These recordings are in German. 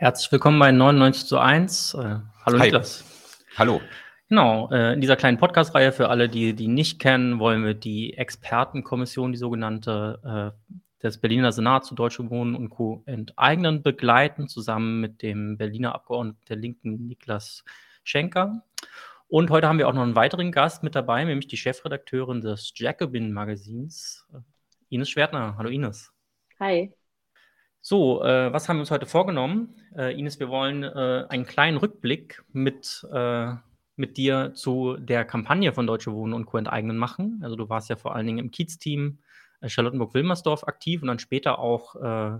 Herzlich willkommen bei 99 zu 1. Äh, hallo Hi. Niklas. Hallo. Genau, äh, in dieser kleinen Podcast-Reihe für alle, die die nicht kennen, wollen wir die Expertenkommission, die sogenannte äh, des Berliner Senats zu Deutsche Wohnen und Co. enteignen, begleiten, zusammen mit dem Berliner Abgeordneten der Linken Niklas Schenker. Und heute haben wir auch noch einen weiteren Gast mit dabei, nämlich die Chefredakteurin des Jacobin-Magazins, äh, Ines Schwertner. Hallo Ines. Hi. So, äh, was haben wir uns heute vorgenommen? Äh, Ines, wir wollen äh, einen kleinen Rückblick mit, äh, mit dir zu der Kampagne von Deutsche Wohnen und Co. enteignen machen. Also du warst ja vor allen Dingen im Kiez-Team äh, Charlottenburg-Wilmersdorf aktiv und dann später auch äh,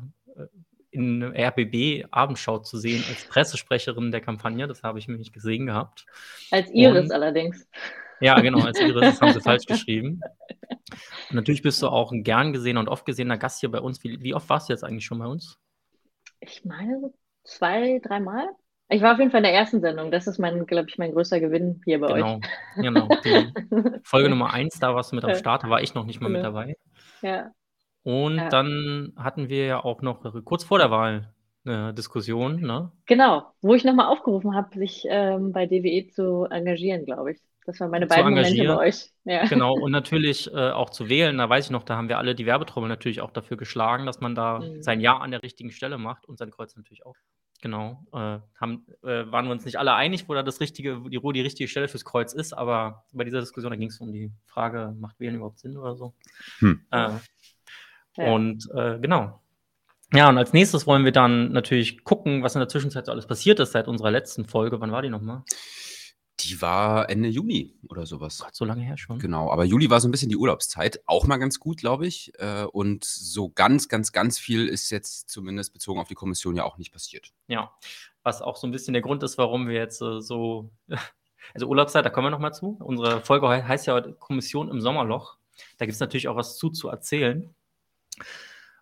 in RBB Abendschau zu sehen als Pressesprecherin der Kampagne. Das habe ich mir nicht gesehen gehabt. Als Iris Und- allerdings. Ja, genau, als Iris, das haben sie falsch geschrieben. Und natürlich bist du auch ein gern gesehener und oft gesehener Gast hier bei uns. Wie, wie oft warst du jetzt eigentlich schon bei uns? Ich meine zwei, dreimal. Ich war auf jeden Fall in der ersten Sendung. Das ist mein, glaube ich, mein größter Gewinn hier bei Genau, genau. Die euch. Folge Nummer eins, da warst du mit am. Start, da war ich noch nicht mal mit Genau. dabei. Ja, Und Ja. dann hatten wir ja auch noch kurz vor der Wahl eine Diskussion, ne? genau. Wo ich nochmal aufgerufen habe, sich ähm, bei DWE zu engagieren, glaube ich. Das waren meine Zu beiden Momente engagieren. bei euch. Ja. Genau, und natürlich äh, auch zu wählen. Da weiß ich noch, da haben wir alle die Werbetrommel natürlich auch dafür geschlagen, dass man da Mhm. sein Ja an der richtigen Stelle macht und sein Kreuz natürlich auch. Genau. Äh, haben, äh, waren wir uns nicht alle einig, wo da das richtige, die, wo die richtige Stelle fürs Kreuz ist, aber bei dieser Diskussion, da ging es um die Frage, macht Wählen überhaupt Sinn oder so? Hm. Äh, Ja. Und äh, genau. Ja, und als nächstes wollen wir dann natürlich gucken, was in der Zwischenzeit so alles passiert ist seit unserer letzten Folge. Wann war die nochmal? Die war Ende Juni oder sowas. Gott, so lange her schon. Genau, aber Juli war so ein bisschen die Urlaubszeit. Auch mal ganz gut, glaube ich. Äh, Und so ganz, ganz, ganz viel ist jetzt zumindest bezogen auf die Kommission ja auch nicht passiert. Ja, was auch so ein bisschen der Grund ist, warum wir jetzt äh, so, also Urlaubszeit, da kommen wir nochmal zu. Unsere Folge he- heißt ja heute Kommission im Sommerloch. Da gibt es natürlich auch was zu zu erzählen.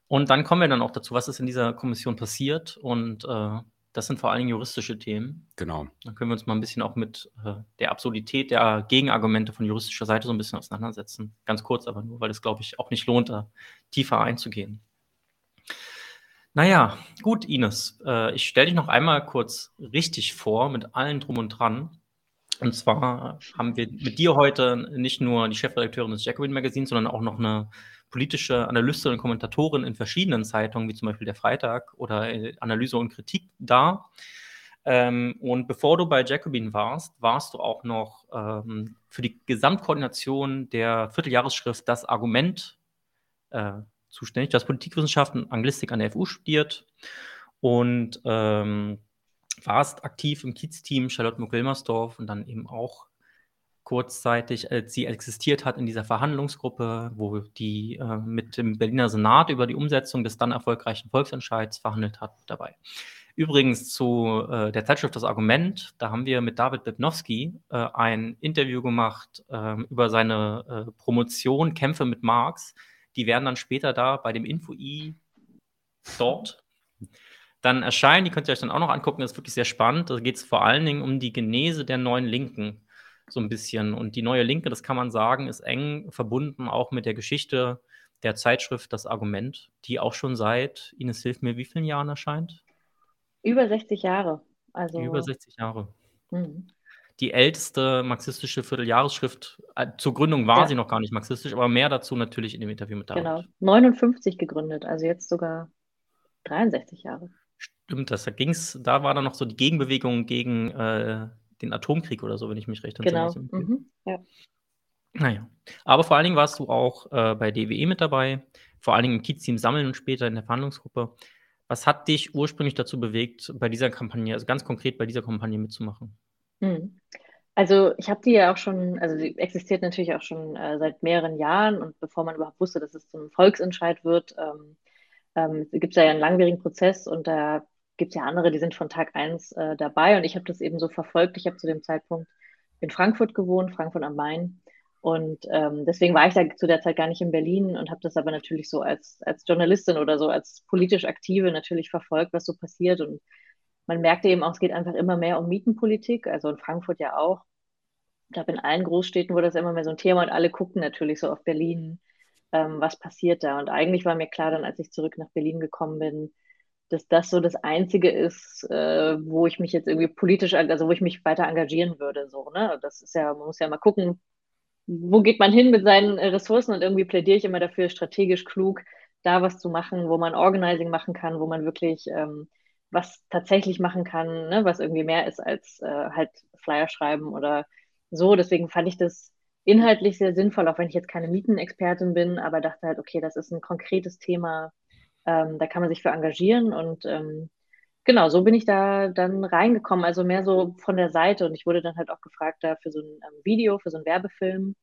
Und dann kommen wir dann auch dazu, was ist in dieser Kommission passiert. Und äh, das sind vor allen Dingen juristische Themen. Genau. Dann können wir uns mal ein bisschen auch mit äh, der Absurdität der Gegenargumente von juristischer Seite so ein bisschen auseinandersetzen. Ganz kurz aber nur, weil es, glaube ich, auch nicht lohnt, da tiefer einzugehen. Naja, gut, Ines. Äh, ich stelle dich noch einmal kurz richtig vor mit allen drum und dran. Und zwar haben wir mit dir heute nicht nur die Chefredakteurin des Jacobin Magazins, sondern auch noch eine politische Analystin und Kommentatorin in verschiedenen Zeitungen, wie zum Beispiel der Freitag oder äh, Analyse und Kritik da. Ähm, und bevor du bei Jacobin warst, warst du auch noch ähm, für die Gesamtkoordination der Vierteljahresschrift Das Argument äh, zuständig. Du hast Politikwissenschaften und Anglistik an der FU studiert und ähm, warst aktiv im Kiez-Team Charlottenburg-Wilmersdorf und dann eben auch kurzzeitig, als sie existiert hat, in dieser Verhandlungsgruppe, wo die äh, mit dem Berliner Senat über die Umsetzung des dann erfolgreichen Volksentscheids verhandelt hat, dabei. Übrigens zu äh, der Zeitschrift Das Argument, da haben wir mit David Bebnowski äh, ein Interview gemacht ähm, über seine äh, Promotion Kämpfe mit Marx. Die werden dann später da bei dem Info-I dort dann erscheinen. Die könnt ihr euch dann auch noch angucken. Das ist wirklich sehr spannend. Da geht es vor allen Dingen um die Genese der neuen Linken so ein bisschen. Und die neue Linke, das kann man sagen, ist eng verbunden auch mit der Geschichte der Zeitschrift Das Argument, die auch schon seit, Ines hilft mir, wie vielen Jahren erscheint? Über 60 Jahre. Also, Über 60 Jahre. mhm. Die älteste marxistische Vierteljahresschrift. Äh, zur Gründung war Ja. sie noch gar nicht marxistisch, aber mehr dazu natürlich in dem Interview mit David. genau. 59 gegründet, also jetzt sogar 63 Jahre. Stimmt, das, da ging's, da war dann noch so die Gegenbewegung gegen äh, den Atomkrieg oder so, wenn ich mich recht entsinne. Genau. Mhm. Ja. Naja, aber vor allen Dingen warst du auch äh, bei DWE mit dabei, vor allen Dingen im Kiez-Team Sammeln und später in der Verhandlungsgruppe. Was hat dich ursprünglich dazu bewegt, bei dieser Kampagne, also ganz konkret bei dieser Kampagne mitzumachen? Mhm. Also ich habe die ja auch schon, also sie existiert natürlich auch schon äh, seit mehreren Jahren und bevor man überhaupt wusste, dass es zum Volksentscheid wird, ähm, ähm, gibt es ja einen langwierigen Prozess und da gibt es ja andere, die sind von Tag eins äh, dabei und ich habe das eben so verfolgt. Ich habe zu dem Zeitpunkt in Frankfurt gewohnt, Frankfurt am Main und ähm, deswegen war ich da zu der Zeit gar nicht in Berlin und habe das aber natürlich so als, als Journalistin oder so, als politisch Aktive natürlich verfolgt, was so passiert und man merkte eben auch, es geht einfach immer mehr um Mietenpolitik, also in Frankfurt ja auch. Ich glaube, in allen Großstädten wurde das immer mehr so ein Thema und alle guckten natürlich so auf Berlin, ähm, was passiert da. Und eigentlich war mir klar dann, als ich zurück nach Berlin gekommen bin, dass das so das Einzige ist, äh, wo ich mich jetzt irgendwie politisch, also wo ich mich weiter engagieren würde. So, ne? Das ist ja, man muss ja mal gucken, wo geht man hin mit seinen Ressourcen und irgendwie plädiere ich immer dafür, strategisch klug da was zu machen, wo man Organizing machen kann, wo man wirklich ähm, was tatsächlich machen kann, ne? was irgendwie mehr ist als äh, halt Flyer schreiben oder so. Deswegen fand ich das inhaltlich sehr sinnvoll, auch wenn ich jetzt keine Mietenexpertin bin, aber dachte halt, okay, das ist ein konkretes Thema, ähm, da kann man sich für engagieren und ähm, genau, so bin ich da dann reingekommen, also mehr so von der Seite und ich wurde dann halt auch gefragt, da für so ein ähm, Video, für so einen Werbefilm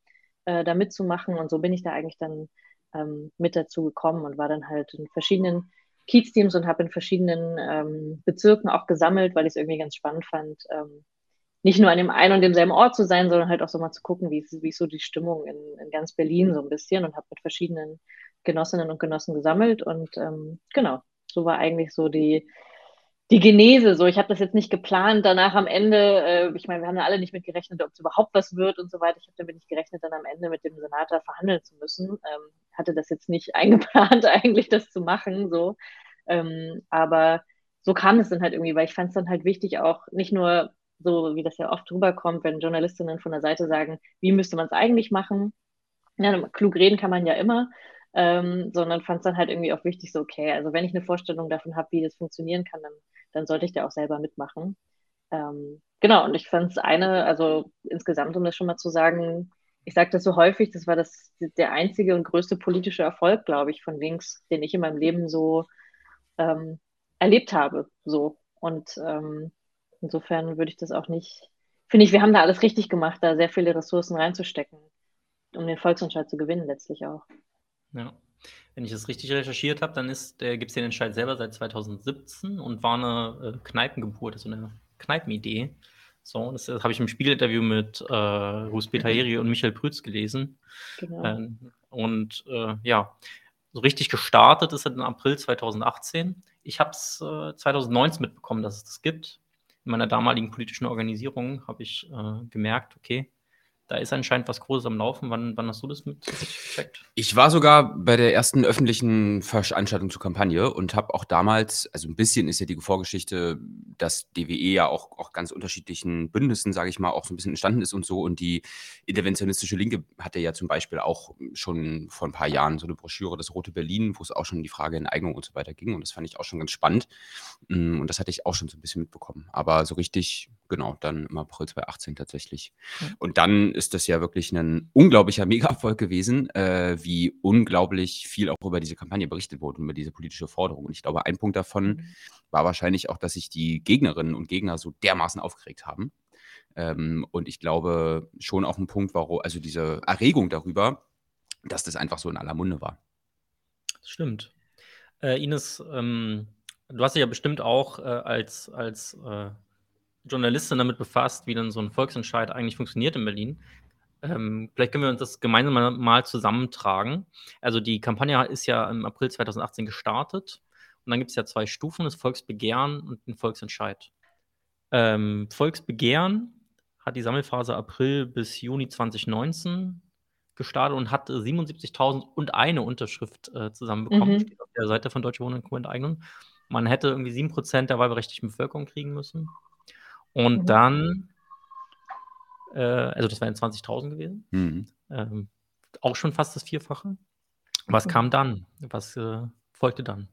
äh, da mitzumachen und so bin ich da eigentlich dann ähm, mit dazu gekommen und war dann halt in verschiedenen Kiez-Teams und habe in verschiedenen ähm, Bezirken auch gesammelt, weil ich es irgendwie ganz spannend fand, ähm, nicht nur an dem einen und demselben Ort zu sein, sondern halt auch so mal zu gucken, wie ist, wie ist so die Stimmung in, in ganz Berlin so ein bisschen und habe mit verschiedenen Genossinnen und Genossen gesammelt und ähm, genau, so war eigentlich so die, die Genese. So, ich habe das jetzt nicht geplant, danach am Ende, äh, ich meine, wir haben ja alle nicht mit gerechnet, ob es überhaupt was wird und so weiter. Ich habe damit nicht gerechnet, dann am Ende mit dem Senator verhandeln zu müssen. Ähm, hatte das jetzt nicht eingeplant, eigentlich das zu machen, so. Ähm, aber so kam es dann halt irgendwie, weil ich fand es dann halt wichtig, auch nicht nur so, wie das ja oft rüberkommt, wenn Journalistinnen von der Seite sagen, wie müsste man es eigentlich machen. Ja, klug reden kann man ja immer, ähm, sondern fand es dann halt irgendwie auch wichtig, so, okay, also wenn ich eine Vorstellung davon habe, wie das funktionieren kann, dann, dann sollte ich da auch selber mitmachen. Ähm, genau, und ich fand es eine, also insgesamt, um das schon mal zu sagen, ich sage das so häufig, das war das der einzige und größte politische Erfolg, glaube ich, von links, den ich in meinem Leben so ähm, erlebt habe. So. Und ähm, insofern würde ich das auch nicht, finde ich, wir haben da alles richtig gemacht, da sehr viele Ressourcen reinzustecken, um den Volksentscheid zu gewinnen, letztlich auch. Ja. Wenn ich das richtig recherchiert habe, dann gibt es den Entscheid selber seit 2017 und war eine äh, Kneipengeburt, also eine Kneipenidee. So, das, das habe ich im Spiegelinterview mit äh, Ruth Petaheri und Michael Prütz gelesen. Genau. Ähm, und äh, ja, so richtig gestartet ist es im April 2018. Ich habe es äh, 2019 mitbekommen, dass es das gibt. In meiner damaligen politischen Organisierung habe ich äh, gemerkt, okay, da ist anscheinend was Großes am Laufen. Wann, wann hast du das mitgekriegt? Ich war sogar bei der ersten öffentlichen Veranstaltung zur Kampagne und habe auch damals, also ein bisschen ist ja die Vorgeschichte, dass DWE ja auch, auch ganz unterschiedlichen Bündnissen, sage ich mal, auch so ein bisschen entstanden ist und so. Und die interventionistische Linke hatte ja zum Beispiel auch schon vor ein paar Jahren so eine Broschüre, das Rote Berlin, wo es auch schon um die Frage Enteignung und so weiter ging. Und das fand ich auch schon ganz spannend. Mm, und das hatte ich auch schon so ein bisschen mitbekommen. Aber so richtig, genau, dann im April 2018 tatsächlich. Mhm. Und dann ist das ja wirklich ein unglaublicher Mega-Erfolg gewesen, äh, wie unglaublich viel auch über diese Kampagne berichtet wurde, über diese politische Forderung. Und ich glaube, ein Punkt davon mhm. war wahrscheinlich auch, dass sich die Gegnerinnen und Gegner so dermaßen aufgeregt haben. Ähm, und ich glaube schon auch ein Punkt, warum, also diese Erregung darüber, dass das einfach so in aller Munde war. Das stimmt. Äh, Ines, ähm, du hast dich ja bestimmt auch äh, als, als äh, Journalistin damit befasst, wie dann so ein Volksentscheid eigentlich funktioniert in Berlin. Ähm, vielleicht können wir uns das gemeinsam mal, mal, zusammentragen. Also die Kampagne ist ja im April 2018 gestartet und dann gibt es ja zwei Stufen, das Volksbegehren und den Volksentscheid. Ähm, Volksbegehren hat die Sammelphase April bis Juni 2019 gestartet und hat 77.000 und eine Unterschrift äh, zusammenbekommen, mhm. steht auf der Seite von Deutsche Wohnen und Co. Man hätte irgendwie 7% der wahlberechtigten Bevölkerung kriegen müssen. Und mhm. dann, äh, also das wären 20.000 gewesen, mhm. ähm, auch schon fast das Vierfache. Was mhm. kam dann? Was äh, folgte dann?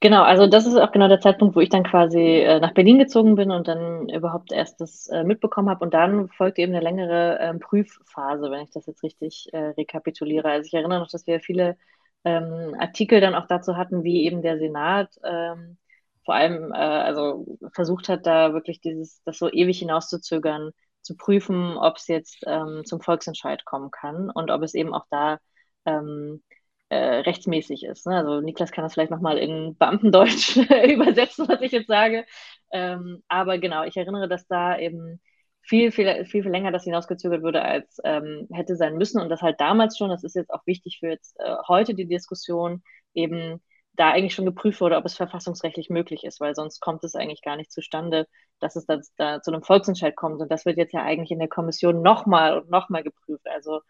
Genau, also das ist auch genau der Zeitpunkt, wo ich dann quasi äh, nach Berlin gezogen bin und dann überhaupt erst das äh, mitbekommen habe. Und dann folgte eben eine längere ähm, Prüfphase, wenn ich das jetzt richtig äh, rekapituliere. Also ich erinnere noch, dass wir viele ähm, Artikel dann auch dazu hatten, wie eben der Senat ähm, vor allem äh, also versucht hat, da wirklich dieses, das so ewig hinauszuzögern, zu prüfen, ob es jetzt ähm, zum Volksentscheid kommen kann und ob es eben auch da ähm, äh, rechtsmäßig ist. Ne? Also Niklas kann das vielleicht nochmal in Beamtendeutsch übersetzen, was ich jetzt sage. Ähm, aber genau, ich erinnere, dass da eben viel, viel, viel, viel länger das hinausgezögert würde, als ähm, hätte sein müssen. Und das halt damals schon, das ist jetzt auch wichtig für jetzt äh, heute die Diskussion, eben da eigentlich schon geprüft wurde, ob es verfassungsrechtlich möglich ist, weil sonst kommt es eigentlich gar nicht zustande, dass es da, da zu einem Volksentscheid kommt. Und das wird jetzt ja eigentlich in der Kommission nochmal und nochmal geprüft. Also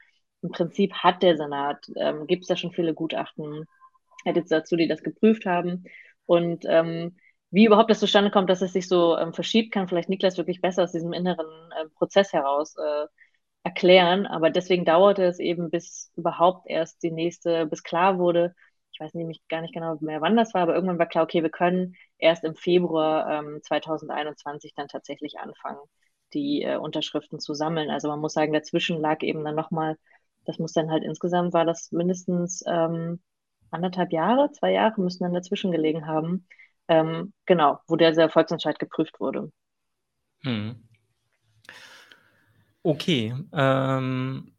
im Prinzip hat der Senat, ähm, gibt es da schon viele Gutachten, hätte es dazu, die das geprüft haben. Und ähm, wie überhaupt das zustande kommt, dass es sich so ähm, verschiebt, kann vielleicht Niklas wirklich besser aus diesem inneren äh, Prozess heraus äh, erklären. Aber deswegen dauerte es eben, bis überhaupt erst die nächste, bis klar wurde, ich weiß nämlich gar nicht genau mehr, wann das war, aber irgendwann war klar, okay, wir können erst im Februar ähm, 2021 dann tatsächlich anfangen, die äh, Unterschriften zu sammeln. Also man muss sagen, dazwischen lag eben dann nochmal, das muss dann halt insgesamt, war das mindestens ähm, anderthalb Jahre, zwei Jahre müssen dann dazwischen gelegen haben. Ähm, genau, wo der Volksentscheid geprüft wurde. Hm. Okay. Ähm,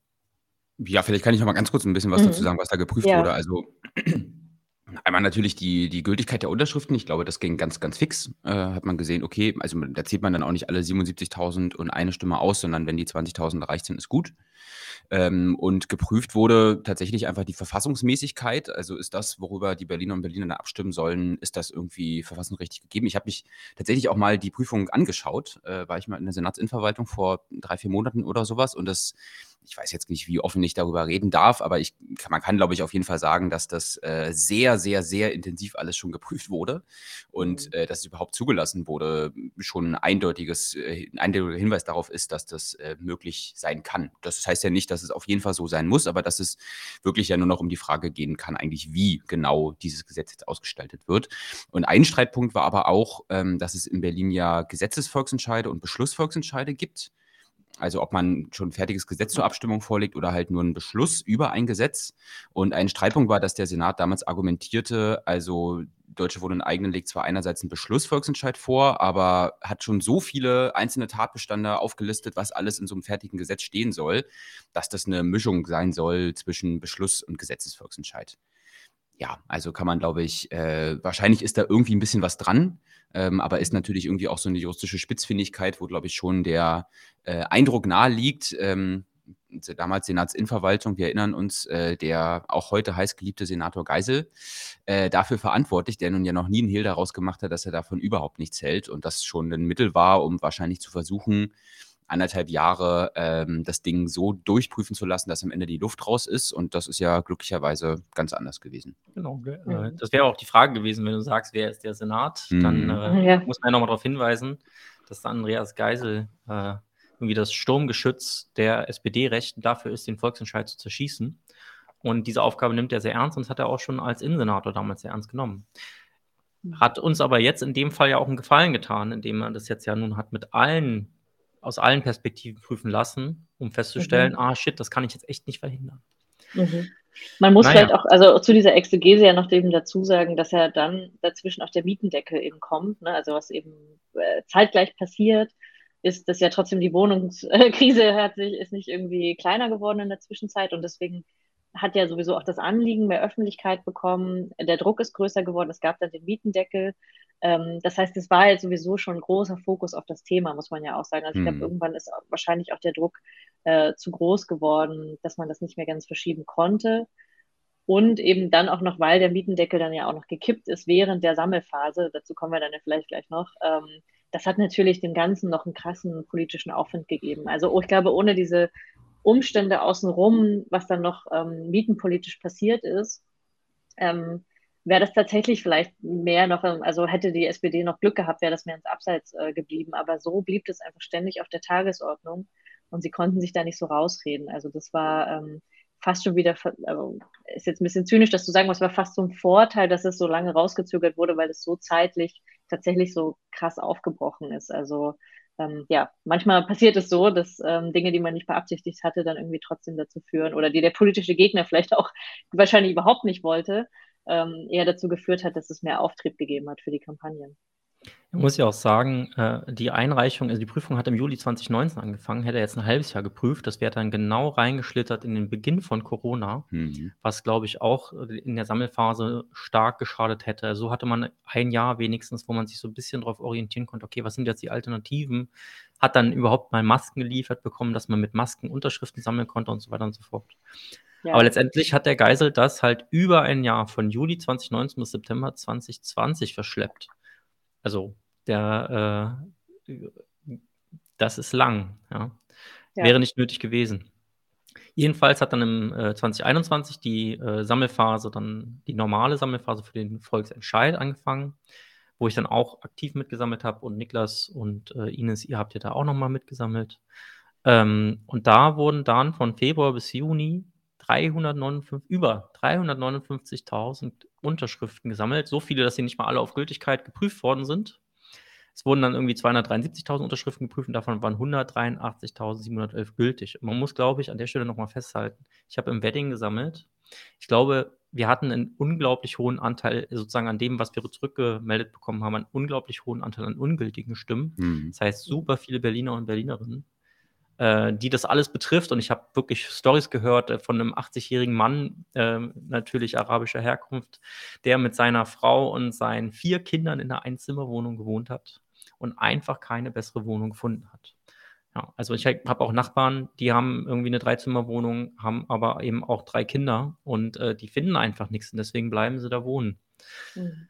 ja, vielleicht kann ich noch mal ganz kurz ein bisschen was dazu mhm. sagen, was da geprüft Ja. wurde. Also einmal natürlich die die Gültigkeit der Unterschriften. Ich glaube, das ging ganz, ganz fix. Äh, hat man gesehen, okay, also da zählt man dann auch nicht alle 77.000 und eine Stimme aus, sondern wenn die 20.000 erreicht sind, ist gut. Ähm, und geprüft wurde tatsächlich einfach die Verfassungsmäßigkeit. Also ist das, worüber die Berliner und Berliner abstimmen sollen, ist das irgendwie verfassungsrechtlich gegeben? Ich habe mich tatsächlich auch mal die Prüfung angeschaut. Äh, war ich mal in der Senatsinverwaltung vor drei, vier Monaten oder sowas. Und das ich weiß jetzt nicht, wie offen ich darüber reden darf, aber ich, man kann, glaube ich, auf jeden Fall sagen, dass das äh, sehr, sehr, sehr intensiv alles schon geprüft wurde und mhm. äh, dass es überhaupt zugelassen wurde, schon ein eindeutiges, äh, ein eindeutiger Hinweis darauf ist, dass das äh, möglich sein kann. Das heißt ja nicht, dass es auf jeden Fall so sein muss, aber dass es wirklich ja nur noch um die Frage gehen kann, eigentlich wie genau dieses Gesetz jetzt ausgestaltet wird. Und ein Streitpunkt war aber auch, ähm, dass es in Berlin ja Gesetzesvolksentscheide und Beschlussvolksentscheide gibt. Also ob man schon ein fertiges Gesetz zur Abstimmung vorlegt oder halt nur einen Beschluss über ein Gesetz. Und ein Streitpunkt war, dass der Senat damals argumentierte, also Deutsche Wohnen eigenen legt zwar einerseits einen Beschlussvolksentscheid vor, aber hat schon so viele einzelne Tatbestände aufgelistet, was alles in so einem fertigen Gesetz stehen soll, dass das eine Mischung sein soll zwischen Beschluss und Gesetzesvolksentscheid. Ja, also kann man, glaube ich, äh, wahrscheinlich ist da irgendwie ein bisschen was dran ähm, aber ist natürlich irgendwie auch so eine juristische Spitzfindigkeit, wo, glaube ich, schon der äh, Eindruck nahe liegt, ähm, damals Senatsinverwaltung, wir erinnern uns, äh, der auch heute heißgeliebte Senator Geisel, äh, dafür verantwortlich, der nun ja noch nie einen Hehl daraus gemacht hat, dass er davon überhaupt nichts hält und das schon ein Mittel war, um wahrscheinlich zu versuchen, anderthalb Jahre ähm, das Ding so durchprüfen zu lassen, dass am Ende die Luft raus ist. Und das ist ja glücklicherweise ganz anders gewesen. Genau. Äh, das wäre auch die Frage gewesen, wenn du sagst, wer ist der Senat, mhm. dann äh, ja. muss man ja nochmal darauf hinweisen, dass da Andreas Geisel äh, irgendwie das Sturmgeschütz der SPD-Rechten dafür ist, den Volksentscheid zu zerschießen. Und diese Aufgabe nimmt er sehr ernst und das hat er auch schon als Innensenator damals sehr ernst genommen. Hat uns aber jetzt in dem Fall ja auch einen Gefallen getan, indem er das jetzt ja nun hat mit allen aus allen Perspektiven prüfen lassen, um festzustellen, mhm. ah shit, das kann ich jetzt echt nicht verhindern. Mhm. Man muss naja. vielleicht auch, also zu dieser Exegese ja noch eben dazu sagen, dass ja dann dazwischen auch der Mietendeckel eben kommt, ne? also was eben äh, zeitgleich passiert, ist, dass ja trotzdem die Wohnungskrise hat sich, ist nicht irgendwie kleiner geworden in der Zwischenzeit und deswegen hat ja sowieso auch das Anliegen mehr Öffentlichkeit bekommen, der Druck ist größer geworden, es gab dann den Mietendeckel ähm, das heißt, es war jetzt sowieso schon ein großer Fokus auf das Thema, muss man ja auch sagen. Also ich glaube, hm. irgendwann ist wahrscheinlich auch der Druck äh, zu groß geworden, dass man das nicht mehr ganz verschieben konnte. Und eben dann auch noch, weil der Mietendeckel dann ja auch noch gekippt ist während der Sammelphase, dazu kommen wir dann ja vielleicht gleich noch, ähm, das hat natürlich dem Ganzen noch einen krassen politischen Aufwand gegeben. Also oh, ich glaube, ohne diese Umstände außenrum, was dann noch ähm, mietenpolitisch passiert ist, ähm, wäre das tatsächlich vielleicht mehr noch, also hätte die SPD noch Glück gehabt, wäre das mehr ins Abseits äh, geblieben. Aber so blieb es einfach ständig auf der Tagesordnung und sie konnten sich da nicht so rausreden. Also das war ähm, fast schon wieder, also ist jetzt ein bisschen zynisch, das zu sagen, aber es war fast so ein Vorteil, dass es so lange rausgezögert wurde, weil es so zeitlich tatsächlich so krass aufgebrochen ist. Also ähm, ja, manchmal passiert es so, dass ähm, Dinge, die man nicht beabsichtigt hatte, dann irgendwie trotzdem dazu führen oder die der politische Gegner vielleicht auch wahrscheinlich überhaupt nicht wollte, ähm, eher dazu geführt hat, dass es mehr Auftrieb gegeben hat für die Kampagnen. Ich muss ja auch sagen, äh, die Einreichung, also die Prüfung hat im Juli 2019 angefangen, hätte er jetzt ein halbes Jahr geprüft. Das wäre dann genau reingeschlittert in den Beginn von Corona, mhm. was, glaube ich, auch in der Sammelphase stark geschadet hätte. So hatte man ein Jahr wenigstens, wo man sich so ein bisschen darauf orientieren konnte, okay, was sind jetzt die Alternativen? Hat dann überhaupt mal Masken geliefert bekommen, dass man mit Masken Unterschriften sammeln konnte und so weiter und so fort. Ja. Aber letztendlich hat der Geisel das halt über ein Jahr von Juli 2019 bis September 2020 verschleppt. Also der, äh, das ist lang, ja. ja. Wäre nicht nötig gewesen. Jedenfalls hat dann im äh, 2021 die äh, Sammelphase, dann die normale Sammelphase für den Volksentscheid angefangen, wo ich dann auch aktiv mitgesammelt habe und Niklas und äh, Ines, ihr habt ja da auch nochmal mitgesammelt. Ähm, und da wurden dann von Februar bis Juni 359, über 359.000 Unterschriften gesammelt. So viele, dass sie nicht mal alle auf Gültigkeit geprüft worden sind. Es wurden dann irgendwie 273.000 Unterschriften geprüft und davon waren 183.711 gültig. Und man muss, glaube ich, an der Stelle nochmal festhalten, ich habe im Wedding gesammelt. Ich glaube, wir hatten einen unglaublich hohen Anteil sozusagen an dem, was wir zurückgemeldet bekommen haben, einen unglaublich hohen Anteil an ungültigen Stimmen. Mhm. Das heißt, super viele Berliner und Berlinerinnen, äh, die das alles betrifft. Und ich habe wirklich Stories gehört äh, von einem 80-jährigen Mann, äh, natürlich arabischer Herkunft, der mit seiner Frau und seinen vier Kindern in einer Einzimmerwohnung gewohnt hat und einfach keine bessere Wohnung gefunden hat. Ja, also ich habe auch Nachbarn, die haben irgendwie eine Dreizimmerwohnung, haben aber eben auch drei Kinder und äh, die finden einfach nichts und deswegen bleiben sie da wohnen. Mhm.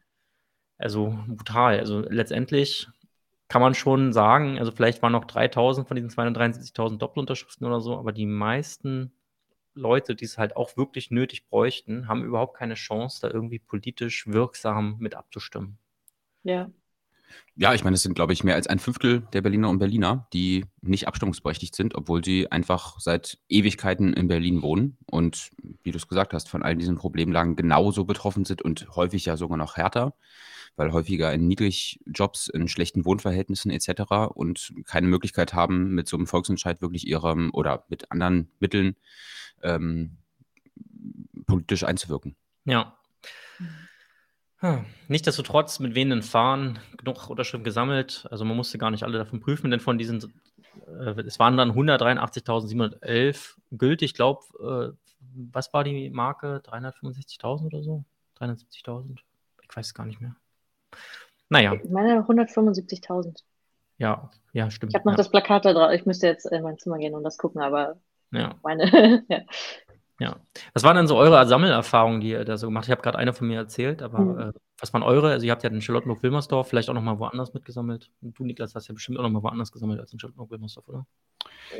Also brutal. Also letztendlich kann man schon sagen, also vielleicht waren noch 3000 von diesen 273.000 Doppelunterschriften oder so, aber die meisten Leute, die es halt auch wirklich nötig bräuchten, haben überhaupt keine Chance, da irgendwie politisch wirksam mit abzustimmen. Ja. Ja, ich meine, es sind, glaube ich, mehr als ein Fünftel der Berliner und Berliner, die nicht abstimmungsberechtigt sind, obwohl sie einfach seit Ewigkeiten in Berlin wohnen und, wie du es gesagt hast, von all diesen Problemlagen genauso betroffen sind und häufig ja sogar noch härter, weil häufiger in Niedrigjobs, in schlechten Wohnverhältnissen etc. und keine Möglichkeit haben, mit so einem Volksentscheid wirklich ihrem oder mit anderen Mitteln ähm, politisch einzuwirken. Ja. Hm. Nichtsdestotrotz, mit wehenden Fahren genug Unterschriften gesammelt. Also man musste gar nicht alle davon prüfen, denn von diesen, äh, es waren dann 183.711 gültig. Ich glaube, äh, was war die Marke? 365.000 oder so? 370.000? Ich weiß es gar nicht mehr. Naja. Ich meine 175.000. Ja, ja, stimmt. Ich habe noch ja. das Plakat da drauf. Ich müsste jetzt in mein Zimmer gehen und das gucken, aber ja. meine, ja. Ja. Was waren denn so eure Sammelerfahrungen, die ihr da so gemacht habt? Ich habe gerade eine von mir erzählt, aber mhm. äh, was waren eure? Also ihr habt ja in Charlottenburg-Wilmersdorf vielleicht auch noch mal woanders mitgesammelt. Und du, Niklas, hast ja bestimmt auch noch mal woanders gesammelt als in Charlottenburg-Wilmersdorf, oder?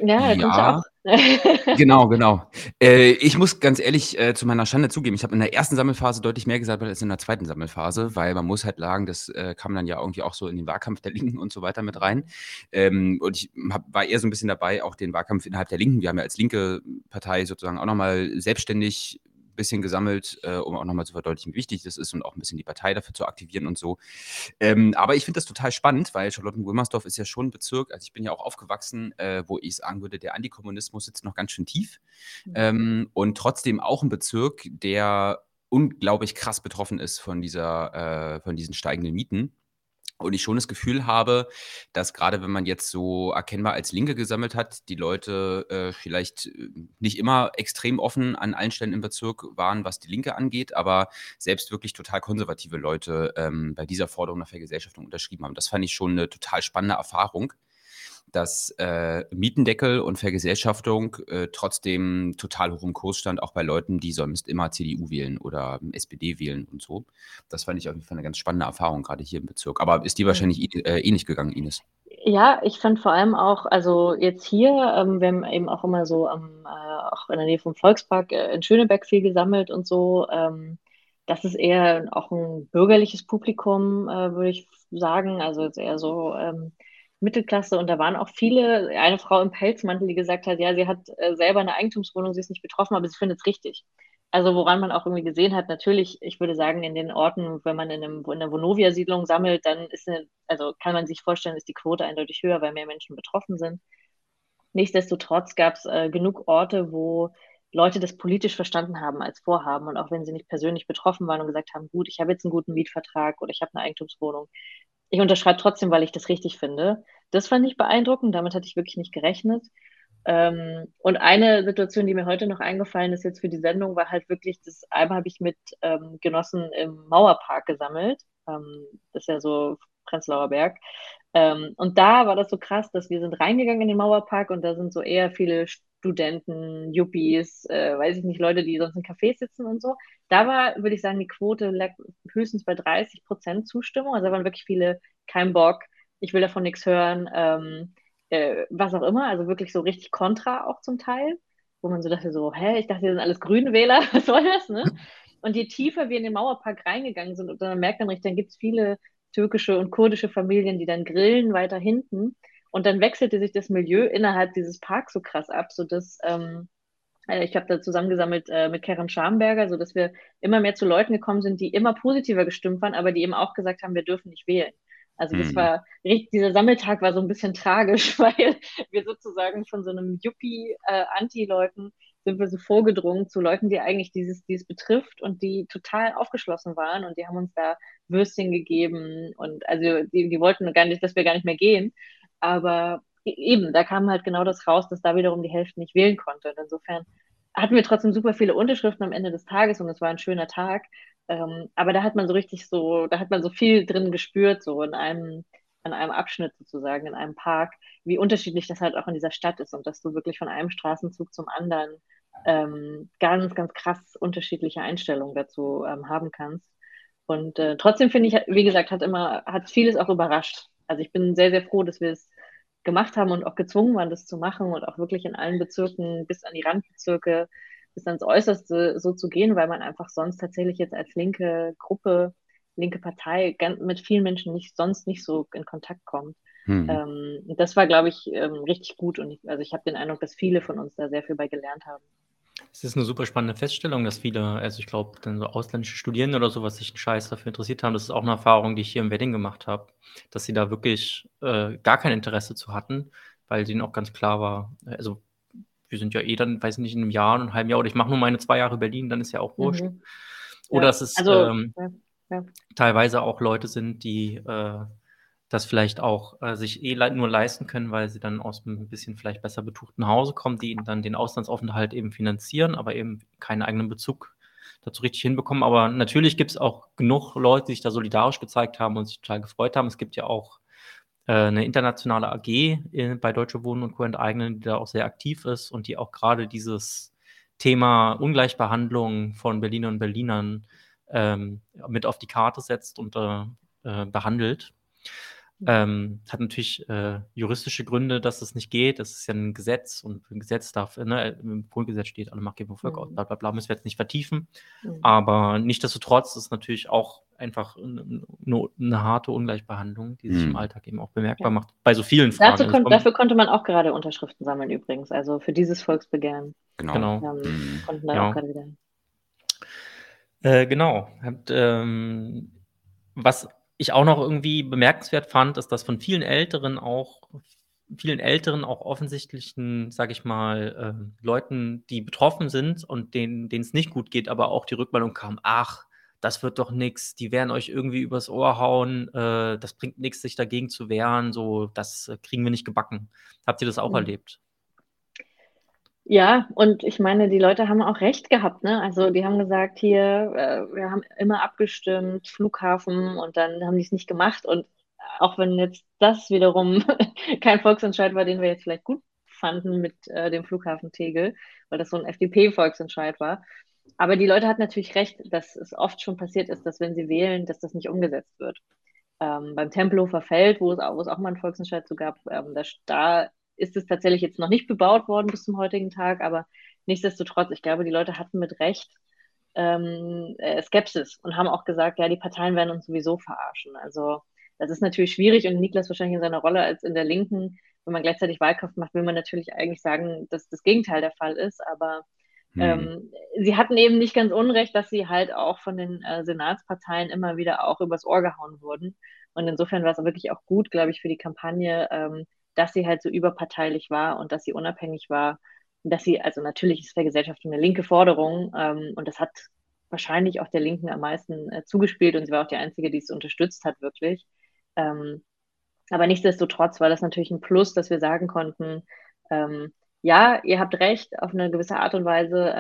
Ja, ja genau, genau. Äh, ich muss ganz ehrlich äh, zu meiner Schande zugeben, ich habe in der ersten Sammelphase deutlich mehr gesammelt als in der zweiten Sammelphase, weil man muss halt sagen, das äh, kam dann ja irgendwie auch so in den Wahlkampf der Linken und so weiter mit rein. Ähm, und ich hab, war eher so ein bisschen dabei, auch den Wahlkampf innerhalb der Linken. Wir haben ja als linke Partei sozusagen auch nochmal selbstständig bisschen gesammelt, äh, um auch nochmal zu verdeutlichen, wie wichtig das ist und auch ein bisschen die Partei dafür zu aktivieren und so. Ähm, aber ich finde das total spannend, weil Charlotten-Wilmersdorf ist ja schon ein Bezirk, also ich bin ja auch aufgewachsen, äh, wo ich sagen würde, der Antikommunismus sitzt noch ganz schön tief mhm. ähm, und trotzdem auch ein Bezirk, der unglaublich krass betroffen ist von dieser, äh, von diesen steigenden Mieten. Und ich schon das Gefühl habe, dass gerade wenn man jetzt so erkennbar als Linke gesammelt hat, die Leute äh, vielleicht äh, nicht immer extrem offen an allen Stellen im Bezirk waren, was die Linke angeht, aber selbst wirklich total konservative Leute ähm, bei dieser Forderung nach Vergesellschaftung unterschrieben haben. Das fand ich schon eine total spannende Erfahrung dass äh, Mietendeckel und Vergesellschaftung äh, trotzdem total hoch im Kurs stand, auch bei Leuten, die sonst immer CDU wählen oder SPD wählen und so. Das fand ich auf jeden Fall eine ganz spannende Erfahrung, gerade hier im Bezirk. Aber ist die wahrscheinlich äh, ähnlich gegangen, Ines? Ja, ich fand vor allem auch, also jetzt hier, ähm, wir haben eben auch immer so am, äh, auch in der Nähe vom Volkspark äh, in Schöneberg viel gesammelt und so. Ähm, das ist eher auch ein bürgerliches Publikum, äh, würde ich sagen. Also jetzt eher so ähm, Mittelklasse und da waren auch viele, eine Frau im Pelzmantel, die gesagt hat, ja, sie hat äh, selber eine Eigentumswohnung, sie ist nicht betroffen, aber sie findet es richtig. Also woran man auch irgendwie gesehen hat, natürlich, ich würde sagen, in den Orten, wenn man in, einem, in einer Vonovia-Siedlung sammelt, dann ist eine, also kann man sich vorstellen, ist die Quote eindeutig höher, weil mehr Menschen betroffen sind. Nichtsdestotrotz gab es äh, genug Orte, wo Leute das politisch verstanden haben als Vorhaben und auch wenn sie nicht persönlich betroffen waren und gesagt haben, gut, ich habe jetzt einen guten Mietvertrag oder ich habe eine Eigentumswohnung, ich unterschreibe trotzdem, weil ich das richtig finde. Das fand ich beeindruckend, damit hatte ich wirklich nicht gerechnet. Ähm, und eine Situation, die mir heute noch eingefallen ist jetzt für die Sendung, war halt wirklich, das einmal habe ich mit ähm, Genossen im Mauerpark gesammelt. Ähm, das ist ja so Prenzlauer Berg. Ähm, und da war das so krass, dass wir sind reingegangen in den Mauerpark und da sind so eher viele Studenten, Yuppies, äh, weiß ich nicht, Leute, die sonst in Cafés sitzen und so. Da war, würde ich sagen, die Quote höchstens bei 30 Prozent Zustimmung. Also da waren wirklich viele, kein Bock, ich will davon nichts hören, ähm, äh, was auch immer. Also wirklich so richtig kontra auch zum Teil. wo man so dachte, so, hä, ich dachte, das sind alles Grünwähler, was soll das, ne? Und je tiefer wir in den Mauerpark reingegangen sind, und dann merkt man richtig, dann gibt es viele türkische und kurdische Familien, die dann grillen weiter hinten. Und dann wechselte sich das Milieu innerhalb dieses Parks so krass ab, sodass ähm, äh, ich habe da zusammengesammelt äh, mit Karen Schamberger, sodass wir immer mehr zu Leuten gekommen sind, die immer positiver gestimmt waren, aber die eben auch gesagt haben, wir dürfen nicht wählen. Also das hm. war richtig, dieser Sammeltag war so ein bisschen tragisch, weil wir sozusagen von so einem Yuppie-Anti-Leuten äh, sind wir so vorgedrungen zu Leuten, die eigentlich dieses, dieses betrifft und die total aufgeschlossen waren und die haben uns da Würstchen gegeben und also die, die wollten gar nicht, dass wir gar nicht mehr gehen. Aber e-, eben, da kam halt genau das raus, dass da wiederum die Hälfte nicht wählen konnte. Und insofern hatten wir trotzdem super viele Unterschriften am Ende des Tages und es war ein schöner Tag. Ähm, aber da hat man so richtig so, da hat man so viel drin gespürt, so in einem, an einem Abschnitt sozusagen, in einem Park, wie unterschiedlich das halt auch in dieser Stadt ist und dass du wirklich von einem Straßenzug zum anderen ähm, ganz, ganz krass unterschiedliche Einstellungen dazu ähm, haben kannst. Und äh, trotzdem finde ich, wie gesagt, hat immer, hat vieles auch überrascht. Also ich bin sehr, sehr froh, dass wir es gemacht haben und auch gezwungen waren, das zu machen und auch wirklich in allen Bezirken bis an die Randbezirke, bis ans Äußerste so zu gehen, weil man einfach sonst tatsächlich jetzt als linke Gruppe, linke Partei mit vielen Menschen nicht sonst nicht so in Kontakt kommt. Mhm. Ähm, das war, glaube ich, ähm, richtig gut und ich, also ich habe den Eindruck, dass viele von uns da sehr viel bei gelernt haben. Es ist eine super spannende Feststellung, dass viele, also ich glaube, dann so ausländische Studierende oder so, was sich einen Scheiß dafür interessiert haben, das ist auch eine Erfahrung, die ich hier im Wedding gemacht habe, dass sie da wirklich äh, gar kein Interesse zu hatten, weil denen auch ganz klar war, also wir sind ja eh dann, weiß nicht, in einem Jahr, einem halben Jahr oder ich mache nur meine zwei Jahre Berlin, dann ist ja auch wurscht. Mhm. Oder ja, dass es also, ähm, ja, ja. teilweise auch Leute sind, die äh, das vielleicht auch äh, sich eh le nur leisten können, weil sie dann aus einem bisschen vielleicht besser betuchten Hause kommen, die ihnen dann den Auslandsaufenthalt eben finanzieren, aber eben keinen eigenen Bezug dazu richtig hinbekommen. Aber natürlich gibt es auch genug Leute, die sich da solidarisch gezeigt haben und sich total gefreut haben. Es gibt ja auch äh, eine internationale AG bei Deutsche Wohnen und Co. enteignen, die da auch sehr aktiv ist und die auch gerade dieses Thema Ungleichbehandlung von Berlinern und Berlinern ähm, mit auf die Karte setzt und äh, äh behandelt. Ähm, hat natürlich äh, juristische Gründe, dass es nicht geht. Das ist ja ein Gesetz und ein Gesetz darf, ne, im Grundgesetz steht, alle Machtgebung Volk mhm. aus, bla bla bla, müssen wir jetzt nicht vertiefen. Mhm. Aber nichtsdestotrotz ist natürlich auch einfach eine, eine harte Ungleichbehandlung, die sich mhm. im Alltag eben auch bemerkbar ja. macht, bei so vielen Fragen. Dazu kon dafür konnte man auch gerade Unterschriften sammeln übrigens, also für dieses Volksbegehren. Genau. genau. Ähm, mhm. konnten da ja. auch gerade wieder. Äh, genau. Habt, ähm, was ich auch noch irgendwie bemerkenswert fand, ist, dass von vielen Älteren auch vielen Älteren auch offensichtlichen, sage ich mal, äh, Leuten, die betroffen sind und denen es nicht gut geht, aber auch die Rückmeldung kam, ach, das wird doch nichts, die werden euch irgendwie übers Ohr hauen, äh, das bringt nichts, sich dagegen zu wehren, so, das äh, kriegen wir nicht gebacken. Habt ihr das auch mhm. erlebt? Ja, und ich meine, die Leute haben auch recht gehabt, ne? Also die haben gesagt, hier, äh, wir haben immer abgestimmt, Flughafen, und dann haben die es nicht gemacht. Und auch wenn jetzt das wiederum kein Volksentscheid war, den wir jetzt vielleicht gut fanden mit äh, dem Flughafen Tegel, weil das so ein FDP-Volksentscheid war. Aber die Leute hatten natürlich recht, dass es oft schon passiert ist, dass wenn sie wählen, dass das nicht umgesetzt wird. Ähm, beim Tempelhofer Feld, wo es, auch, wo es auch mal einen Volksentscheid zu gab, ähm, da, da ist es tatsächlich jetzt noch nicht bebaut worden bis zum heutigen Tag, aber nichtsdestotrotz, ich glaube, die Leute hatten mit Recht ähm, äh, Skepsis und haben auch gesagt, ja, die Parteien werden uns sowieso verarschen. Also das ist natürlich schwierig und Niklas wahrscheinlich in seiner Rolle als in der Linken, wenn man gleichzeitig Wahlkampf macht, will man natürlich eigentlich sagen, dass das Gegenteil der Fall ist, aber hm. ähm, sie hatten eben nicht ganz unrecht, dass sie halt auch von den äh, Senatsparteien immer wieder auch übers Ohr gehauen wurden. Und insofern war es wirklich auch gut, glaube ich, für die Kampagne, ähm, dass sie halt so überparteilich war und dass sie unabhängig war. Dass sie, also natürlich ist Vergesellschaftung eine linke Forderung ähm, und das hat wahrscheinlich auch der Linken am meisten äh, zugespielt und sie war auch die Einzige, die es unterstützt hat, wirklich. Ähm, aber nichtsdestotrotz war das natürlich ein Plus, dass wir sagen konnten, ähm, ja, ihr habt recht auf eine gewisse Art und Weise.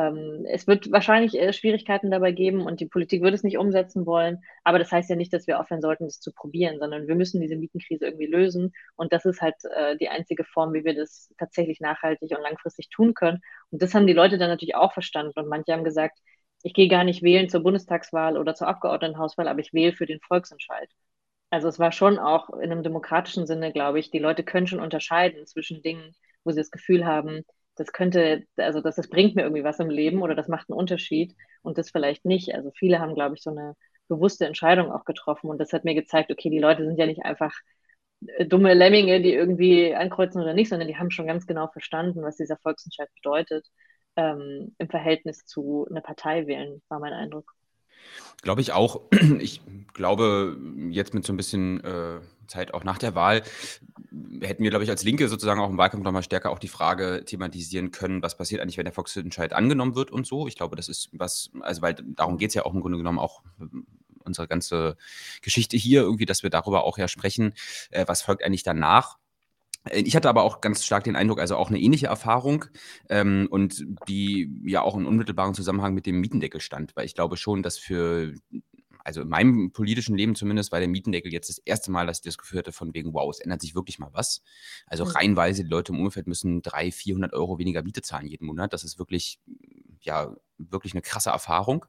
Ähm, es wird wahrscheinlich äh, Schwierigkeiten dabei geben und die Politik wird es nicht umsetzen wollen. Aber das heißt ja nicht, dass wir aufhören sollten, das zu probieren, sondern wir müssen diese Mietenkrise irgendwie lösen. Und das ist halt äh, die einzige Form, wie wir das tatsächlich nachhaltig und langfristig tun können. Und das haben die Leute dann natürlich auch verstanden. Und manche haben gesagt, ich gehe gar nicht wählen zur Bundestagswahl oder zur Abgeordnetenhauswahl, aber ich wähle für den Volksentscheid. Also es war schon auch in einem demokratischen Sinne, glaube ich, die Leute können schon unterscheiden zwischen Dingen, wo sie das Gefühl haben, das könnte, also das, das bringt mir irgendwie was im Leben oder das macht einen Unterschied und das vielleicht nicht. Also viele haben, glaube ich, so eine bewusste Entscheidung auch getroffen und das hat mir gezeigt, okay, die Leute sind ja nicht einfach äh, dumme Lemminge, die irgendwie ankreuzen oder nicht, sondern die haben schon ganz genau verstanden, was dieser Volksentscheid bedeutet ähm, im Verhältnis zu einer Partei wählen, war mein Eindruck. Glaube ich auch. Ich glaube, jetzt mit so ein bisschen äh, Zeit auch nach der Wahl hätten wir, glaube ich, als Linke sozusagen auch im Wahlkampf nochmal stärker auch die Frage thematisieren können, was passiert eigentlich, wenn der Volksentscheid angenommen wird und so. Ich glaube, das ist was, also weil darum geht es ja auch im Grunde genommen auch unsere ganze Geschichte hier irgendwie, dass wir darüber auch ja sprechen, äh, was folgt eigentlich danach. Äh, ich hatte aber auch ganz stark den Eindruck, also auch eine ähnliche Erfahrung ähm, und die ja auch in unmittelbaren Zusammenhang mit dem Mietendeckel stand, weil ich glaube schon, dass für also in meinem politischen Leben zumindest war der Mietendeckel jetzt das erste Mal, dass ich das Gefühl hatte, von wegen, wow, es ändert sich wirklich mal was. Also mhm. reihenweise, die Leute im Umfeld müssen 300, 400 Euro weniger Miete zahlen jeden Monat. Das ist wirklich, ja, wirklich eine krasse Erfahrung.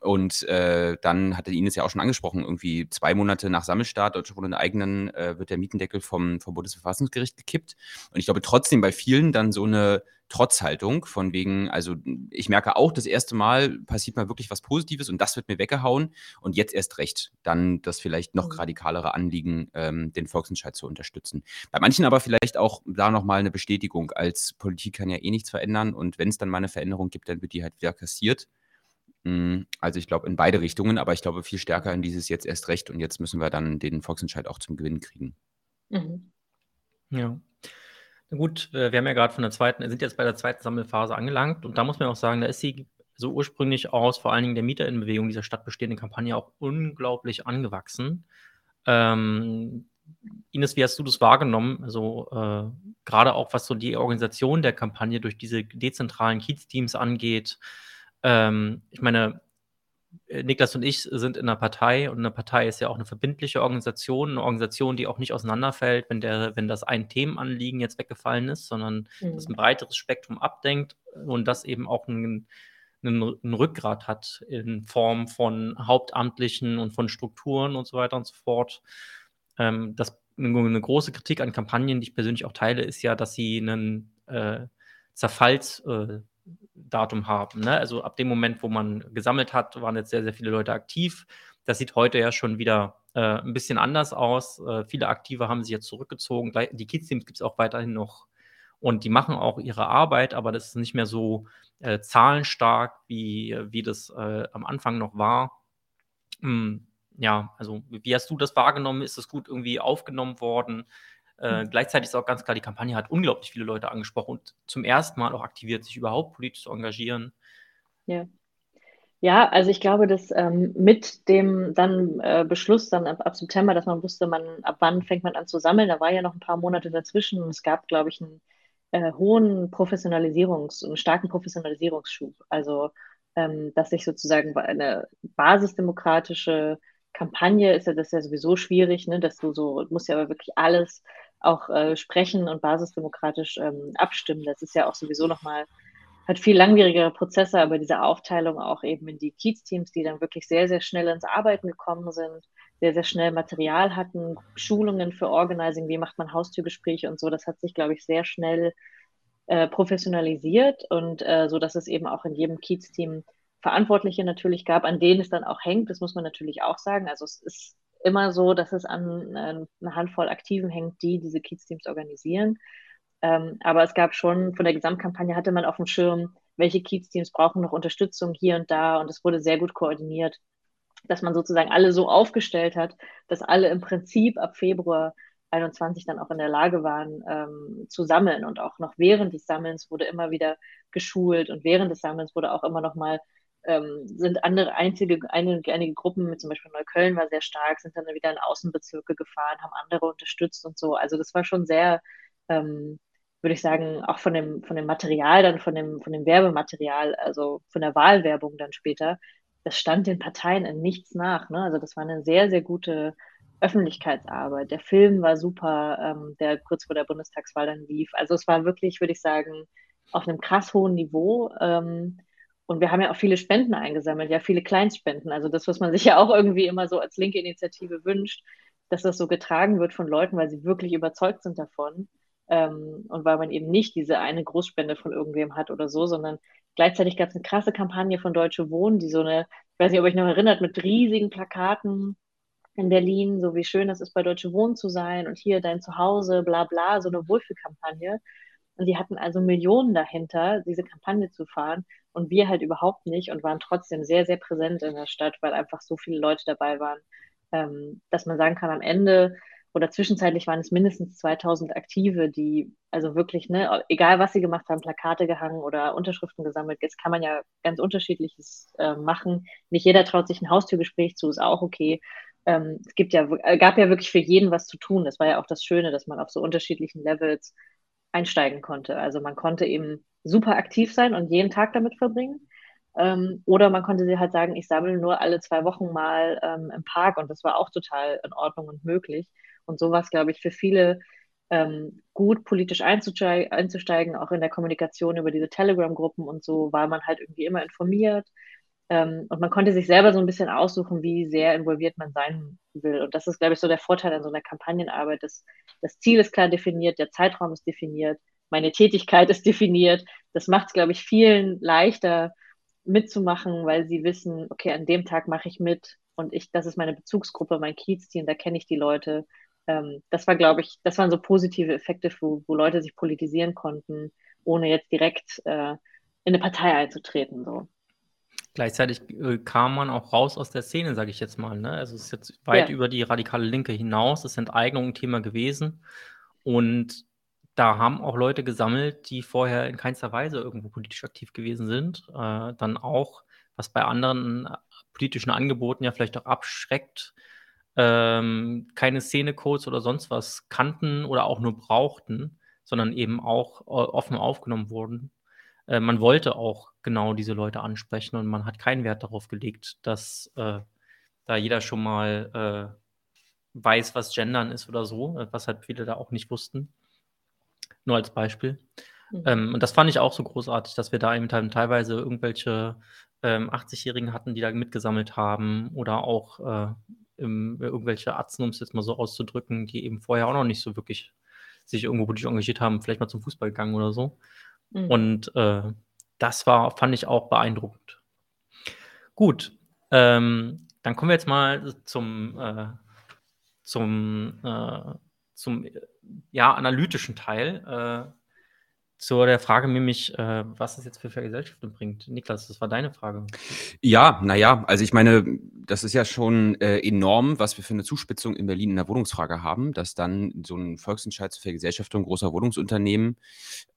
Und äh, dann hatte Ines ja auch schon angesprochen, irgendwie zwei Monate nach Sammelstart Deutsche Wohnen eigenen äh, wird der Mietendeckel vom, vom Bundesverfassungsgericht gekippt. Und ich glaube trotzdem bei vielen dann so eine Trotzhaltung von wegen, also ich merke auch, das erste Mal passiert mal wirklich was Positives und das wird mir weggehauen und jetzt erst recht, dann das vielleicht noch mhm. radikalere Anliegen, ähm, den Volksentscheid zu unterstützen. Bei manchen aber vielleicht auch da nochmal eine Bestätigung, als Politik kann ja eh nichts verändern und wenn es dann mal eine Veränderung gibt, dann wird die halt wieder kassiert. Hm, also ich glaube in beide Richtungen, aber ich glaube viel stärker in dieses jetzt erst recht und jetzt müssen wir dann den Volksentscheid auch zum Gewinn kriegen. Mhm. Ja. Gut, äh, wir haben ja gerade von der zweiten, sind jetzt bei der zweiten Sammelphase angelangt und da muss man auch sagen, da ist sie so ursprünglich aus vor allen Dingen der Mieterinnenbewegung dieser stadtbestehenden Kampagne auch unglaublich angewachsen. Ähm, Ines, wie hast du das wahrgenommen? Also äh, gerade auch was so die Organisation der Kampagne durch diese dezentralen Kiez-Teams angeht. Ähm, ich meine, Niklas und ich sind in einer Partei und eine Partei ist ja auch eine verbindliche Organisation, eine Organisation, die auch nicht auseinanderfällt, wenn, der, wenn das ein Themenanliegen jetzt weggefallen ist, sondern mhm. das ein breiteres Spektrum abdenkt und das eben auch ein, ein, ein, Rückgrat hat in Form von Hauptamtlichen und von Strukturen und so weiter und so fort. Ähm, das, eine große Kritik an Kampagnen, die ich persönlich auch teile, ist ja, dass sie einen äh, Zerfalls äh, Datum haben. Ne? Also ab dem Moment, wo man gesammelt hat, waren jetzt sehr, sehr viele Leute aktiv. Das sieht heute ja schon wieder äh, ein bisschen anders aus. Äh, viele Aktive haben sich jetzt zurückgezogen. Die Kids-Teams gibt es auch weiterhin noch und die machen auch ihre Arbeit, aber das ist nicht mehr so äh, zahlenstark, wie, wie das äh, am Anfang noch war. Hm, ja, also wie hast du das wahrgenommen? Ist das gut irgendwie aufgenommen worden? Äh, mhm. gleichzeitig ist auch ganz klar, die Kampagne hat unglaublich viele Leute angesprochen und zum ersten Mal auch aktiviert, sich überhaupt politisch zu engagieren. Ja. Ja, also ich glaube, dass ähm, mit dem dann äh, Beschluss dann ab, ab, September, dass man wusste, man ab wann fängt man an zu sammeln, da war ja noch ein paar Monate dazwischen und es gab, glaube ich, einen äh, hohen Professionalisierungs- einen starken Professionalisierungsschub. Also ähm, dass sich sozusagen eine basisdemokratische Kampagne ist ja das ja sowieso schwierig, ne, dass du so, musst ja aber wirklich alles auch äh, sprechen und basisdemokratisch ähm, abstimmen. Das ist ja auch sowieso nochmal, hat viel langwierigere Prozesse, aber diese Aufteilung auch eben in die Kiez-Teams, die dann wirklich sehr, sehr schnell ins Arbeiten gekommen sind, sehr, sehr schnell Material hatten, Schulungen für Organizing, wie macht man Haustürgespräche und so, das hat sich, glaube ich, sehr schnell äh, professionalisiert und äh, so, dass es eben auch in jedem Kiez-Team Verantwortliche natürlich gab, an denen es dann auch hängt, das muss man natürlich auch sagen. Also es ist immer so, dass es an äh, einer Handvoll Aktiven hängt, die diese Kiez-Teams organisieren. Ähm, aber es gab schon, von der Gesamtkampagne hatte man auf dem Schirm, welche Kiez-Teams brauchen noch Unterstützung hier und da und es wurde sehr gut koordiniert, dass man sozusagen alle so aufgestellt hat, dass alle im Prinzip ab Februar 21 dann auch in der Lage waren ähm, zu sammeln und auch noch während des Sammelns wurde immer wieder geschult und während des Sammelns wurde auch immer noch mal ähm, sind andere einzige, einige, einige Gruppen, mit zum Beispiel Neukölln war sehr stark, sind dann wieder in Außenbezirke gefahren, haben andere unterstützt und so. Also das war schon sehr, ähm, würde ich sagen, auch von dem, von dem Material, dann von dem, von dem Werbematerial, also von der Wahlwerbung dann später, das stand den Parteien in nichts nach. Ne? Also das war eine sehr, sehr gute Öffentlichkeitsarbeit. Der Film war super, ähm, der kurz vor der Bundestagswahl dann lief. Also es war wirklich, würde ich sagen, auf einem krass hohen Niveau. Ähm, und wir haben ja auch viele Spenden eingesammelt, ja, viele Kleinstspenden. Also das, was man sich ja auch irgendwie immer so als linke Initiative wünscht, dass das so getragen wird von Leuten, weil sie wirklich überzeugt sind davon. ähm, und weil man eben nicht diese eine Großspende von irgendwem hat oder so, sondern gleichzeitig gab es eine krasse Kampagne von Deutsche Wohnen, die so eine, ich weiß nicht, ob euch noch erinnert, mit riesigen Plakaten in Berlin, so wie schön es ist, bei Deutsche Wohnen zu sein und hier dein Zuhause, bla bla, so eine Wohlfühlkampagne. Und die hatten also Millionen dahinter, diese Kampagne zu fahren und wir halt überhaupt nicht und waren trotzdem sehr, sehr präsent in der Stadt, weil einfach so viele Leute dabei waren, ähm, dass man sagen kann, am Ende oder zwischenzeitlich waren es mindestens 2000 Aktive, die also wirklich, ne, egal was sie gemacht haben, Plakate gehangen oder Unterschriften gesammelt. Jetzt kann man ja ganz unterschiedliches äh, machen. Nicht jeder traut sich ein Haustürgespräch zu, ist auch okay. Ähm, es gibt ja, äh, gab ja wirklich für jeden was zu tun. Das war ja auch das Schöne, dass man auf so unterschiedlichen Levels einsteigen konnte. Also man konnte eben super aktiv sein und jeden Tag damit verbringen. Ähm, oder man konnte sie halt sagen, ich sammle nur alle zwei Wochen mal ähm, im Park und das war auch total in Ordnung und möglich. Und so war es, glaube ich, für viele ähm, gut politisch einzusteigen, einzusteigen, auch in der Kommunikation über diese Telegram-Gruppen und so, war man halt irgendwie immer informiert. Ähm, und man konnte sich selber so ein bisschen aussuchen, wie sehr involviert man sein will. Und das ist, glaube ich, so der Vorteil an so einer Kampagnenarbeit. Das, das Ziel ist klar definiert, der Zeitraum ist definiert, meine Tätigkeit ist definiert. Das macht es, glaube ich, vielen leichter, mitzumachen, weil sie wissen, okay, an dem Tag mache ich mit und ich, das ist meine Bezugsgruppe, mein Kiez-Team, da kenne ich die Leute. Ähm, das war, glaube ich, das waren so positive Effekte, wo, wo Leute sich politisieren konnten, ohne jetzt direkt äh, in eine Partei einzutreten. So. Gleichzeitig äh, kam man auch raus aus der Szene, sage ich jetzt mal. Ne? Also es ist jetzt weit ja. über die radikale Linke hinaus. Es ist Enteignung ein Thema gewesen. Und da haben auch Leute gesammelt, die vorher in keinster Weise irgendwo politisch aktiv gewesen sind. Äh, dann auch, was bei anderen äh, politischen Angeboten ja vielleicht auch abschreckt, ähm, keine Szenecodes oder sonst was kannten oder auch nur brauchten, sondern eben auch äh, offen aufgenommen wurden. Äh, man wollte auch genau diese Leute ansprechen und man hat keinen Wert darauf gelegt, dass äh, da jeder schon mal äh, weiß, was Gendern ist oder so, was halt viele da auch nicht wussten. Nur als Beispiel. Mhm. Ähm, und das fand ich auch so großartig, dass wir da eben teilweise irgendwelche ähm, 80-Jährigen hatten, die da mitgesammelt haben oder auch äh, im, irgendwelche Atzen, um es jetzt mal so auszudrücken, die eben vorher auch noch nicht so wirklich sich irgendwo politisch engagiert haben, vielleicht mal zum Fußball gegangen oder so. Mhm. Und äh, das war, fand ich auch beeindruckend. Gut, ähm, dann kommen wir jetzt mal zum, äh, zum äh, zum ja, analytischen Teil. Äh, zu der Frage nämlich, äh, was das jetzt für Vergesellschaftung bringt. Niklas, das war deine Frage. Ja, naja, also ich meine, das ist ja schon äh, enorm, was wir für eine Zuspitzung in Berlin in der Wohnungsfrage haben, dass dann so ein Volksentscheid zur Vergesellschaftung großer Wohnungsunternehmen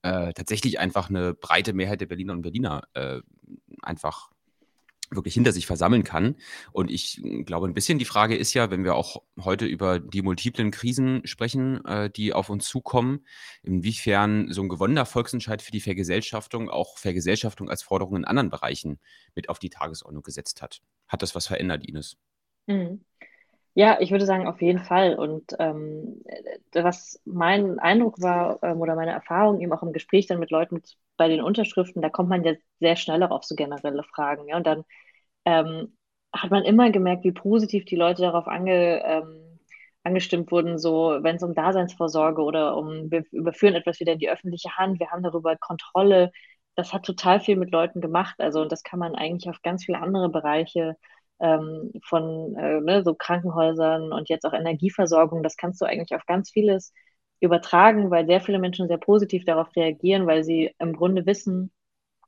äh, tatsächlich einfach eine breite Mehrheit der Berliner und Berliner äh, einfach wirklich hinter sich versammeln kann. Und ich glaube, ein bisschen die Frage ist ja, wenn wir auch heute über die multiplen Krisen sprechen, äh, die auf uns zukommen, inwiefern so ein gewonnener Volksentscheid für die Vergesellschaftung auch Vergesellschaftung als Forderung in anderen Bereichen mit auf die Tagesordnung gesetzt hat. Hat das was verändert, Ines? Mhm. Ja, ich würde sagen, auf jeden Fall. Und ähm, was mein Eindruck war ähm, oder meine Erfahrung eben auch im Gespräch dann mit Leuten bei den Unterschriften, da kommt man ja sehr schnell auch auf so generelle Fragen. Ja? Und dann ähm, hat man immer gemerkt, wie positiv die Leute darauf ange, ähm, angestimmt wurden, so wenn es um Daseinsvorsorge oder um, wir überführen etwas wieder in die öffentliche Hand, wir haben darüber Kontrolle. Das hat total viel mit Leuten gemacht. Also, und das kann man eigentlich auf ganz viele andere Bereiche ähm, von äh, ne, so Krankenhäusern und jetzt auch Energieversorgung, das kannst du eigentlich auf ganz vieles übertragen, weil sehr viele Menschen sehr positiv darauf reagieren, weil sie im Grunde wissen,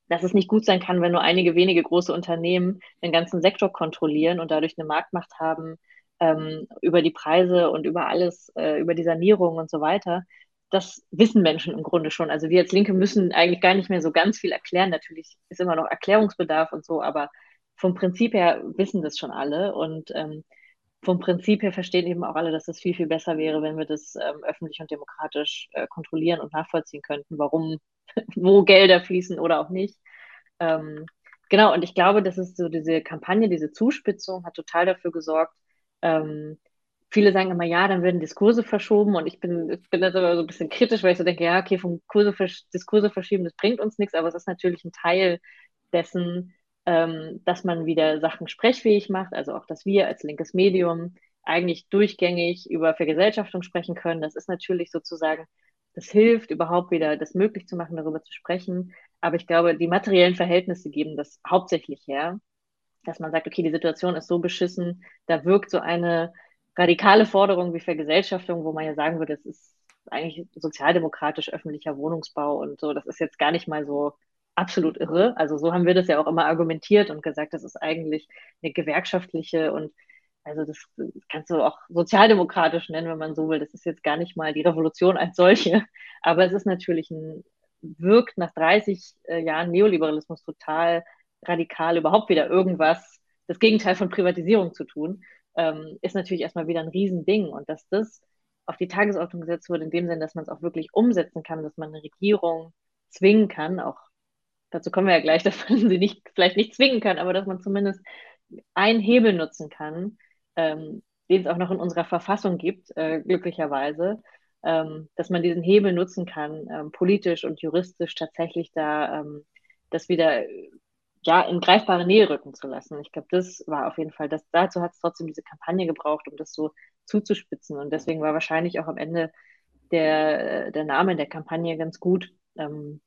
dass es nicht gut sein kann, wenn nur einige wenige große Unternehmen den ganzen Sektor kontrollieren und dadurch eine Marktmacht haben ähm, über die Preise und über alles, äh, über die Sanierung und so weiter. Das wissen Menschen im Grunde schon. Also wir als Linke müssen eigentlich gar nicht mehr so ganz viel erklären. Natürlich ist immer noch Erklärungsbedarf und so, aber vom Prinzip her wissen das schon alle und ähm, vom Prinzip her verstehen eben auch alle, dass es viel, viel besser wäre, wenn wir das ähm, öffentlich und demokratisch äh, kontrollieren und nachvollziehen könnten, warum, wo Gelder fließen oder auch nicht. Ähm, genau, und ich glaube, dass es so diese Kampagne, diese Zuspitzung hat total dafür gesorgt, ähm, viele sagen immer, ja, dann werden Diskurse verschoben und ich bin, ich bin da so ein bisschen kritisch, weil ich so denke, ja, okay, vom Kurse, Diskurse verschieben, das bringt uns nichts, aber es ist natürlich ein Teil dessen, ähm, dass man wieder Sachen sprechfähig macht, also auch, dass wir als linkes Medium eigentlich durchgängig über Vergesellschaftung sprechen können. Das ist natürlich sozusagen das hilft überhaupt wieder, das möglich zu machen, darüber zu sprechen. Aber ich glaube, die materiellen Verhältnisse geben das hauptsächlich her, dass man sagt, okay, die Situation ist so beschissen, da wirkt so eine radikale Forderung wie Vergesellschaftung, wo man ja sagen würde, es ist eigentlich sozialdemokratisch öffentlicher Wohnungsbau und so, das ist jetzt gar nicht mal so absolut irre. Also so haben wir das ja auch immer argumentiert und gesagt, das ist eigentlich eine gewerkschaftliche und also das kannst du auch sozialdemokratisch nennen, wenn man so will. Das ist jetzt gar nicht mal die Revolution als solche, aber es ist natürlich ein, wirkt nach 30 äh, Jahren Neoliberalismus total radikal, überhaupt wieder irgendwas, das Gegenteil von Privatisierung zu tun, ähm, ist natürlich erstmal wieder ein Riesending. Und dass das auf die Tagesordnung gesetzt wurde, in dem Sinne, dass man es auch wirklich umsetzen kann, dass man eine Regierung zwingen kann, auch dazu kommen wir ja gleich, dass man sie nicht, vielleicht nicht zwingen kann, aber dass man zumindest einen Hebel nutzen kann, ähm, den es auch noch in unserer Verfassung gibt, äh, glücklicherweise, ähm, dass man diesen Hebel nutzen kann, ähm, politisch und juristisch tatsächlich da ähm, das wieder ja, in greifbare Nähe rücken zu lassen. Ich glaube, das war auf jeden Fall, das, dazu hat es trotzdem diese Kampagne gebraucht, um das so zuzuspitzen. Und deswegen war wahrscheinlich auch am Ende der, der Name der Kampagne ganz gut ähm,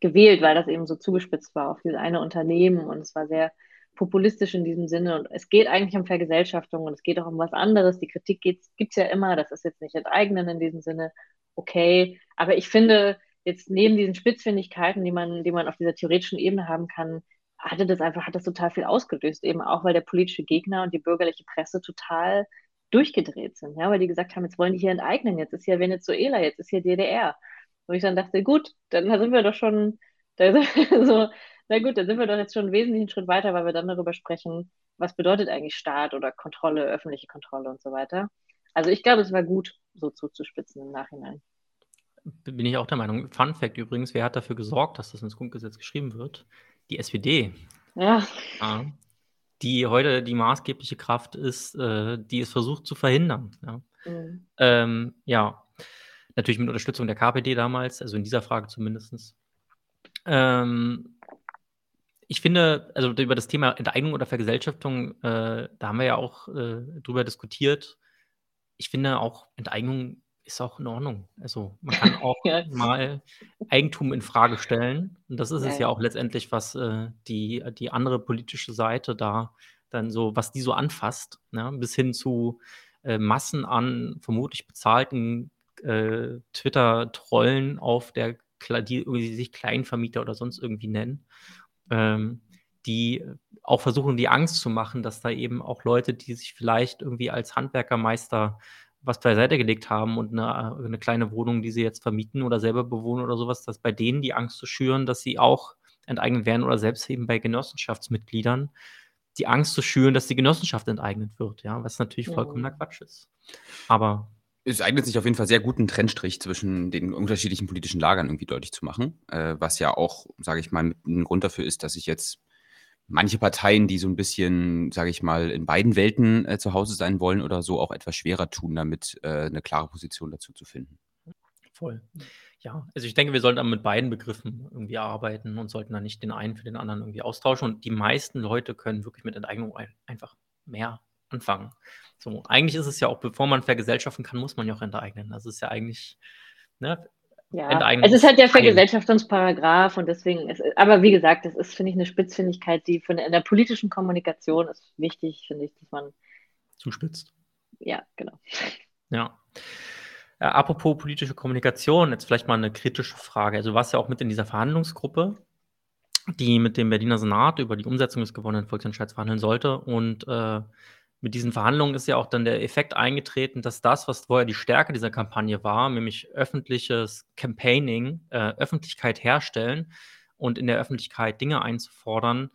gewählt, weil das eben so zugespitzt war auf dieses eine Unternehmen und es war sehr populistisch in diesem Sinne. Und es geht eigentlich um Vergesellschaftung und es geht auch um was anderes. Die Kritik gibt es ja immer, das ist jetzt nicht enteignen in diesem Sinne, okay. Aber ich finde, jetzt neben diesen Spitzfindigkeiten, die man, die man auf dieser theoretischen Ebene haben kann, hatte das einfach, hat das total viel ausgelöst, eben auch weil der politische Gegner und die bürgerliche Presse total durchgedreht sind, ja, weil die gesagt haben, jetzt wollen die hier enteignen, jetzt ist hier Venezuela, jetzt ist hier DDR. Wo ich dann dachte, gut, dann sind wir doch schon, so, na gut, dann sind wir doch jetzt schon einen wesentlichen Schritt weiter, weil wir dann darüber sprechen, was bedeutet eigentlich Staat oder Kontrolle, öffentliche Kontrolle und so weiter. Also ich glaube, es war gut, so zuzuspitzen im Nachhinein. Bin ich auch der Meinung. Fun Fact übrigens, wer hat dafür gesorgt, dass das ins Grundgesetz geschrieben wird? Die SPD. Ja. ja die heute die maßgebliche Kraft ist, äh, die es versucht zu verhindern. Ja. Mhm. Ähm, ja. Natürlich mit Unterstützung der KPD damals, also in dieser Frage zumindest. Ähm, ich finde, also über das Thema Enteignung oder Vergesellschaftung, äh, da haben wir ja auch äh, drüber diskutiert. Ich finde auch Enteignung ist auch in Ordnung. Also man kann auch ja. mal Eigentum in Frage stellen. Und das ist ja, es ja auch letztendlich, was äh, die, die andere politische Seite da dann so, was die so anfasst, ne? bis hin zu äh, Massen an vermutlich bezahlten äh, Twitter-Trollen auf der, die irgendwie sich Kleinvermieter oder sonst irgendwie nennen. Ähm, die auch versuchen, die Angst zu machen, dass da eben auch Leute, die sich vielleicht irgendwie als Handwerkermeister was beiseite gelegt haben und eine, eine, kleine Wohnung, die sie jetzt vermieten oder selber bewohnen oder sowas, dass bei denen die Angst zu schüren, dass sie auch enteignet werden oder selbst eben bei Genossenschaftsmitgliedern die Angst zu schüren, dass die Genossenschaft enteignet wird, ja, was natürlich vollkommener Quatsch ist. Aber es eignet sich auf jeden Fall sehr gut, einen Trennstrich zwischen den unterschiedlichen politischen Lagern irgendwie deutlich zu machen, äh, was ja auch, sage ich mal, ein Grund dafür ist, dass ich jetzt manche Parteien, die so ein bisschen, sage ich mal, in beiden Welten äh, zu Hause sein wollen oder so, auch etwas schwerer tun, damit äh, eine klare Position dazu zu finden. Voll. Ja, also ich denke, wir sollten mit beiden Begriffen irgendwie arbeiten und sollten dann nicht den einen für den anderen irgendwie austauschen. Und die meisten Leute können wirklich mit Enteignung ein, einfach mehr anfangen. So, eigentlich ist es ja auch, bevor man vergesellschaften kann, muss man ja auch enteignen. Das ist ja eigentlich, ne, ja, es ist halt der Vergesellschaftungsparagraf und deswegen ist, aber wie gesagt, das ist, finde ich, eine Spitzfindigkeit, die von in der politischen Kommunikation ist wichtig, finde ich, dass man zuspitzt. Ja, genau. Ja. Äh, apropos politische Kommunikation, jetzt vielleicht mal eine kritische Frage. Also, du warst ja auch mit in dieser Verhandlungsgruppe, die mit dem Berliner Senat über die Umsetzung des gewonnenen Volksentscheids verhandeln sollte. Und äh, mit diesen Verhandlungen ist ja auch dann der Effekt eingetreten, dass das, was vorher die Stärke dieser Kampagne war, nämlich öffentliches Campaigning, äh, Öffentlichkeit herstellen und in der Öffentlichkeit Dinge einzufordern,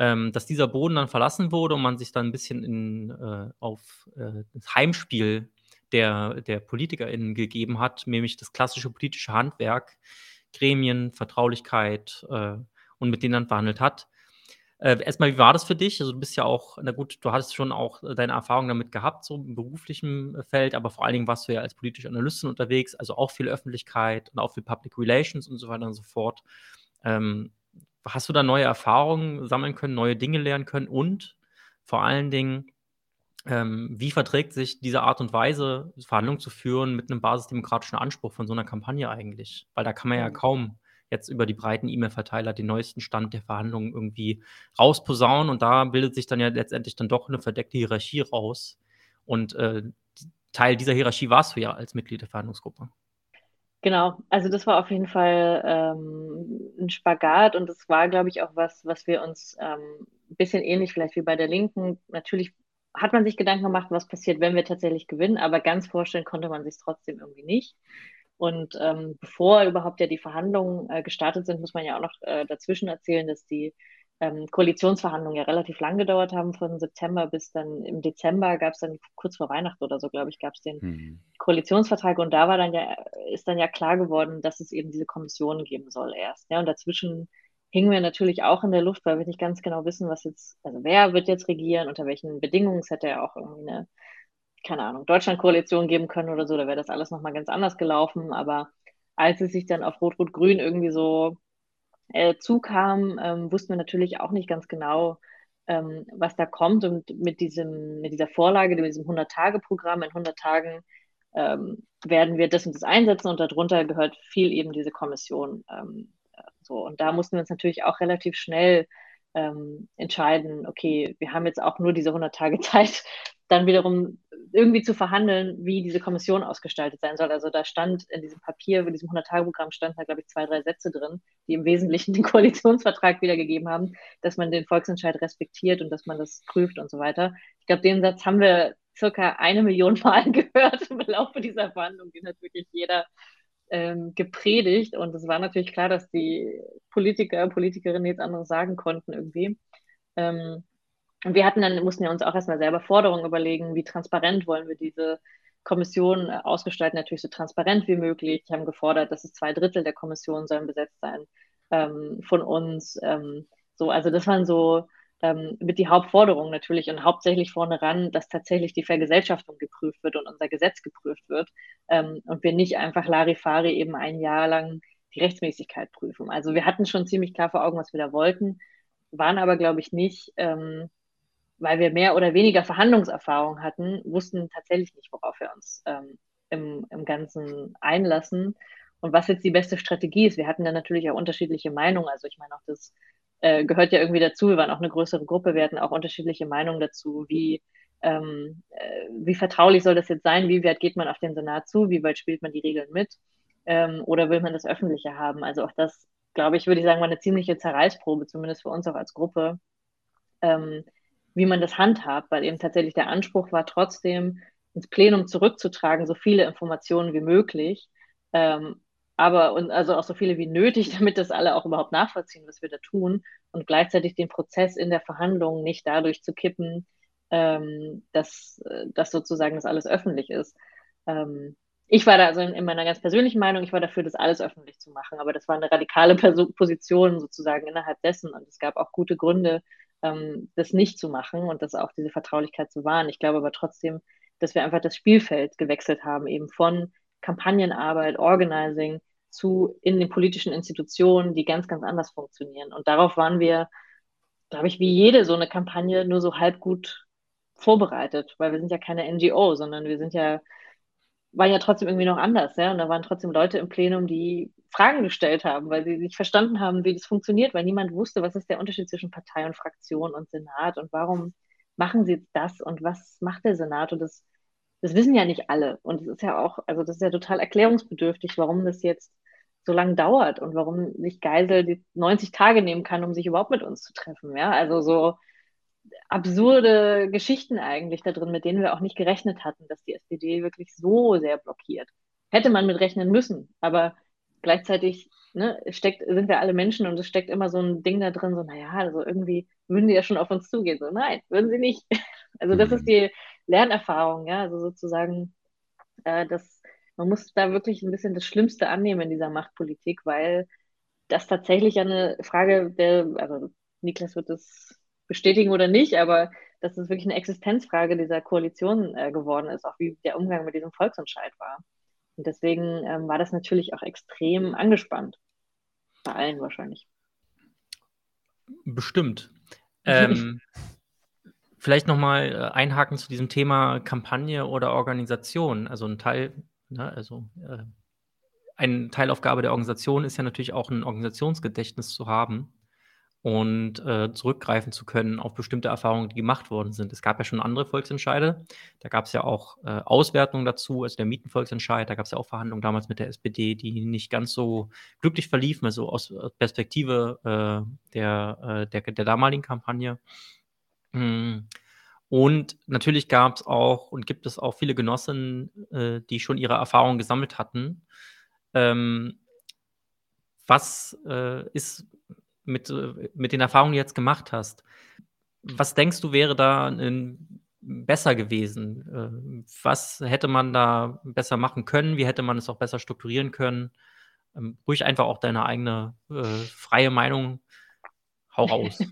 ähm, dass dieser Boden dann verlassen wurde und man sich dann ein bisschen in, äh, auf äh, das Heimspiel der, der PolitikerInnen gegeben hat, nämlich das klassische politische Handwerk, Gremien, Vertraulichkeit äh, und mit denen dann verhandelt hat. Äh, erstmal, wie war das für dich? Also, du bist ja auch, na gut, du hattest schon auch äh, deine Erfahrung damit gehabt, so im beruflichen äh, Feld, aber vor allen Dingen warst du ja als politische Analystin unterwegs, also auch viel Öffentlichkeit und auch viel Public Relations und so weiter und so fort. Ähm, hast du da neue Erfahrungen sammeln können, neue Dinge lernen können und vor allen Dingen, ähm, wie verträgt sich diese Art und Weise, Verhandlungen zu führen, mit einem basisdemokratischen Anspruch von so einer Kampagne eigentlich? Weil da kann man ja mhm. kaum jetzt über die breiten E-Mail-Verteiler den neuesten Stand der Verhandlungen irgendwie rausposaunen und da bildet sich dann ja letztendlich dann doch eine verdeckte Hierarchie raus. Und äh, Teil dieser Hierarchie warst du ja als Mitglied der Verhandlungsgruppe. Genau, also das war auf jeden Fall ähm, ein Spagat und das war, glaube ich, auch was, was wir uns ähm, ein bisschen ähnlich vielleicht wie bei der Linken. Natürlich hat man sich Gedanken gemacht, was passiert, wenn wir tatsächlich gewinnen, aber ganz vorstellen konnte man sich trotzdem irgendwie nicht. Und ähm, bevor überhaupt ja die Verhandlungen äh, gestartet sind, muss man ja auch noch äh, dazwischen erzählen, dass die ähm, Koalitionsverhandlungen ja relativ lang gedauert haben, von September bis dann im Dezember gab es dann kurz vor Weihnachten oder so, glaube ich, gab es den mhm. Koalitionsvertrag und da war dann ja, ist dann ja klar geworden, dass es eben diese Kommission geben soll erst. Ja, und dazwischen hingen wir natürlich auch in der Luft, weil wir nicht ganz genau wissen, was jetzt, also wer wird jetzt regieren, unter welchen Bedingungen. Es hätte ja auch irgendwie eine, keine Ahnung, Deutschland-Koalition geben können oder so, da wäre das alles nochmal ganz anders gelaufen. Aber als es sich dann auf Rot-Rot-Grün irgendwie so äh, zukam, ähm, wussten wir natürlich auch nicht ganz genau, ähm, was da kommt. Und mit, diesem, mit dieser Vorlage, mit diesem 100-Tage-Programm, in 100 Tagen ähm, werden wir das und das einsetzen und darunter gehört viel eben diese Kommission. Ähm, so. Und da mussten wir uns natürlich auch relativ schnell ähm, entscheiden, okay, wir haben jetzt auch nur diese 100 Tage Zeit, dann wiederum irgendwie zu verhandeln, wie diese Kommission ausgestaltet sein soll. Also da stand in diesem Papier, in diesem 100-Tage-Programm stand da, glaube ich, zwei, drei Sätze drin, die im Wesentlichen den Koalitionsvertrag wiedergegeben haben, dass man den Volksentscheid respektiert und dass man das prüft und so weiter. Ich glaube, den Satz haben wir circa eine Million Mal gehört im Laufe dieser Verhandlung. Den hat wirklich jeder ähm, gepredigt. Und es war natürlich klar, dass die Politiker, Politikerinnen jetzt anderes sagen konnten irgendwie. Ähm, und wir hatten dann, mussten ja uns auch erstmal selber Forderungen überlegen, wie transparent wollen wir diese Kommission äh, ausgestalten, natürlich so transparent wie möglich. Wir haben gefordert, dass es zwei Drittel der Kommission sollen besetzt sein ähm, von uns. Ähm, so, also das waren so ähm, mit die Hauptforderungen natürlich und hauptsächlich vorne ran, dass tatsächlich die Vergesellschaftung geprüft wird und unser Gesetz geprüft wird ähm, und wir nicht einfach Larifari eben ein Jahr lang die Rechtmäßigkeit prüfen. Also wir hatten schon ziemlich klar vor Augen, was wir da wollten, waren aber, glaube ich, nicht ähm, weil wir mehr oder weniger Verhandlungserfahrung hatten, wussten tatsächlich nicht, worauf wir uns ähm, im, im Ganzen einlassen und was jetzt die beste Strategie ist. Wir hatten dann natürlich auch unterschiedliche Meinungen. Also ich meine auch, das äh, gehört ja irgendwie dazu. Wir waren auch eine größere Gruppe. Wir hatten auch unterschiedliche Meinungen dazu, wie, ähm, äh, wie vertraulich soll das jetzt sein, wie weit geht man auf den Senat zu, wie weit spielt man die Regeln mit ähm, oder will man das Öffentliche haben. Also auch das, glaube ich, würde ich sagen, war eine ziemliche Zerreißprobe, zumindest für uns auch als Gruppe. Ähm, wie man das handhabt, weil eben tatsächlich der Anspruch war, trotzdem ins Plenum zurückzutragen, so viele Informationen wie möglich, ähm, aber und also auch so viele wie nötig, damit das alle auch überhaupt nachvollziehen, was wir da tun und gleichzeitig den Prozess in der Verhandlung nicht dadurch zu kippen, ähm, dass, dass sozusagen das alles öffentlich ist. Ähm, ich war da also in, in, meiner ganz persönlichen Meinung, ich war dafür, das alles öffentlich zu machen, aber das war eine radikale Perso Position sozusagen innerhalb dessen und es gab auch gute Gründe, ähm, das nicht zu machen und das auch diese Vertraulichkeit zu wahren. Ich glaube aber trotzdem, dass wir einfach das Spielfeld gewechselt haben, eben von Kampagnenarbeit, Organizing zu in den politischen Institutionen, die ganz, ganz anders funktionieren. Und darauf waren wir, glaube ich, wie jede so eine Kampagne nur so halb gut vorbereitet, weil wir sind ja keine NGO, sondern wir sind ja, war ja trotzdem irgendwie noch anders, ja. Und da waren trotzdem Leute im Plenum, die Fragen gestellt haben, weil sie nicht verstanden haben, wie das funktioniert, weil niemand wusste, was ist der Unterschied zwischen Partei und Fraktion und Senat und warum machen sie jetzt das und was macht der Senat? Und das, das wissen ja nicht alle. Und es ist ja auch, also das ist ja total erklärungsbedürftig, warum das jetzt so lange dauert und warum sich Geisel die 90 Tage nehmen kann, um sich überhaupt mit uns zu treffen, ja, also so absurde Geschichten eigentlich da drin, mit denen wir auch nicht gerechnet hatten, dass die SPD wirklich so sehr blockiert. Hätte man mit rechnen müssen, aber gleichzeitig ne, steckt, sind wir alle Menschen und es steckt immer so ein Ding da drin, so, naja, also irgendwie würden die ja schon auf uns zugehen. So, nein, würden sie nicht. Also das ist mhm. die Lernerfahrung, ja, also sozusagen, äh, das, man muss da wirklich ein bisschen das Schlimmste annehmen in dieser Machtpolitik, weil das tatsächlich eine Frage der, also Niklas wird das bestätigen oder nicht, aber dass es wirklich eine Existenzfrage dieser Koalition äh, geworden ist, auch wie der Umgang mit diesem Volksentscheid war. Und deswegen ähm, war das natürlich auch extrem angespannt. Bei allen wahrscheinlich. Bestimmt. ähm, Vielleicht nochmal äh, einhaken zu diesem Thema Kampagne oder Organisation. Also ein Teil, ne, also äh, eine Teilaufgabe der Organisation ist ja natürlich auch ein Organisationsgedächtnis zu haben und äh, zurückgreifen zu können auf bestimmte Erfahrungen, die gemacht worden sind. Es gab ja schon andere Volksentscheide. Da gab es ja auch äh, Auswertungen dazu, also der Mietenvolksentscheid. Da gab es ja auch Verhandlungen damals mit der SPD, die nicht ganz so glücklich verliefen, also aus Perspektive äh, der, äh, der, der damaligen Kampagne. Hm. Und natürlich gab es auch und gibt es auch viele Genossinnen, äh, die schon ihre Erfahrungen gesammelt hatten. Ähm, was äh, ist mit, äh, mit den Erfahrungen, die du jetzt gemacht hast, was denkst du, wäre da ein, besser gewesen? Äh, was hätte man da besser machen können? Wie hätte man es auch besser strukturieren können? Ähm, ruhig einfach auch deine eigene äh, freie Meinung. Hau raus.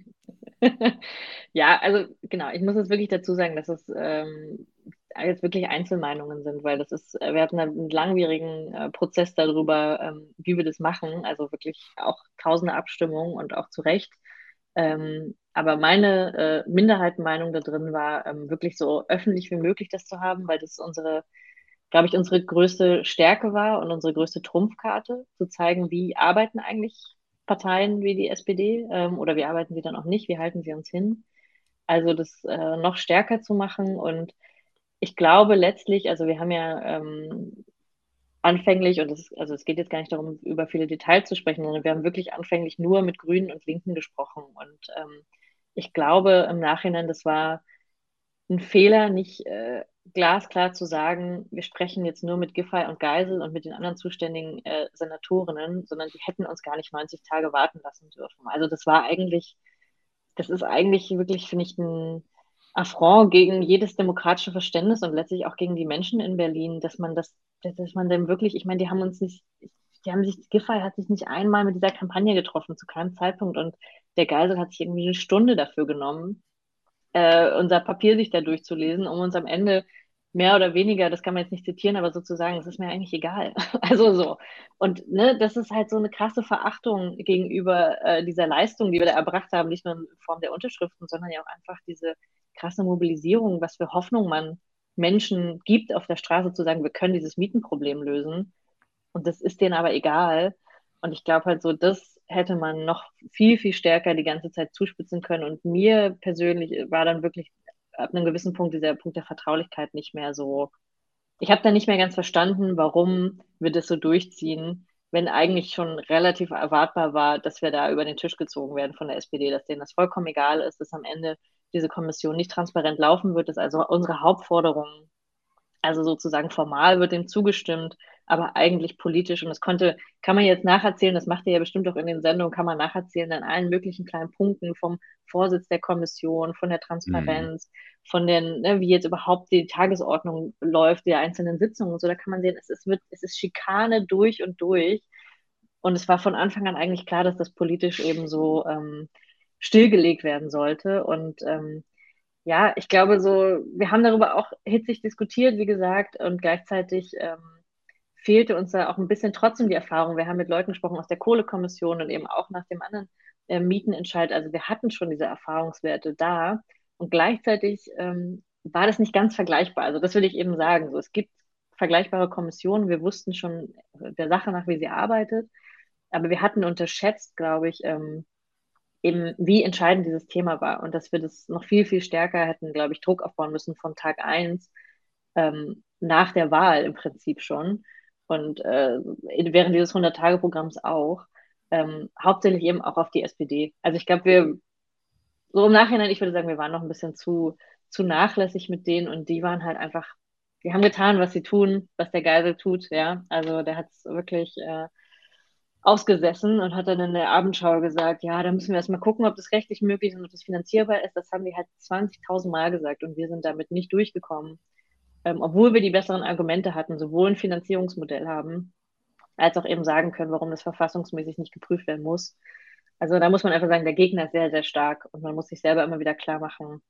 ja, also genau, ich muss jetzt wirklich dazu sagen, dass es ähm, jetzt wirklich Einzelmeinungen sind, weil das ist, wir hatten einen langwierigen äh, Prozess darüber, ähm, wie wir das machen, also wirklich auch tausende Abstimmungen und auch zu Recht. Ähm, aber meine äh, Minderheitenmeinung da drin war, ähm, wirklich so öffentlich wie möglich das zu haben, weil das unsere, glaube ich, unsere größte Stärke war und unsere größte Trumpfkarte, zu zeigen, wie arbeiten eigentlich Parteien wie die SPD oder wie arbeiten sie dann auch nicht, wie halten sie uns hin. Also das äh, noch stärker zu machen und ich glaube letztlich, also wir haben ja ähm, anfänglich, und es, also es geht jetzt gar nicht darum, über viele Details zu sprechen, sondern wir haben wirklich anfänglich nur mit Grünen und Linken gesprochen. Und ähm, ich glaube im Nachhinein, das war ein Fehler, nicht äh, glasklar zu sagen, wir sprechen jetzt nur mit Giffey und Geisel und mit den anderen zuständigen äh, Senatorinnen, sondern die hätten uns gar nicht 90 Tage warten lassen dürfen. Also das war eigentlich, das ist eigentlich wirklich, finde ich, ein Affront gegen jedes demokratische Verständnis und letztlich auch gegen die Menschen in Berlin, dass man das, dass man dann wirklich, ich meine, die haben uns nicht, die haben sich, Giffey hat sich nicht einmal mit dieser Kampagne getroffen, zu keinem Zeitpunkt und der Geisel hat sich irgendwie eine Stunde dafür genommen, äh, unser Papier sich da durchzulesen, um uns am Ende mehr oder weniger, das kann man jetzt nicht zitieren, aber sozusagen, das ist mir eigentlich egal. Also so. Und ne, das ist halt so eine krasse Verachtung gegenüber äh, dieser Leistung, die wir da erbracht haben, nicht nur in Form der Unterschriften, sondern ja auch einfach diese krasse Mobilisierung, was für Hoffnung man Menschen gibt, auf der Straße zu sagen, wir können dieses Mietenproblem lösen. Und das ist denen aber egal. Und ich glaube halt so, das hätte man noch viel, viel stärker die ganze Zeit zuspitzen können. Und mir persönlich war dann wirklich ab einem gewissen Punkt dieser Punkt der Vertraulichkeit nicht mehr so. Ich habe dann nicht mehr ganz verstanden, warum wir das so durchziehen, wenn eigentlich schon relativ erwartbar war, dass wir da über den Tisch gezogen werden von der SPD, dass denen das vollkommen egal ist, dass am Ende diese Kommission nicht transparent laufen wird, ist also unsere Hauptforderung. Also sozusagen formal wird dem zugestimmt, aber eigentlich politisch. Und das konnte, kann man jetzt nacherzählen, das macht ihr ja bestimmt auch in den Sendungen, kann man nacherzählen an allen möglichen kleinen Punkten vom Vorsitz der Kommission, von der Transparenz, mhm. von den, ne, wie jetzt überhaupt die Tagesordnung läuft, der einzelnen Sitzungen und so. Da kann man sehen, es ist, wird, es ist Schikane durch und durch. Und es war von Anfang an eigentlich klar, dass das politisch eben so ähm, stillgelegt werden sollte. Und ähm, ja, ich glaube so, wir haben darüber auch hitzig diskutiert, wie gesagt, und gleichzeitig ähm, fehlte uns da auch ein bisschen trotzdem die Erfahrung. Wir haben mit Leuten gesprochen aus der Kohlekommission und eben auch nach dem anderen äh, Mietenentscheid. Also wir hatten schon diese Erfahrungswerte da und gleichzeitig ähm, war das nicht ganz vergleichbar. Also das will ich eben sagen. So, es gibt vergleichbare Kommissionen. Wir wussten schon der Sache nach, wie sie arbeitet, aber wir hatten unterschätzt, glaube ich, ähm, eben wie entscheidend dieses Thema war und dass wir das noch viel, viel stärker hätten, glaube ich, Druck aufbauen müssen von Tag eins ähm, nach der Wahl im Prinzip schon und äh, während dieses 100-Tage-Programms auch, ähm, hauptsächlich eben auch auf die SPD. Also ich glaube, wir, so im Nachhinein, ich würde sagen, wir waren noch ein bisschen zu, zu nachlässig mit denen und die waren halt einfach, die haben getan, was sie tun, was der Geisel tut, ja. Also der hat es wirklich äh, ausgesessen und hat dann in der Abendschau gesagt, ja, da müssen wir erstmal gucken, ob das rechtlich möglich ist und ob das finanzierbar ist. Das haben wir halt 20.000 Mal gesagt und wir sind damit nicht durchgekommen. Ähm, obwohl wir die besseren Argumente hatten, sowohl ein Finanzierungsmodell haben, als auch eben sagen können, warum das verfassungsmäßig nicht geprüft werden muss. Also da muss man einfach sagen, der Gegner ist sehr, sehr stark und man muss sich selber immer wieder klar machen,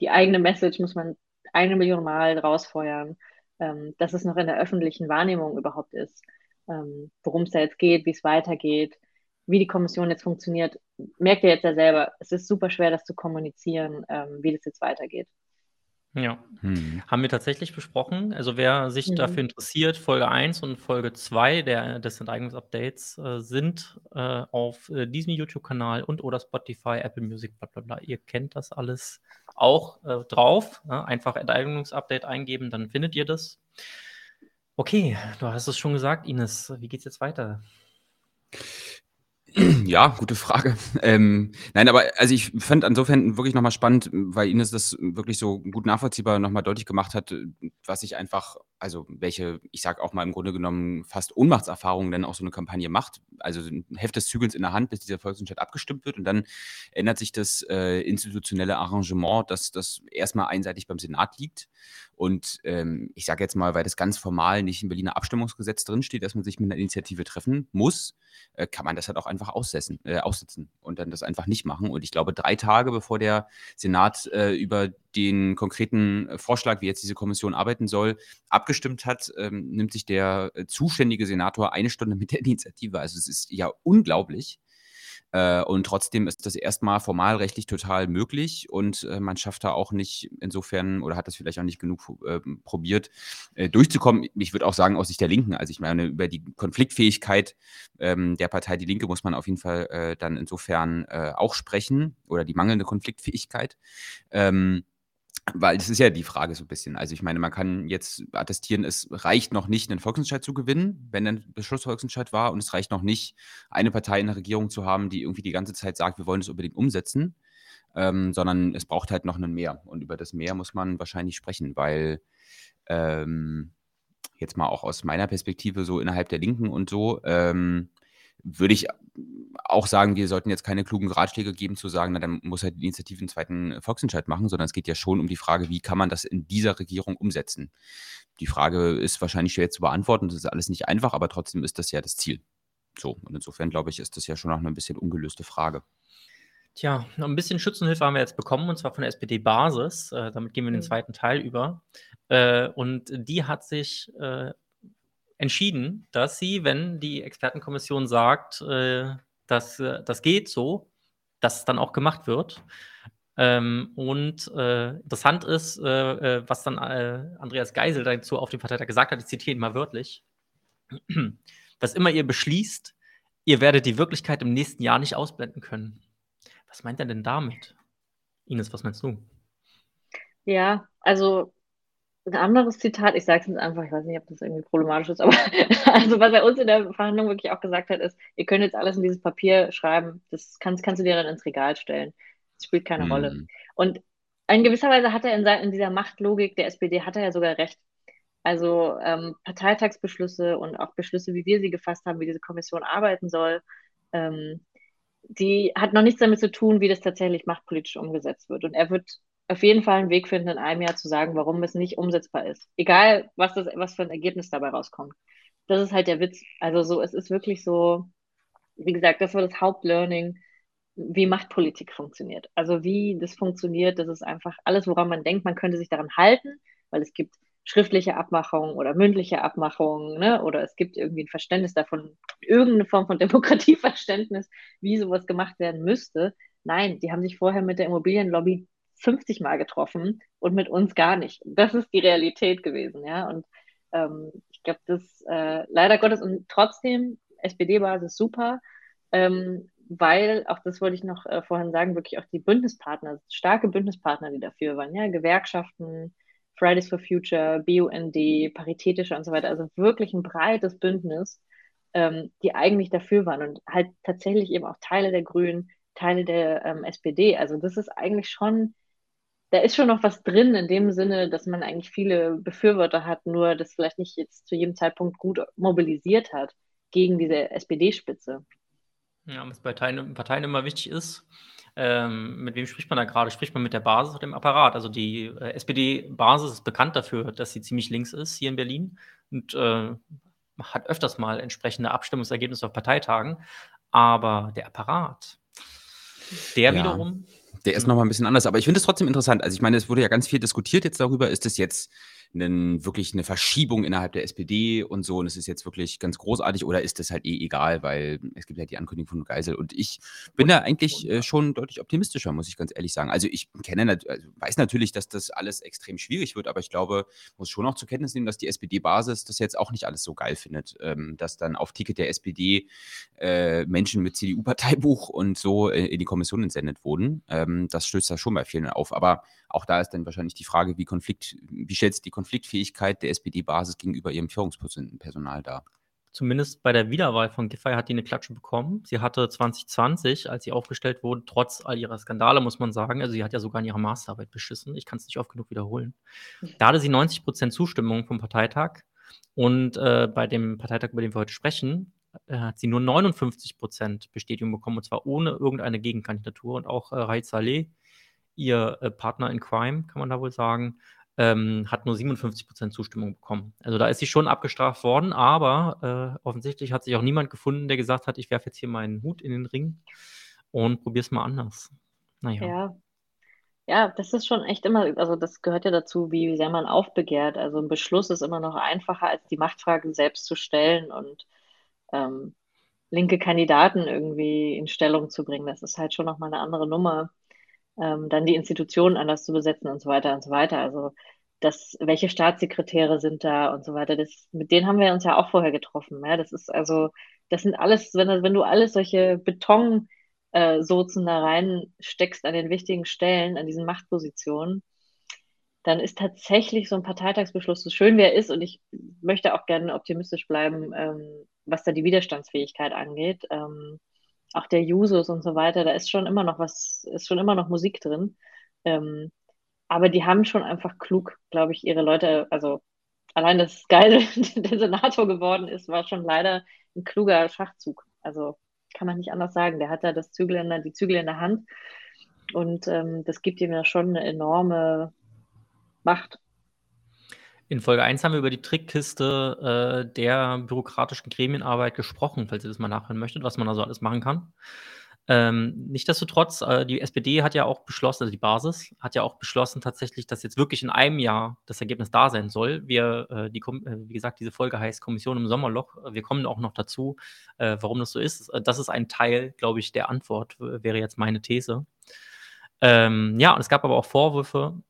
die eigene Message muss man eine Million Mal rausfeuern, ähm, dass es noch in der öffentlichen Wahrnehmung überhaupt ist ähm, worum es da jetzt geht, wie es weitergeht. wie die Kommission jetzt funktioniert, merkt ihr jetzt ja selber, es ist super schwer, das zu kommunizieren, ähm, wie das jetzt weitergeht. Ja, mhm. haben wir tatsächlich besprochen. Also wer sich mhm. dafür interessiert, Folge 1 und Folge 2 der, des Enteignungsupdates äh, sind äh, auf äh, diesem YouTube-Kanal und oder Spotify, Apple Music, bla bla bla. Ihr kennt das alles auch äh, drauf. Ne? Einfach Enteignungsupdate eingeben, dann findet ihr das. Okay, du hast es schon gesagt, Ines. Wie geht's jetzt weiter? Ja, gute Frage. Ähm, nein, aber also ich fand insofern wirklich nochmal spannend, weil Ines das wirklich so gut nachvollziehbar nochmal deutlich gemacht hat, was ich einfach, also welche, ich sage auch mal im Grunde genommen fast Ohnmachtserfahrungen dann auch so eine Kampagne macht. Also ein Heft des Zügels in der Hand, bis dieser Volksentscheid abgestimmt wird und dann ändert sich das äh, institutionelle Arrangement, dass das erstmal einseitig beim Senat liegt. Und ähm, ich sage jetzt mal, weil das ganz formal nicht im Berliner Abstimmungsgesetz drinsteht, dass man sich mit einer Initiative treffen muss, äh, kann man das halt auch einfach aussetzen, äh, aussitzen und dann das einfach nicht machen. Und ich glaube, drei Tage bevor der Senat äh, über den konkreten Vorschlag, wie jetzt diese Kommission arbeiten soll, abgestimmt hat, ähm, nimmt sich der äh, zuständige Senator eine Stunde mit der Initiative. Also es ist ja unglaublich. Äh, und trotzdem ist das erstmal formalrechtlich total möglich und äh, man schafft da auch nicht insofern oder hat das vielleicht auch nicht genug äh, probiert, äh, durchzukommen. Ich würde auch sagen, aus Sicht der Linken. Also ich meine, über die Konfliktfähigkeit ähm, der Partei Die Linke muss man auf jeden Fall äh, dann insofern äh, auch sprechen oder die mangelnde Konfliktfähigkeit. Ähm, weil das ist ja die Frage so ein bisschen. Also ich meine, man kann jetzt attestieren, es reicht noch nicht, einen Volksentscheid zu gewinnen, wenn ein Beschlussvolksentscheid war. Und es reicht noch nicht, eine Partei in der Regierung zu haben, die irgendwie die ganze Zeit sagt, wir wollen es unbedingt umsetzen. Ähm, sondern es braucht halt noch ein Mehr. Und über das Mehr muss man wahrscheinlich sprechen, weil ähm, jetzt mal auch aus meiner Perspektive so innerhalb der Linken und so, ähm, würde ich auch sagen, wir sollten jetzt keine klugen Ratschläge geben, zu sagen, na, dann muss halt die Initiative einen zweiten Volksentscheid machen, sondern es geht ja schon um die Frage, wie kann man das in dieser Regierung umsetzen? Die Frage ist wahrscheinlich schwer zu beantworten, das ist alles nicht einfach, aber trotzdem ist das ja das Ziel. So, und insofern glaube ich, ist das ja schon noch eine ein bisschen ungelöste Frage. Tja, ein bisschen Schützenhilfe haben wir jetzt bekommen, und zwar von der SPD-Basis. Äh, damit gehen wir in den mhm. zweiten Teil über. Äh, und die hat sich äh, entschieden, dass sie, wenn die Expertenkommission sagt, äh, dass äh, das geht so, dass es dann auch gemacht wird. Ähm, und äh, interessant ist, äh, äh was dann äh, Andreas Geisel dazu auf dem Parteitag gesagt hat, ich zitiere ihn mal wörtlich, was immer ihr beschließt, ihr werdet die Wirklichkeit im nächsten Jahr nicht ausblenden können. Was meint er denn damit? Ines, was meinst du? Ja, also ein anderes Zitat, ich sage es jetzt einfach, ich weiß nicht, ob das irgendwie problematisch ist, aber also was er uns in der Verhandlung wirklich auch gesagt hat, ist, ihr könnt jetzt alles in dieses Papier schreiben, das kannst, kannst du dir dann ins Regal stellen. Das spielt keine mhm. Rolle. Und in gewisser Weise hat er in, in, dieser Machtlogik der SPD, hat er ja sogar recht. Also ähm, Parteitagsbeschlüsse und auch Beschlüsse, wie wir sie gefasst haben, wie diese Kommission arbeiten soll, ähm, die hat noch nichts damit zu tun, wie das tatsächlich machtpolitisch umgesetzt wird. Und er wird auf jeden Fall einen Weg finden, in einem Jahr zu sagen, warum es nicht umsetzbar ist. Egal, was, das, was für ein Ergebnis dabei rauskommt. Das ist halt der Witz. Also so, es ist wirklich so, wie gesagt, das war das Hauptlearning, wie Machtpolitik funktioniert. Also wie das funktioniert, das ist einfach alles, woran man denkt, man könnte sich daran halten, weil es gibt schriftliche Abmachungen oder mündliche Abmachungen, ne? oder es gibt irgendwie ein Verständnis davon, irgendeine Form von Demokratieverständnis, wie sowas gemacht werden müsste. Nein, die haben sich vorher mit der Immobilienlobby 50 Mal getroffen und mit uns gar nicht. Das ist die Realität gewesen, ja. Und ähm, ich glaube, das äh, leider Gottes und trotzdem SPD-Basis super, ähm, weil, auch das wollte ich noch äh, vorhin sagen, wirklich auch die Bündnispartner, starke Bündnispartner, die dafür waren, ja, Gewerkschaften, Fridays for Future, BUND, Paritätische und so weiter, also wirklich ein breites Bündnis, ähm, die eigentlich dafür waren und halt tatsächlich eben auch Teile der Grünen, Teile der ähm, SPD. Also das ist eigentlich schon da ist schon noch was drin, in dem Sinne, dass man eigentlich viele Befürworter hat, nur das vielleicht nicht jetzt zu jedem Zeitpunkt gut mobilisiert hat gegen diese SPD-Spitze. Ja, was bei Parteien, Parteien immer wichtig ist, ähm, mit wem spricht man da gerade? Spricht man mit der Basis oder dem Apparat? Also die äh, SPD-Basis ist bekannt dafür, dass sie ziemlich links ist hier in Berlin und äh, hat öfters mal entsprechende Abstimmungsergebnisse auf Parteitagen. Aber der Apparat, der ja. wiederum der ist nochmal ein bisschen anders. Aber ich finde es trotzdem interessant. Also ich meine, es wurde ja ganz viel diskutiert jetzt darüber, ist es jetzt einen, wirklich eine Verschiebung innerhalb der SPD und so. Und es ist jetzt wirklich ganz großartig. Oder ist das halt eh egal, weil es gibt ja die Ankündigung von Geisel. Und ich bin da eigentlich äh, schon deutlich optimistischer, muss ich ganz ehrlich sagen. Also ich kenne, also weiß natürlich, dass das alles extrem schwierig wird, aber ich glaube, muss schon noch zur Kenntnis nehmen, dass die SPD-Basis das jetzt auch nicht alles so geil findet, ähm, dass dann auf Ticket der SPD äh, Menschen mit CDU-Parteibuch und so äh, in die Kommission entsendet wurden. Ähm, das stößt da schon bei vielen auf, aber auch da ist dann wahrscheinlich die Frage, wie Konflikt, wie stellt sich die Konfliktfähigkeit der SPD-Basis gegenüber ihrem Führungspersonal dar? Zumindest bei der Wiederwahl von Giffey hat die eine Klatsche bekommen. Sie hatte 2020, als sie aufgestellt wurde, trotz all ihrer Skandale, muss man sagen, also sie hat ja sogar in ihrer Masterarbeit beschissen, ich kann es nicht oft genug wiederholen. Da hatte sie 90 Prozent Zustimmung vom Parteitag und äh, bei dem Parteitag, über den wir heute sprechen, äh, hat sie nur 59 Prozent Bestätigung bekommen, und zwar ohne irgendeine Gegenkandidatur. Und auch äh, Raid Saleh, ihr äh, Partner in Crime, kann man da wohl sagen, ähm, hat nur 57 Prozent Zustimmung bekommen. Also da ist sie schon abgestraft worden, aber äh, offensichtlich hat sich auch niemand gefunden, der gesagt hat, ich werfe jetzt hier meinen Hut in den Ring und probiere es mal anders. Naja. Ja. Ja, das ist schon echt immer, also das gehört ja dazu, wie sehr man aufbegehrt. Also ein Beschluss ist immer noch einfacher, als die Machtfrage selbst zu stellen und ähm, linke Kandidaten irgendwie in Stellung zu bringen. Das ist halt schon nochmal eine andere Nummer. Ähm, dann die Institutionen anders zu besetzen und so weiter und so weiter. Also das, welche Staatssekretäre sind da und so weiter. Das, mit denen haben wir uns ja auch vorher getroffen. Ja? Das ist also, das sind alles, wenn, wenn du alles solche Betonsozen äh, da reinsteckst an den wichtigen Stellen, an diesen Machtpositionen, dann ist tatsächlich so ein Parteitagsbeschluss, so schön wie er ist, und ich möchte auch gerne optimistisch bleiben, ähm, was da die Widerstandsfähigkeit angeht. Ähm, auch der Jusos und so weiter, da ist schon immer noch was, ist schon immer noch Musik drin. Ähm, aber die haben schon einfach klug, glaube ich, ihre Leute, also allein das Geil, der Senator geworden ist, war schon leider ein kluger Schachzug. Also kann man nicht anders sagen. Der hat da das Zügel in der, die Zügel in der Hand. Und ähm, das gibt ihm ja schon eine enorme Macht. In Folge 1 haben wir über die Trickkiste äh, der bürokratischen Gremienarbeit gesprochen, falls ihr das mal nachhören möchtet, was man also alles machen kann. Ähm, Nichtsdestotrotz, äh, die SPD hat ja auch beschlossen, also die Basis hat ja auch beschlossen tatsächlich, dass jetzt wirklich in einem Jahr das Ergebnis da sein soll. Wir, äh, die, äh, wie gesagt, diese Folge heißt Kommission im Sommerloch. Wir kommen auch noch dazu, äh, warum das so ist. Das ist ein Teil, glaube ich, der Antwort, wäre jetzt meine These. Ähm, ja, und es gab aber auch Vorwürfe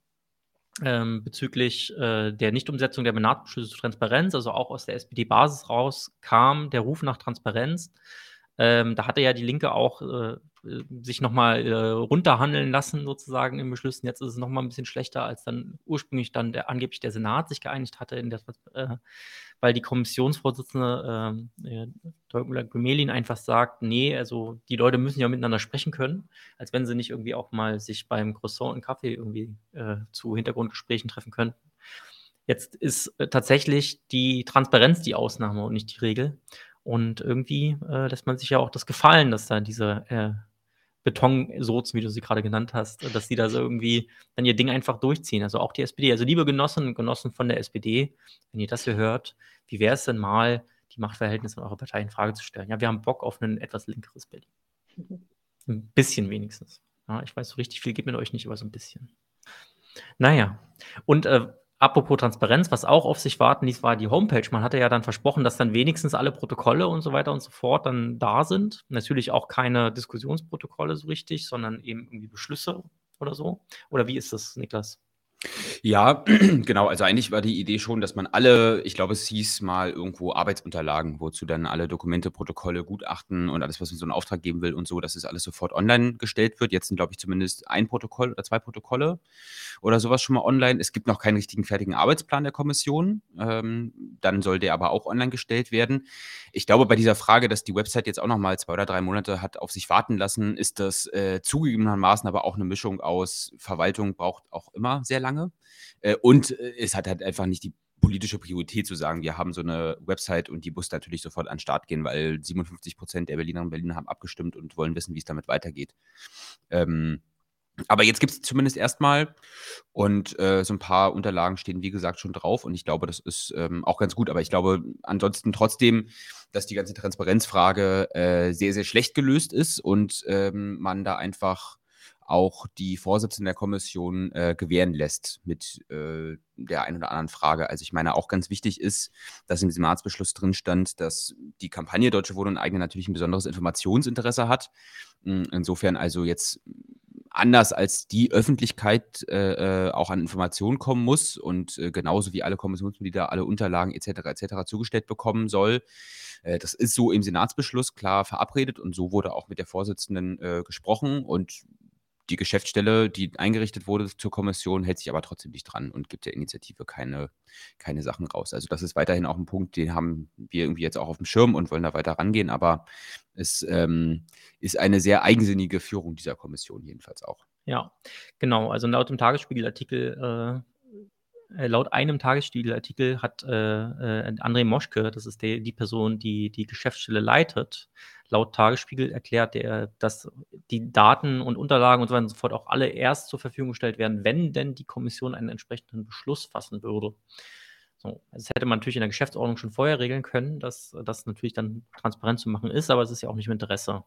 ähm, bezüglich äh, der Nichtumsetzung der Benachrichtigungen zur Transparenz, also auch aus der SPD-Basis raus, kam der Ruf nach Transparenz. Ähm, da hatte ja die Linke auch äh, sich nochmal äh, runterhandeln lassen, sozusagen im Beschlüssen. Jetzt ist es nochmal ein bisschen schlechter, als dann ursprünglich dann der, angeblich der Senat sich geeinigt hatte, der, äh, weil die Kommissionsvorsitzende äh, Gemelin einfach sagt, nee, also die Leute müssen ja miteinander sprechen können, als wenn sie nicht irgendwie auch mal sich beim Croissant und Kaffee irgendwie äh, zu Hintergrundgesprächen treffen könnten. Jetzt ist äh, tatsächlich die Transparenz die Ausnahme und nicht die Regel. Und irgendwie äh, lässt man sich ja auch das gefallen, dass da diese äh, Betonsozen, wie du sie gerade genannt hast, dass die da so irgendwie dann ihr Ding einfach durchziehen. Also auch die SPD. Also liebe Genossinnen und Genossen von der SPD, wenn ihr das hier hört, wie wäre es denn mal, die Machtverhältnisse in eurer Partei in Frage zu stellen? Ja, wir haben Bock auf ein etwas linkeres Berlin. Ein bisschen wenigstens. Ja, ich weiß, so richtig viel geht mit euch nicht, aber so ein bisschen. Naja, und äh, Apropos Transparenz, was auch auf sich warten ließ, war die Homepage. Man hatte ja dann versprochen, dass dann wenigstens alle Protokolle und so weiter und so fort dann da sind. Natürlich auch keine Diskussionsprotokolle so richtig, sondern eben irgendwie Beschlüsse oder so. Oder wie ist das, Niklas? Ja, genau. Also eigentlich war die Idee schon, dass man alle, ich glaube, es hieß mal irgendwo Arbeitsunterlagen, wozu dann alle Dokumente, Protokolle, Gutachten und alles, was man so einen Auftrag geben will und so, dass es alles sofort online gestellt wird. Jetzt sind, glaube ich, zumindest ein Protokoll oder zwei Protokolle oder sowas schon mal online. Es gibt noch keinen richtigen fertigen Arbeitsplan der Kommission. Ähm, dann soll der aber auch online gestellt werden. Ich glaube, bei dieser Frage, dass die Website jetzt auch noch mal zwei oder drei Monate hat auf sich warten lassen, ist das äh, zugegebenermaßen aber auch eine Mischung aus Verwaltung braucht auch immer sehr lange lange. Äh, und äh, es hat halt einfach nicht die politische Priorität zu sagen, wir haben so eine Website und die muss natürlich sofort an den Start gehen, weil 57 Prozent der Berlinerinnen und Berliner haben abgestimmt und wollen wissen, wie es damit weitergeht. Ähm, aber jetzt gibt es zumindest erstmal und äh, so ein paar Unterlagen stehen, wie gesagt, schon drauf und ich glaube, das ist ähm, auch ganz gut. Aber ich glaube ansonsten trotzdem, dass die ganze Transparenzfrage äh, sehr, sehr schlecht gelöst ist und ähm, man da einfach auch die Vorsitzende der Kommission äh, gewähren lässt mit äh, der einen oder anderen Frage. Also ich meine, auch ganz wichtig ist, dass im Senatsbeschluss drin stand, dass die Kampagne Deutsche Wohnen und Eigene natürlich ein besonderes Informationsinteresse hat. Hm, insofern also jetzt anders als die Öffentlichkeit äh, äh, auch an Informationen kommen muss und äh, genauso wie alle Kommissionsmitglieder alle Unterlagen etc. etc. zugestellt bekommen soll. Äh, das ist so im Senatsbeschluss klar verabredet und so wurde auch mit der Vorsitzenden äh, gesprochen und die Geschäftsstelle, die eingerichtet wurde zur Kommission, hält sich aber trotzdem nicht dran und gibt der Initiative keine, keine Sachen raus. Also das ist weiterhin auch ein Punkt, den haben wir irgendwie jetzt auch auf dem Schirm und wollen da weiter rangehen, aber es ähm, ist eine sehr eigensinnige Führung dieser Kommission jedenfalls auch. Ja, genau. Also laut dem Tagesspiegelartikel äh laut einem Tagesspiegelartikel hat äh, äh, André Moschke, das ist der, die Person, die die Geschäftsstelle leitet, laut Tagesspiegel erklärt er, dass die Daten und Unterlagen und so weiter und so fort auch alle erst zur Verfügung gestellt werden, wenn denn die Kommission einen entsprechenden Beschluss fassen würde. So, das hätte man natürlich in der Geschäftsordnung schon vorher regeln können, dass das natürlich dann transparent zu machen ist, aber es ist ja auch nicht im Interesse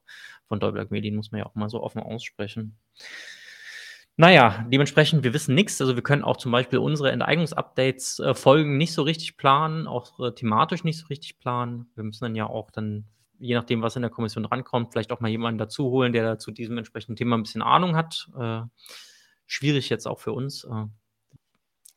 von Dolberg Medien, muss man ja auch mal so offen aussprechen. Naja, dementsprechend, wir wissen nichts. Also wir können auch zum Beispiel unsere Enteignungsupdates äh, Folgen nicht so richtig planen, auch äh, thematisch nicht so richtig planen. Wir müssen dann ja auch dann, je nachdem, was in der Kommission rankommt, vielleicht auch mal jemanden dazu holen, der zu diesem entsprechenden Thema ein bisschen Ahnung hat. Äh, schwierig jetzt auch für uns. Äh,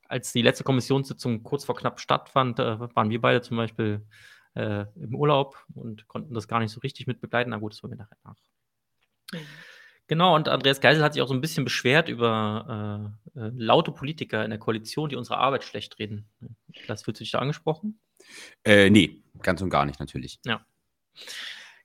als die letzte Kommissionssitzung kurz vor knapp stattfand, äh, waren wir beide zum Beispiel äh, im Urlaub und konnten das gar nicht so richtig mit begleiten. Na gut, das wollen wir nachher nach. Mhm. Genau, und Andreas Geisel hat sich auch so ein bisschen beschwert über äh, äh, laute Politiker in der Koalition, die unsere Arbeit schlecht reden. Das fühlt sich da angesprochen? Äh, nee, ganz und gar nicht, natürlich. Ja.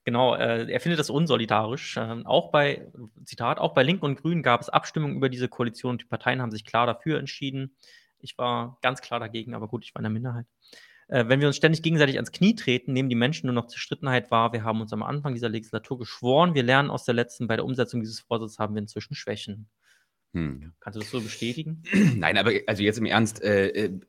Genau, äh, er findet das unsolidarisch. Äh, auch bei, Zitat, auch bei Linken und Grünen gab es Abstimmungen über diese Koalition und die Parteien haben sich klar dafür entschieden. Ich war ganz klar dagegen, aber gut, ich war in der Minderheit. Äh, wenn wir uns ständig gegenseitig ans Knie treten, nehmen die Menschen nur noch Zerstrittenheit wahr. Wir haben uns am Anfang dieser Legislatur geschworen, wir lernen aus der letzten, bei der Umsetzung dieses Vorsatzes haben wir inzwischen Schwächen. Hm. Kannst du das so bestätigen? Nein, aber also jetzt im Ernst, äh, äh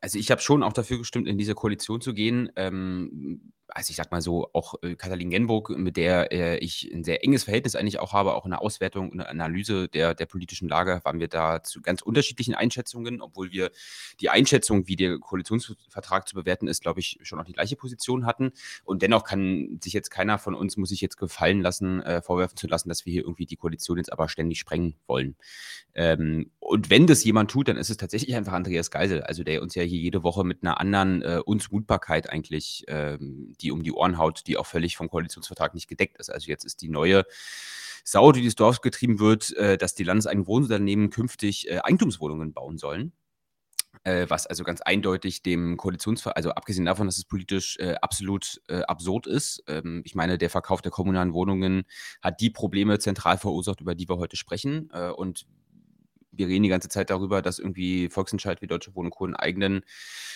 also ich habe schon auch dafür gestimmt, in diese Koalition zu gehen. Ähm, also ich sag mal so, auch äh, Katalin Genburg, mit der äh, ich ein sehr enges Verhältnis eigentlich auch habe, auch in der Auswertung, der Analyse der, der politischen Lage, waren wir da zu ganz unterschiedlichen Einschätzungen, obwohl wir die Einschätzung, wie der Koalitionsvertrag zu bewerten ist, glaube ich, schon auch die gleiche Position hatten. Und dennoch kann sich jetzt keiner von uns, muss sich jetzt gefallen lassen, äh, vorwerfen zu lassen, dass wir hier irgendwie die Koalition jetzt aber ständig sprengen wollen. Ähm, und wenn das jemand tut, dann ist es tatsächlich einfach Andreas Geisel, also der uns ja hier jede Woche mit einer anderen äh, Unzumutbarkeit eigentlich ähm, die um die Ohren haut, die auch völlig vom Koalitionsvertrag nicht gedeckt ist. Also jetzt ist die neue Sau, die durchs Dorf getrieben wird, äh, dass die landeseigenen Wohnunternehmen künftig äh, Eigentumswohnungen bauen sollen. Äh, was also ganz eindeutig dem Koalitionsvertrag, also abgesehen davon, dass es politisch absolut absurd ist. Ähm, ich meine, der Verkauf der kommunalen Wohnungen hat die Probleme zentral verursacht, über die wir heute sprechen. Und wir reden die ganze Zeit darüber, dass irgendwie Volksentscheid wie Deutsche Wohnen Co. eigenen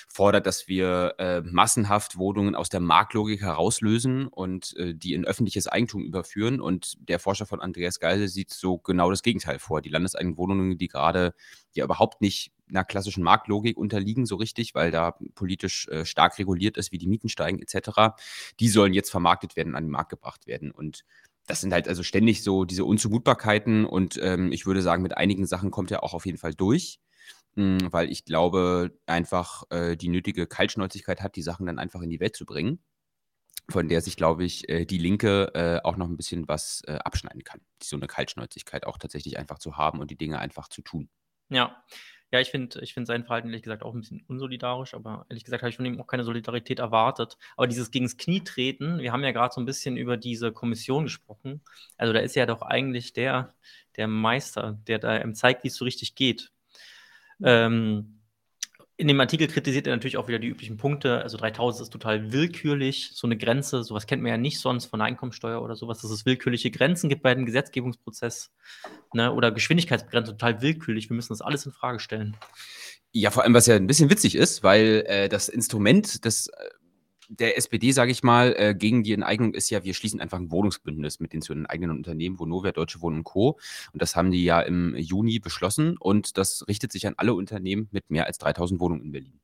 fordert, dass wir äh, massenhaft Wohnungen aus der Marktlogik herauslösen und äh, die in öffentliches Eigentum überführen. Und der Forscher von Andreas Geisel sieht so genau das Gegenteil vor. Die landeseigenen Wohnungen, die gerade ja überhaupt nicht einer klassischen Marktlogik unterliegen, so richtig, weil da politisch äh, stark reguliert ist, wie die Mieten steigen etc., die sollen jetzt vermarktet werden, an den Markt gebracht werden. Und das sind halt also ständig so diese Unzumutbarkeiten und ähm, ich würde sagen, mit einigen Sachen kommt er auch auf jeden Fall durch, mh, hm, weil ich glaube, einfach äh, die nötige Kaltschnäuzigkeit hat, die Sachen dann einfach in die Welt zu bringen, von der sich, glaube ich, äh, die Linke äh, auch noch ein bisschen was äh, abschneiden kann. So eine Kaltschnäuzigkeit auch tatsächlich einfach zu haben und die Dinge einfach zu tun. Ja, ja, ich finde ich find sein Verhalten ehrlich gesagt auch ein bisschen unsolidarisch, aber ehrlich gesagt habe ich von ihm auch keine Solidarität erwartet. Aber dieses gegens Knie treten, wir haben ja gerade so ein bisschen über diese Kommission gesprochen. Also da ist ja doch eigentlich der, der Meister, der da ihm zeigt, wie es so richtig geht. Ähm, in dem Artikel kritisiert er natürlich auch wieder die üblichen Punkte. Also 3000 ist total willkürlich, so eine Grenze. Sowas kennt man ja nicht sonst von der Einkommensteuer oder sowas, dass es willkürliche Grenzen gibt bei dem Gesetzgebungsprozess ne? oder Geschwindigkeitsbegrenzung total willkürlich. Wir müssen das alles in Frage stellen. Ja, vor allem, was ja ein bisschen witzig ist, weil äh, das Instrument des äh, der SPD, sage ich mal, äh, gegen die Enteignung ist ja, wir schließen einfach ein Wohnungsbündnis mit den zu eigenen Unternehmen, Vonovia, Deutsche Wohnen und Co. Und das haben die ja im Juni beschlossen und das richtet sich an alle Unternehmen mit mehr als 3000 Wohnungen in Berlin.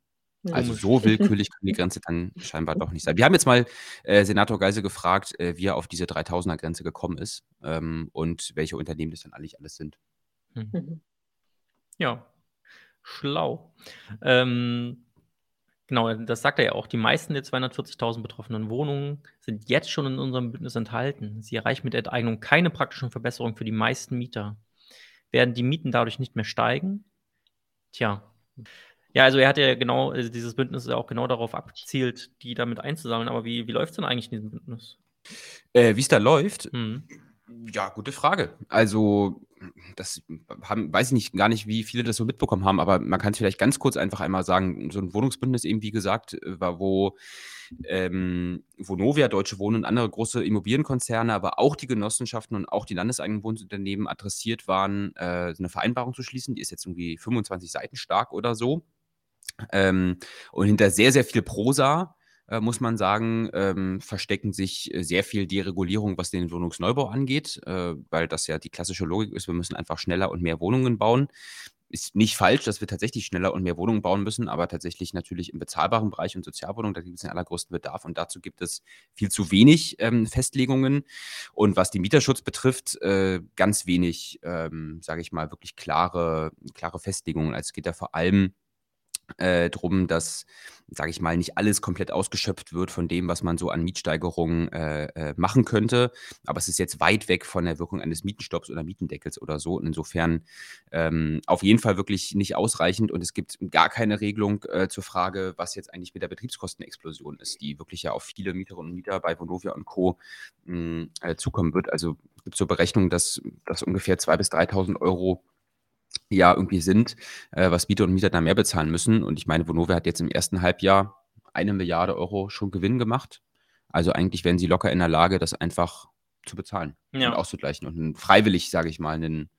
Also so willkürlich kann die Grenze dann scheinbar doch nicht sein. Wir haben jetzt mal äh, Senator Geisel gefragt, äh, wie er auf diese 3000er-Grenze gekommen ist ähm, und welche Unternehmen das dann eigentlich alles sind. Hm. Mhm. Ja, schlau. Ähm, genau, das sagt er ja auch. Die meisten der 240.000 betroffenen Wohnungen sind jetzt schon in unserem Bündnis enthalten. Sie erreichen mit Enteignung keine praktischen Verbesserungen für die meisten Mieter. Werden die Mieten dadurch nicht mehr steigen? Tja, ja, also er hat ja genau, also dieses Bündnis ist ja auch genau darauf abgezielt, die damit einzusammeln. Aber wie, wie läuft es denn eigentlich in diesem Bündnis? Äh, wie es da läuft? Mhm. Ja, gute Frage. Also, das haben, weiß ich nicht, gar nicht, wie viele das so mitbekommen haben, aber man kann es vielleicht ganz kurz einfach einmal sagen, so ein Wohnungsbündnis eben, wie gesagt, war, wo ähm, Vonovia, Deutsche Wohnen und andere große Immobilienkonzerne, aber auch die Genossenschaften und auch die landeseigenen Wohnungsunternehmen adressiert waren, äh, eine Vereinbarung zu schließen. Die ist jetzt irgendwie 25 Seiten stark oder so. Ähm, und hinter sehr, sehr viel Prosa, äh, muss man sagen, ähm, verstecken sich äh, sehr viel Deregulierung, was den Wohnungsneubau angeht, äh, weil das ja die klassische Logik ist, wir müssen einfach schneller und mehr Wohnungen bauen. Ist nicht falsch, dass wir tatsächlich schneller und mehr Wohnungen bauen müssen, aber tatsächlich natürlich im bezahlbaren Bereich und Sozialwohnungen, da gibt es den allergrößten Bedarf und dazu gibt es viel zu wenig ähm, Festlegungen. Und was den Mieterschutz betrifft, äh, ganz wenig, ähm, sage ich mal, wirklich klare, klare Festlegungen. Also es geht ja vor allem äh, drum, dass, sage ich mal, nicht alles komplett ausgeschöpft wird von dem, was man so an Mietsteigerungen äh, äh, machen könnte. Aber es ist jetzt weit weg von der Wirkung eines Mietenstopps oder Mietendeckels oder so. Und insofern ähm, auf jeden Fall wirklich nicht ausreichend. Und es gibt gar keine Regelung äh, zur Frage, was jetzt eigentlich mit der Betriebskostenexplosion ist, die wirklich ja auf viele Mieterinnen und Mieter bei Vonovia und Co. Mh, hm, äh, zukommen wird. Also gibt es so Berechnungen, dass, dass ungefähr 2.000 bis 3.000 Euro Jahr irgendwie sind, äh, was Mieter und Mieter da mehr bezahlen müssen. Und ich meine, Vonovia hat jetzt im ersten Halbjahr eine Milliarde Euro schon Gewinn gemacht. Also eigentlich wären sie locker in der Lage, das einfach zu bezahlen ja. und auszugleichen und freiwillig, sage ich mal, einen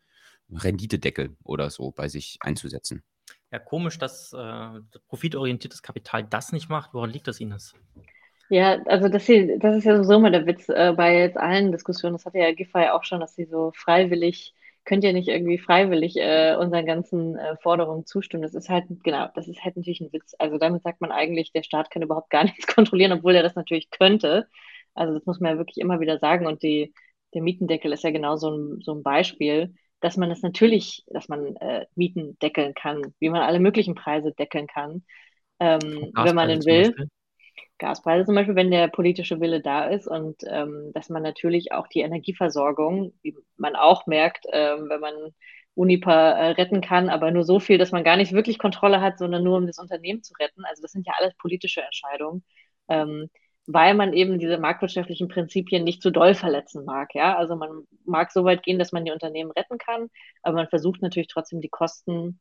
Renditedeckel oder so bei sich einzusetzen. Ja, komisch, dass äh, profitorientiertes Kapital das nicht macht. Woran liegt das, Ines? Ja, also das, hier, das ist ja so immer der Witz äh, bei jetzt allen Diskussionen. Das hatte ja Giffey auch schon, dass sie so freiwillig könnt ihr nicht irgendwie freiwillig äh, unseren ganzen äh, Forderungen zustimmen. Das ist halt, genau, das ist halt natürlich ein Witz. Also damit sagt man eigentlich, der Staat kann überhaupt gar nichts kontrollieren, obwohl er das natürlich könnte. Also das muss man ja wirklich immer wieder sagen. Und die, der Mietendeckel ist ja genau so ein, so ein Beispiel, dass man das natürlich, dass man äh, Mieten deckeln kann, wie man alle möglichen Preise deckeln kann, ähm, wenn man den will. Gaspreise zum Beispiel, wenn der politische Wille da ist und ähm, dass man natürlich auch die Energieversorgung, wie man auch merkt, ähm, wenn man Unipa äh, retten kann, aber nur so viel, dass man gar nicht wirklich Kontrolle hat, sondern nur um das Unternehmen zu retten. Also das sind ja alles politische Entscheidungen, ähm, weil man eben diese marktwirtschaftlichen Prinzipien nicht zu doll verletzen mag. Ja, also man mag so weit gehen, dass man die Unternehmen retten kann, aber man versucht natürlich trotzdem die Kosten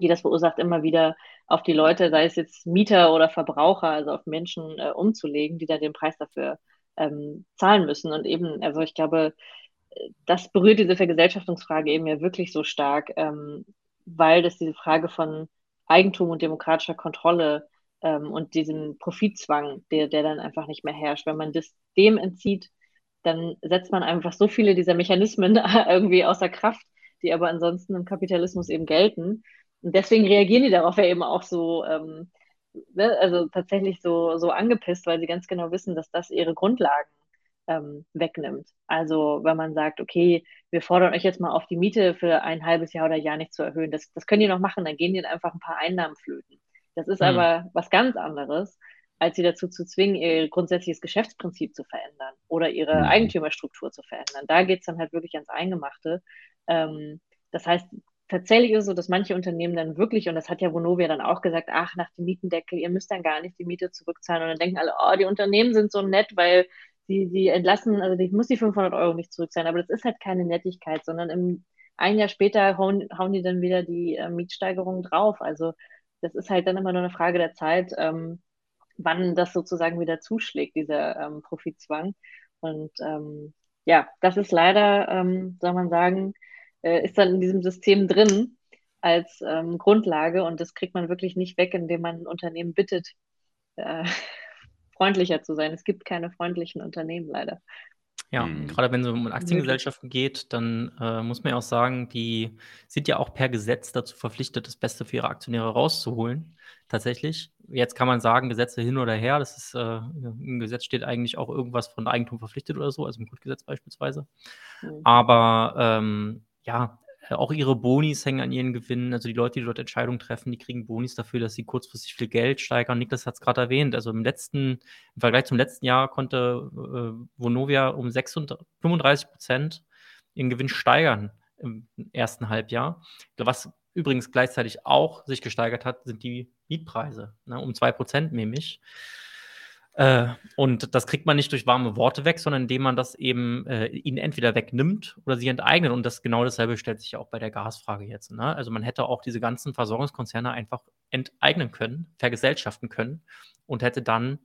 die das verursacht, immer wieder auf die Leute, sei es jetzt Mieter oder Verbraucher, also auf Menschen äh, umzulegen, die dann den Preis dafür ähm, zahlen müssen. Und eben, also ich glaube, das berührt diese Vergesellschaftungsfrage eben ja wirklich so stark, ähm, weil das diese Frage von Eigentum und demokratischer Kontrolle ähm, und diesem Profitzwang, der, der dann einfach nicht mehr herrscht, wenn man das dem entzieht, dann setzt man einfach so viele dieser Mechanismen irgendwie außer Kraft, die aber ansonsten im Kapitalismus eben gelten. Und deswegen reagieren die darauf ja eben auch so, ähm, ne, also tatsächlich so, so angepisst, weil sie ganz genau wissen, dass das ihre Grundlagen ähm, wegnimmt. Also wenn man sagt, okay, wir fordern euch jetzt mal auf die Miete für ein halbes Jahr oder Jahr nicht zu erhöhen, das, das können die noch machen, dann gehen die einfach ein paar Einnahmen flöten. Das ist mhm. aber was ganz anderes, als sie dazu zu zwingen, ihr grundsätzliches Geschäftsprinzip zu verändern oder ihre mhm. Eigentümerstruktur zu verändern. Da geht es dann halt wirklich ans Eingemachte. Ähm, das heißt, tatsächlich ist es so, dass manche Unternehmen dann wirklich, und das hat ja Vonovia dann auch gesagt, ach, nach dem Mietendeckel, ihr müsst dann gar nicht die Miete zurückzahlen. Und dann denken alle, oh, die Unternehmen sind so nett, weil sie, sie entlassen, also ich muss die 500 Euro nicht zurückzahlen. Aber das ist halt keine Nettigkeit, sondern im, ein Jahr später hauen, hauen die dann wieder die äh, Mietsteigerung drauf. Also das ist halt dann immer nur eine Frage der Zeit, ähm, wann das sozusagen wieder zuschlägt, dieser ähm, Profitzwang. Und ähm, ja, das ist leider, ähm, soll man sagen, äh, ist dann in diesem System drin als ähm, Grundlage und das kriegt man wirklich nicht weg, indem man ein Unternehmen bittet, äh, freundlicher zu sein. Es gibt keine freundlichen Unternehmen leider. Ja, mhm. gerade wenn es um Aktiengesellschaften geht, dann äh, muss man ja auch sagen, die sind ja auch per Gesetz dazu verpflichtet, das Beste für ihre Aktionäre rauszuholen. tatsächlich. Jetzt kann man sagen, Gesetze hin oder her. Das ist, äh, im Gesetz steht eigentlich auch irgendwas von Eigentum verpflichtet oder so, also im Grundgesetz beispielsweise. Mhm. Aber ähm, ja, auch ihre Bonis hängen an ihren Gewinnen. Also die Leute, die dort Entscheidungen treffen, die kriegen Bonis dafür, dass sie kurzfristig viel Geld steigern. Niklas hat es gerade erwähnt. Also im letzten, im Vergleich zum letzten Jahr konnte äh, Vonovia um 36, 35 Prozent ihren Gewinn steigern im ersten Halbjahr. Was übrigens gleichzeitig auch sich gesteigert hat, sind die Mietpreise. Ne, um 2 Prozent nämlich. Äh, und das kriegt man nicht durch warme Worte weg, sondern indem man das eben äh, ihnen entweder wegnimmt oder sie enteignet. Und das genau dasselbe stellt sich ja auch bei der Gasfrage jetzt. Ne? Also man hätte auch diese ganzen Versorgungskonzerne einfach enteignen können, vergesellschaften können und hätte dann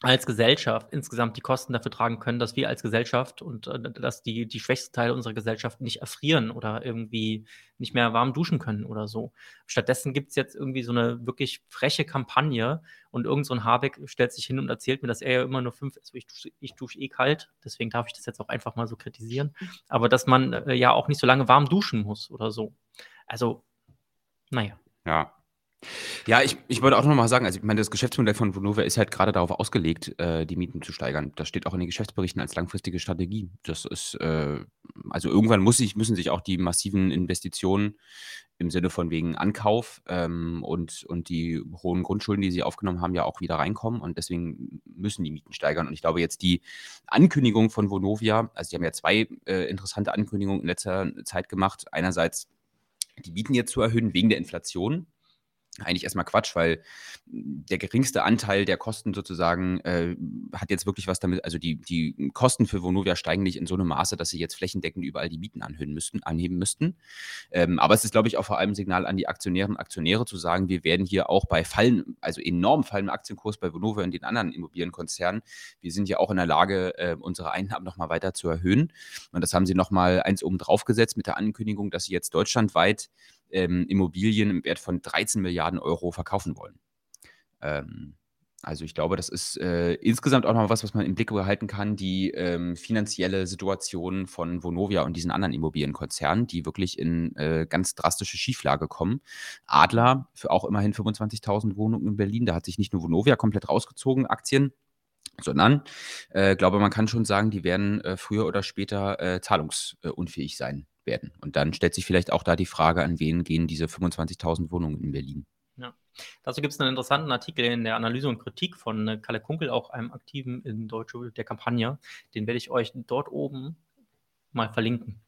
als Gesellschaft insgesamt die Kosten dafür tragen können, dass wir als Gesellschaft und äh, dass die, die schwächsten Teile unserer Gesellschaft nicht erfrieren oder irgendwie nicht mehr warm duschen können oder so. Stattdessen gibt es jetzt irgendwie so eine wirklich freche Kampagne und irgend so ein Habeck stellt sich hin und erzählt mir, dass er ja immer nur fünf, also ich dusche, ich dusche eh kalt, deswegen darf ich das jetzt auch einfach mal so kritisieren, aber dass man äh, ja auch nicht so lange warm duschen muss oder so. Also, naja. Ja, ja, ich, ich wollte auch noch mal sagen, also ich meine, das Geschäftsmodell von Vonovia ist halt gerade darauf ausgelegt, äh, die Mieten zu steigern. Das steht auch in den Geschäftsberichten als langfristige Strategie. Das ist, äh, also irgendwann muss sich, müssen sich auch die massiven Investitionen im Sinne von wegen Ankauf ähm, und, und die hohen Grundschulden, die sie aufgenommen haben, ja auch wieder reinkommen und deswegen müssen die Mieten steigern. Und ich glaube jetzt die Ankündigung von Vonovia, also sie haben ja zwei äh, interessante Ankündigungen in letzter Zeit gemacht. Einerseits die Mieten jetzt zu erhöhen wegen der Inflation eigentlich erstmal Quatsch, weil der geringste Anteil der Kosten sozusagen äh, hat jetzt wirklich was damit, also die, die Kosten für Vonovia steigen nicht in so einem Maße, dass sie jetzt flächendeckend überall die Mieten anhöhen müssten, anheben müssten. Ähm, aber es ist, glaube ich, auch vor allem ein Signal an die Aktionärinnen und Aktionäre zu sagen, wir werden hier auch bei Fallen, also enorm fallendem Aktienkurs bei Vonovia und den anderen Immobilienkonzernen, wir sind ja auch in der Lage, äh, unsere Einnahmen nochmal weiter zu erhöhen. Und das haben sie nochmal eins oben drauf gesetzt mit der Ankündigung, dass sie jetzt deutschlandweit ähm, Immobilien im Wert von 13 Milliarden Euro verkaufen wollen. Ähm, also ich glaube, das ist äh, insgesamt auch noch was, was man im Blick behalten kann, die ähm, finanzielle Situation von Vonovia und diesen anderen Immobilienkonzernen, die wirklich in äh, ganz drastische Schieflage kommen. Adler für auch immerhin 25.000 Wohnungen in Berlin, da hat sich nicht nur Vonovia komplett rausgezogen, Aktien, sondern äh, glaube, man kann schon sagen, die werden äh, früher oder später äh, zahlungsunfähig sein werden. Und dann stellt sich vielleicht auch da die Frage, an wen gehen diese 25.000 Wohnungen in Berlin. Ja. Dazu gibt es einen interessanten Artikel in der Analyse und Kritik von äh, Kalle Kunkel, auch einem Aktiven in Deutsche der Kampagne. Den werde ich euch dort oben mal verlinken.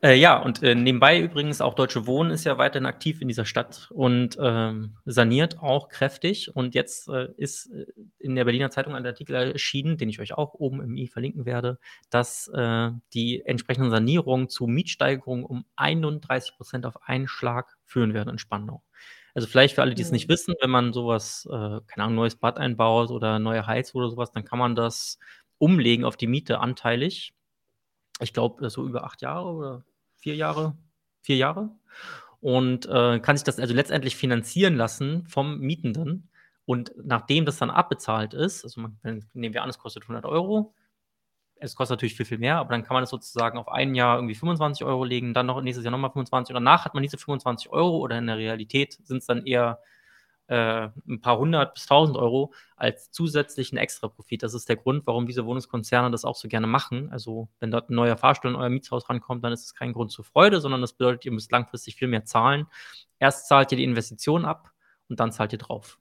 Äh, ja, und äh, nebenbei übrigens auch Deutsche Wohnen ist ja weiterhin aktiv in dieser Stadt und ähm, saniert auch kräftig. Und jetzt äh, ist äh, in der Berliner Zeitung ein Artikel erschienen, den ich euch auch oben im i verlinken werde, dass äh, die entsprechenden Sanierungen zu Mietsteigerungen um 31 Prozent auf einen Schlag führen werden in Spandau. Also vielleicht für alle, die es nicht mhm. wissen, wenn man sowas, äh, keine Ahnung, neues Bad einbaut oder neue Heizung oder sowas, dann kann man das umlegen auf die Miete anteilig ich glaube, so über acht Jahre oder vier Jahre, vier Jahre. Und äh, kann sich das also letztendlich finanzieren lassen vom Mietenden. Und nachdem das dann abbezahlt ist, also man, nehmen wir an, es kostet 100 Euro, es kostet natürlich viel, viel mehr, aber dann kann man das sozusagen auf ein Jahr irgendwie 25 Euro legen, dann noch nächstes Jahr nochmal 25 und danach hat man diese 25 Euro oder in der Realität sind es dann eher äh, ein paar hundert bis tausend Euro als zusätzlichen Extraprofit. Das ist der Grund, warum diese Wohnungskonzerne das auch so gerne machen. Also, wenn dort ein neuer Fahrstuhl in euer Mietshaus rankommt, dann ist es kein Grund zur Freude, sondern das bedeutet, ihr müsst langfristig viel mehr zahlen. Erst zahlt ihr die Investition ab und dann zahlt ihr drauf.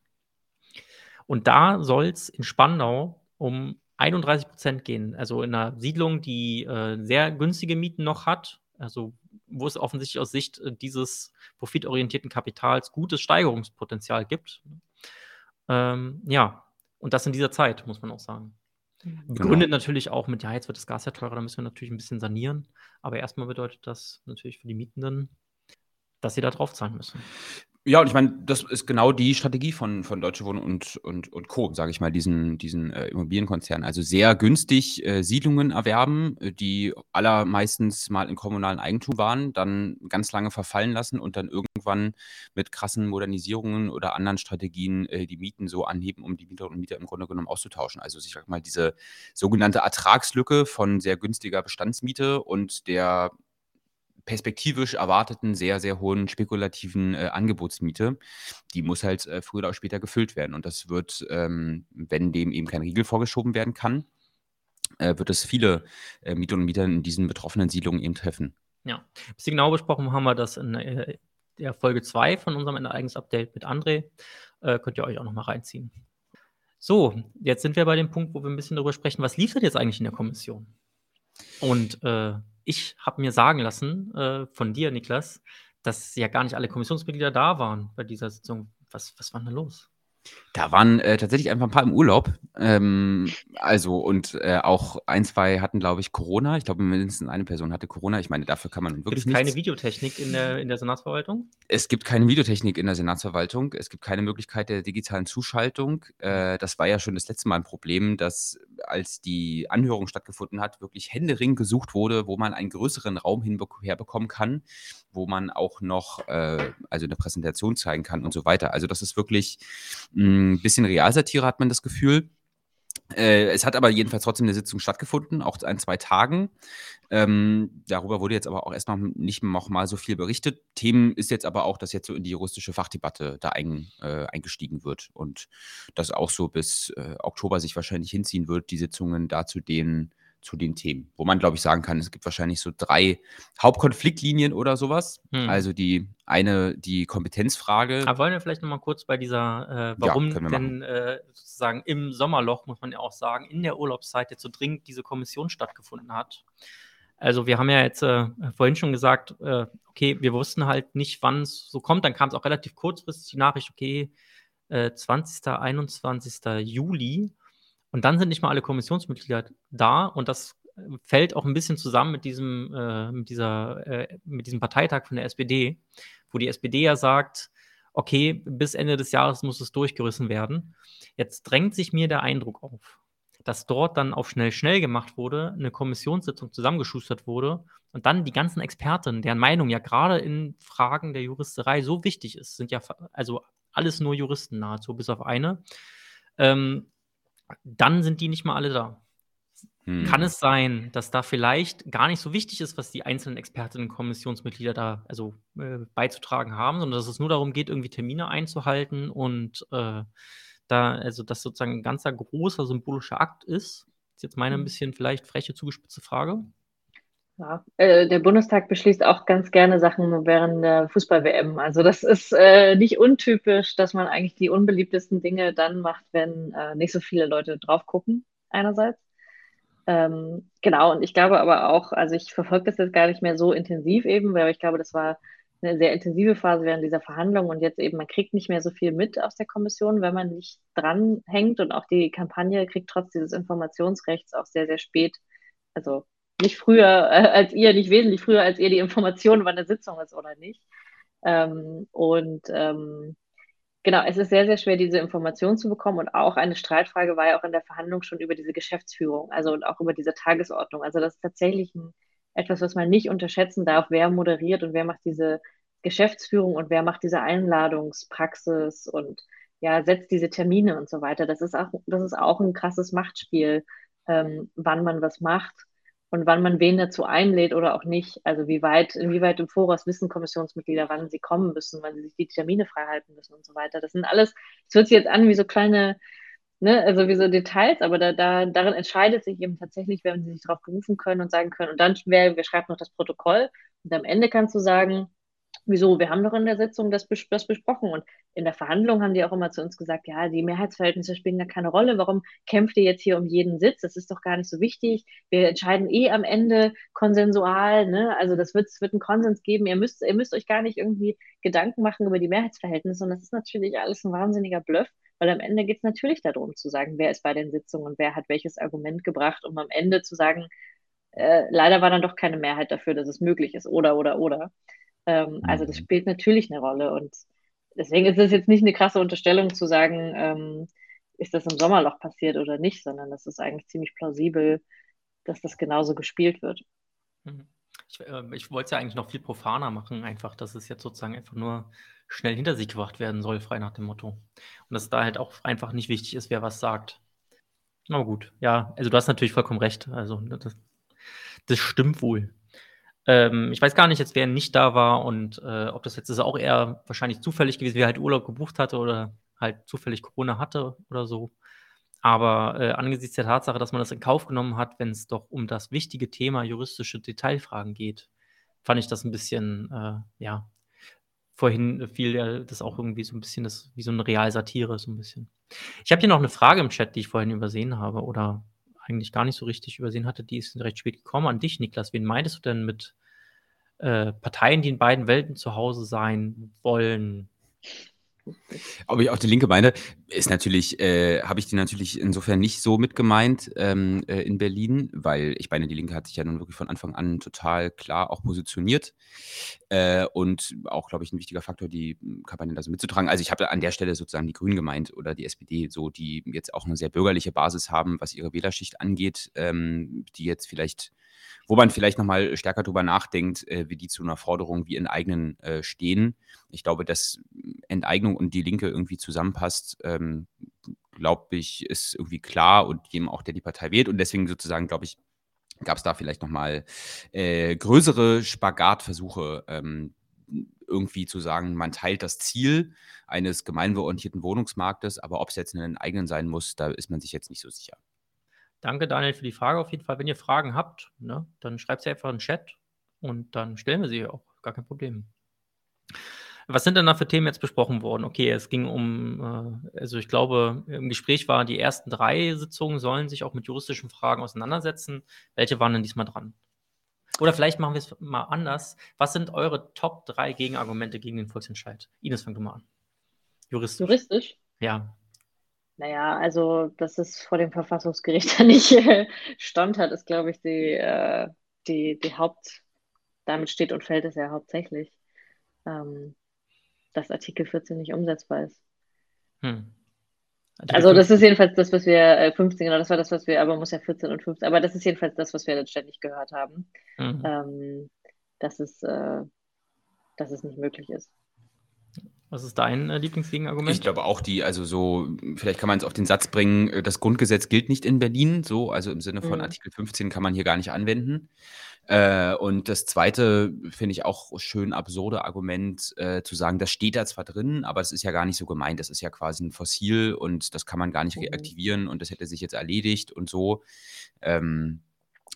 Und da soll es in Spandau um 31 Prozent gehen. Also in einer Siedlung, die äh, sehr günstige Mieten noch hat, also wo es offensichtlich aus Sicht äh, dieses profitorientierten Kapitals gutes Steigerungspotenzial gibt. Ähm, ja, und das in dieser Zeit, muss man auch sagen. Mhm. Begründet genau. natürlich auch mit, ja, jetzt wird das Gas ja teurer, da müssen wir natürlich ein bisschen sanieren. Aber erstmal bedeutet das natürlich für die Mietenden, dass sie da drauf zahlen müssen. Ja, und ich meine, das ist genau die Strategie von, von Deutsche Wohnen und, und, und Co., sage ich mal, diesen, diesen äh, Immobilienkonzernen. Also sehr günstig äh, Siedlungen erwerben, äh, die allermeistens mal in kommunalen Eigentum waren, dann ganz lange verfallen lassen und dann irgendwann mit krassen Modernisierungen oder anderen Strategien äh, die Mieten so anheben, um die Mieterinnen und Mieter im Grunde genommen auszutauschen. Also ich sag mal, diese sogenannte Ertragslücke von sehr günstiger Bestandsmiete und der perspektivisch erwarteten sehr, sehr hohen spekulativen äh, Angebotsmiete. Die muss halt äh, früher oder später gefüllt werden. Und das wird, ähm, wenn dem eben kein Riegel vorgeschoben werden kann, äh, wird es viele äh, Mieter und Mieter in diesen betroffenen Siedlungen eben treffen. Ja, ein bisschen genau besprochen haben wir das in äh, der Folge 2 von unserem Ereignis-Update mit André. Äh, könnt ihr euch auch nochmal reinziehen. So, jetzt sind wir bei dem Punkt, wo wir ein bisschen darüber sprechen, was lief denn jetzt eigentlich in der Kommission? Und ich habe mir sagen lassen äh, von dir, Niklas, dass ja gar nicht alle Kommissionsmitglieder da waren bei dieser Sitzung. Was, was war denn da los? Da waren äh, tatsächlich einfach ein paar im Urlaub. Ähm, also, und äh, auch ein, zwei hatten, glaube ich, Corona. Ich glaube, mindestens eine Person hatte Corona. Ich meine, dafür kann man wirklich Gibt's keine Videotechnik in der, in der Senatsverwaltung? Es gibt keine Videotechnik in der Senatsverwaltung. Es gibt keine Möglichkeit der digitalen Zuschaltung. Äh, das war ja schon das letzte Mal ein Problem, dass als die Anhörung stattgefunden hat, wirklich händeringend gesucht wurde, wo man einen größeren Raum herbekommen kann, wo man auch noch äh, also eine Präsentation zeigen kann und so weiter. Also das ist wirklich ein hm, bisschen Realsatire, hat man das Gefühl. Äh, es hat aber jedenfalls trotzdem eine Sitzung stattgefunden, auch ein, zwei Tagen. Ähm, darüber wurde jetzt aber auch erst noch nicht noch mal so viel berichtet. Themen ist jetzt aber auch, dass jetzt so in die juristische Fachdebatte da ein, äh, eingestiegen wird und das auch so bis äh, Oktober sich wahrscheinlich hinziehen wird, die Sitzungen dazu den zu den Themen, wo man, glaube ich, sagen kann, es gibt wahrscheinlich so drei Hauptkonfliktlinien oder sowas. Hm. Also die eine, die Kompetenzfrage. Aber wollen wir vielleicht nochmal kurz bei dieser, äh, warum ja, denn äh, sozusagen im Sommerloch, muss man ja auch sagen, in der Urlaubszeit jetzt so dringend diese Kommission stattgefunden hat. Also wir haben ja jetzt äh, vorhin schon gesagt, äh, okay, wir wussten halt nicht, wann es so kommt. Dann kam es auch relativ kurzfristig die Nachricht, okay, 20., äh, 21. Juli. Und dann sind nicht mal alle Kommissionsmitglieder da und das äh, fällt auch ein bisschen zusammen mit diesem, äh, mit dieser, äh, mit diesem Parteitag von der SPD, wo die SPD ja sagt, okay, bis Ende des Jahres muss es durchgerissen werden. Jetzt drängt sich mir der Eindruck auf, dass dort dann auf schnell schnell gemacht wurde, eine Kommissionssitzung zusammengeschustert wurde und dann die ganzen Experten, deren Meinung ja gerade in Fragen der Juristerei so wichtig ist, sind ja also alles nur Juristen nahezu, bis auf eine, ähm, dann sind die nicht mal alle da. Hm. Kann es sein, dass da vielleicht gar nicht so wichtig ist, was die einzelnen Expertinnen und Kommissionsmitglieder da also äh, beizutragen haben, sondern dass es nur darum geht, irgendwie Termine einzuhalten und äh, da, also dass sozusagen ein ganzer großer symbolischer Akt ist? Ist jetzt meine ein hm. bisschen vielleicht freche, zugespitzte Frage. Ja, äh, der Bundestag beschließt auch ganz gerne Sachen während der Fußball-WM. Also das ist äh, nicht untypisch, dass man eigentlich die unbeliebtesten Dinge dann macht, wenn äh, nicht so viele Leute drauf gucken, einerseits. Ähm, genau, und ich glaube aber auch, also ich verfolge das jetzt gar nicht mehr so intensiv eben, weil ich glaube, das war eine sehr intensive Phase während dieser Verhandlungen und jetzt eben, man kriegt nicht mehr so viel mit aus der Kommission, wenn man nicht dranhängt und auch die Kampagne kriegt trotz dieses Informationsrechts auch sehr, sehr spät, also nicht früher äh, als ihr, nicht wesentlich früher als ihr die Informationen, wann eine Sitzung ist oder nicht. Ähm, und ähm, genau, es ist sehr, sehr schwer, diese Informationen zu bekommen. Und auch eine Streitfrage war ja auch in der Verhandlung schon über diese Geschäftsführung, also und auch über diese Tagesordnung. Also das ist tatsächlich ein, etwas, was man nicht unterschätzen darf, wer moderiert und wer macht diese Geschäftsführung und wer macht diese Einladungspraxis und ja, setzt diese Termine und so weiter. Das ist auch, das ist auch ein krasses Machtspiel, ähm, wann man was macht und wann man wen dazu einlädt oder auch nicht. Also wie weit, inwieweit im Voraus wissen Kommissionsmitglieder, wann sie kommen müssen, wann sie sich die Termine freihalten müssen und so weiter. Das sind alles, es hört sich jetzt an wie so kleine, ne, also wie so Details, aber da, da, darin entscheidet sich eben tatsächlich, wenn sie sich darauf berufen können und sagen können, und dann wer, wer schreibt noch das Protokoll und am Ende kannst du sagen, wieso, wir haben doch in der Sitzung das, das, besprochen. Und in der Verhandlung haben die auch immer zu uns gesagt, ja, die Mehrheitsverhältnisse spielen da keine Rolle. Warum kämpft ihr jetzt hier um jeden Sitz? Das ist doch gar nicht so wichtig. Wir entscheiden eh am Ende konsensual. Ne? Also das wird, wird einen Konsens geben. Ihr müsst, ihr müsst euch gar nicht irgendwie Gedanken machen über die Mehrheitsverhältnisse. Und das ist natürlich alles ein wahnsinniger Bluff. Weil am Ende geht es natürlich darum zu sagen, wer ist bei den Sitzungen und wer hat welches Argument gebracht, um am Ende zu sagen, äh, leider war dann doch keine Mehrheit dafür, dass es möglich ist, oder, oder, oder. Ähm, also das mhm. spielt natürlich eine Rolle und deswegen ist es jetzt nicht eine krasse Unterstellung zu sagen, ähm, ist das im Sommerloch passiert oder nicht, sondern das ist eigentlich ziemlich plausibel, dass das genauso gespielt wird. Mhm. Ich, äh, ich wollte es ja eigentlich noch viel profaner machen, einfach, dass es jetzt sozusagen einfach nur schnell hinter sich gebracht werden soll, frei nach dem Motto. Und dass da halt auch einfach nicht wichtig ist, wer was sagt. Aber gut, ja, also du hast natürlich vollkommen recht. Also das, das stimmt wohl. Ähm, ich weiß gar nicht jetzt, wer nicht da war und äh, ob das jetzt ist auch eher wahrscheinlich zufällig gewesen, wer halt Urlaub gebucht hatte oder halt zufällig Corona hatte oder so. Aber äh, angesichts der Tatsache, dass man das in Kauf genommen hat, wenn es doch um das wichtige Thema juristische Detailfragen geht, fand ich das ein bisschen, äh, ja, vorhin fiel ja das auch irgendwie so ein bisschen das, wie so eine Realsatire, so ein bisschen. Ich habe hier noch eine Frage im Chat, die ich vorhin übersehen habe oder eigentlich gar nicht so richtig übersehen hatte, die ist recht spät gekommen. An dich, Niklas. Wen meintest du denn mit äh, Parteien, die in beiden Welten zu Hause sein wollen? Ob ich auch die Linke meine, ist natürlich, äh, habe ich die natürlich insofern nicht so mitgemeint ähm, äh, in Berlin, weil ich meine, die Linke hat sich ja nun wirklich von Anfang an total klar auch positioniert äh, und auch, glaube ich, ein wichtiger Faktor, die Kampagne da so mitzutragen. Also ich habe an der Stelle sozusagen die Grünen gemeint oder die SPD, so die jetzt auch eine sehr bürgerliche Basis haben, was ihre Wählerschicht angeht, ähm, die jetzt vielleicht wo man vielleicht nochmal stärker drüber nachdenkt, äh, wie die zu einer Forderung wie Enteignen äh, stehen. Ich glaube, dass Enteignung und die Linke irgendwie zusammenpasst, ähm, glaube ich, ist irgendwie klar und jedem auch, der die Partei wählt. Und deswegen sozusagen, glaube ich, gab es da vielleicht nochmal äh, größere Spagatversuche, ähm, irgendwie zu sagen, man teilt das Ziel eines gemeinwohlorientierten Wohnungsmarktes, aber ob es jetzt einen eigenen sein muss, da ist man sich jetzt nicht so sicher. Danke, Daniel, für die Frage auf jeden Fall. Wenn ihr Fragen habt, ne, dann schreibt sie einfach in den Chat und dann stellen wir sie auch. Gar kein Problem. Was sind denn da für Themen jetzt besprochen worden? Okay, es ging um, äh, also ich glaube, im Gespräch war, die ersten drei Sitzungen sollen sich auch mit juristischen Fragen auseinandersetzen. Welche waren denn diesmal dran? Oder vielleicht machen wir es mal anders. Was sind eure Top drei Gegenargumente gegen den Volksentscheid? Ines, fang du mal an. Juristisch. Juristisch? Ja. Naja, also, dass es vor dem Verfassungsgericht da nicht äh, stand hat, ist, glaube ich, die, äh, die, die Haupt, damit steht und fällt es ja hauptsächlich, ähm, dass Artikel 14 nicht umsetzbar ist. Hm. Also das ist jedenfalls das, was wir, äh, 15, genau, das war das, was wir, aber muss ja 14 und 15, aber das ist jedenfalls das, was wir dann ständig gehört haben, mhm. ähm, dass, es, äh, dass es nicht möglich ist. Was ist dein äh, Lieblingsgegenargument? Ich glaube auch die, also so, vielleicht kann man es auf den Satz bringen, äh, das Grundgesetz gilt nicht in Berlin, so, also im Sinne von mhm. Artikel 15 kann man hier gar nicht anwenden. Äh, und das zweite finde ich auch schön absurde Argument, äh, zu sagen, das steht da zwar drin, aber es ist ja gar nicht so gemeint. Das ist ja quasi ein Fossil und das kann man gar nicht mhm. reaktivieren und das hätte sich jetzt erledigt und so. Ähm,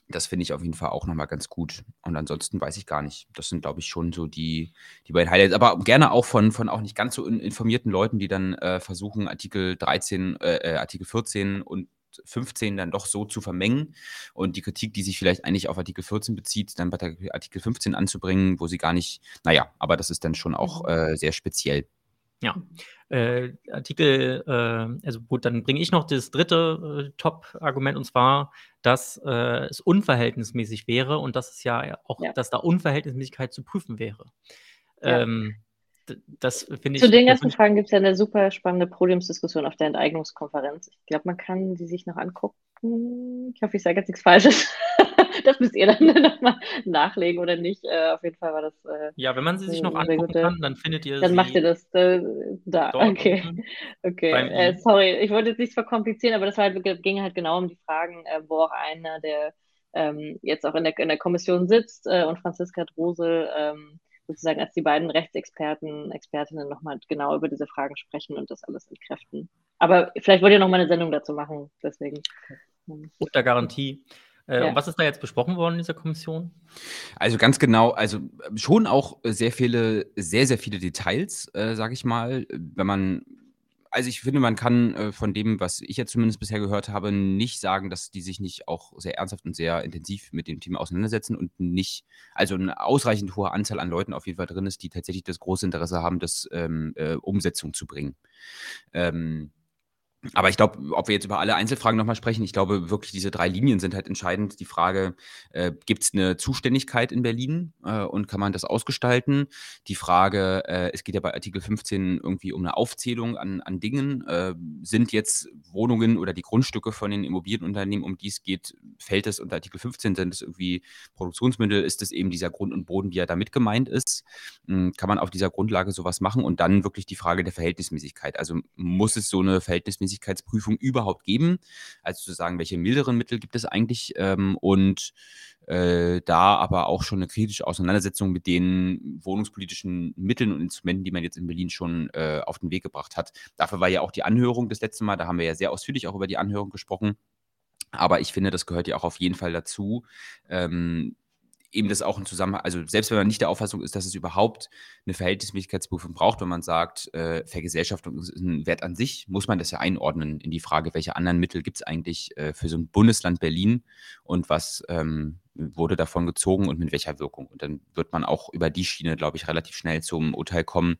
das finde ich auf jeden Fall auch nochmal ganz gut. Und ansonsten weiß ich gar nicht. Das sind, glaube ich, schon so die, die beiden Highlights. Aber gerne auch von, von auch nicht ganz so informierten Leuten, die dann äh, versuchen, Artikel 13, äh, äh, Artikel 14 und 15 dann doch so zu vermengen und die Kritik, die sich vielleicht eigentlich auf Artikel 14 bezieht, dann bei Artikel 15 anzubringen, wo sie gar nicht, naja, aber das ist dann schon auch mhm. äh, sehr speziell. Ja, äh, Artikel, äh, also gut, dann bringe ich noch das dritte äh, Top-Argument und zwar, dass äh, es unverhältnismäßig wäre und dass es ja auch, ja. dass da Unverhältnismäßigkeit zu prüfen wäre. Ja. Ähm, das finde ich. Zu den ganzen Fragen gibt es ja eine super spannende Podiumsdiskussion auf der Enteignungskonferenz. Ich glaube, man kann die sich noch angucken. Ich hoffe, ich sage jetzt nichts Falsches. das müsst ihr dann nochmal nachlegen oder nicht. Äh, auf jeden Fall war das. Äh, ja, wenn man sie sich noch angucken gute, kann, dann findet ihr dann macht ihr das äh, da. Okay. Okay. Äh, sorry, ich wollte jetzt nichts verkomplizieren, aber das war halt, ging halt genau um die Fragen, äh, wo auch einer, der ähm, jetzt auch in der, in der Kommission sitzt äh, und Franziska Drosel. Ähm, sozusagen als die beiden Rechtsexperten, Expertinnen nochmal genau über diese Fragen sprechen und das alles entkräften. Aber vielleicht wollt ihr nochmal eine Sendung dazu machen, deswegen. Unter Garantie. Äh, ja. Was ist da jetzt besprochen worden in dieser Kommission? Also ganz genau, also schon auch sehr viele, sehr, sehr viele Details, äh, sage ich mal. Wenn man, also ich finde, man kann äh, von dem, was ich jetzt zumindest bisher gehört habe, nicht sagen, dass die sich nicht auch sehr ernsthaft und sehr intensiv mit dem Thema auseinandersetzen und nicht, also eine ausreichend hohe Anzahl an Leuten auf jeden Fall drin ist, die tatsächlich das große Interesse haben, das ähm, äh, Umsetzung zu bringen. Ähm, aber ich glaube, ob wir jetzt über alle Einzelfragen nochmal sprechen, ich glaube wirklich, diese drei Linien sind halt entscheidend. Die Frage, äh, gibt es eine Zuständigkeit in Berlin äh, und kann man das ausgestalten? Die Frage, äh, es geht ja bei Artikel 15 irgendwie um eine Aufzählung an, an Dingen. Äh, sind jetzt Wohnungen oder die Grundstücke von den Immobilienunternehmen, um die es geht, fällt es unter Artikel 15? Sind es irgendwie Produktionsmittel? Ist es eben dieser Grund und Boden, wie er damit gemeint ist? Hm, kann man auf dieser Grundlage sowas machen? Und dann wirklich die Frage der Verhältnismäßigkeit. Also muss es so eine Verhältnismäßigkeit Verhältnismäßigkeitsprüfung überhaupt geben. Also zu sagen, welche milderen Mittel gibt es eigentlich ähm, und äh, da aber auch schon eine kritische Auseinandersetzung mit den wohnungspolitischen Mitteln und Instrumenten, die man jetzt in Berlin schon äh, auf den Weg gebracht hat. Dafür war ja auch die Anhörung das letzte Mal, da haben wir ja sehr ausführlich auch über die Anhörung gesprochen. Aber ich finde, das gehört ja auch auf jeden Fall dazu, ähm, eben das auch in Zusammenhang, also selbst wenn man nicht der Auffassung ist, dass es überhaupt eine Verhältnismäßigkeitsprüfung braucht, wenn man sagt, äh, Vergesellschaftung ist ein Wert an sich, muss man das ja einordnen in die Frage, welche anderen Mittel gibt es eigentlich äh, für so ein Bundesland Berlin und was ähm, wurde davon gezogen und mit welcher Wirkung. Und dann wird man auch über die Schiene, glaube ich, relativ schnell zum Urteil kommen,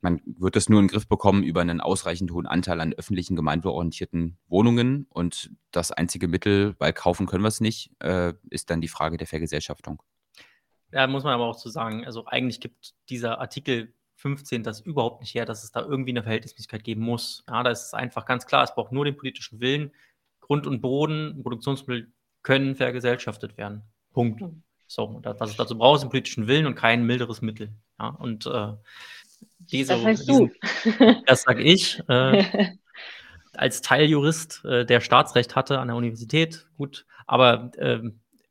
man wird das nur in den Griff bekommen über einen ausreichend hohen Anteil an öffentlichen, gemeinwohlorientierten Wohnungen. Und das einzige Mittel, weil kaufen können wir es nicht, äh, ist dann die Frage der Vergesellschaftung. Ja, muss man aber auch zu so sagen, also eigentlich gibt dieser Artikel 15 das überhaupt nicht her, dass es da irgendwie eine Verhältnismäßigkeit geben muss. Ja, da ist es einfach ganz klar, es braucht nur den politischen Willen. Grund und Boden, Produktionsmittel können vergesellschaftet werden. Punkt. So, was es dazu braucht, ist einen politischen Willen und kein milderes Mittel. Ja, und äh, diese, das heißt diesen, du. Das sage ich. Äh, als Teiljurist, äh, der Staatsrecht hatte an der Universität, gut, aber äh,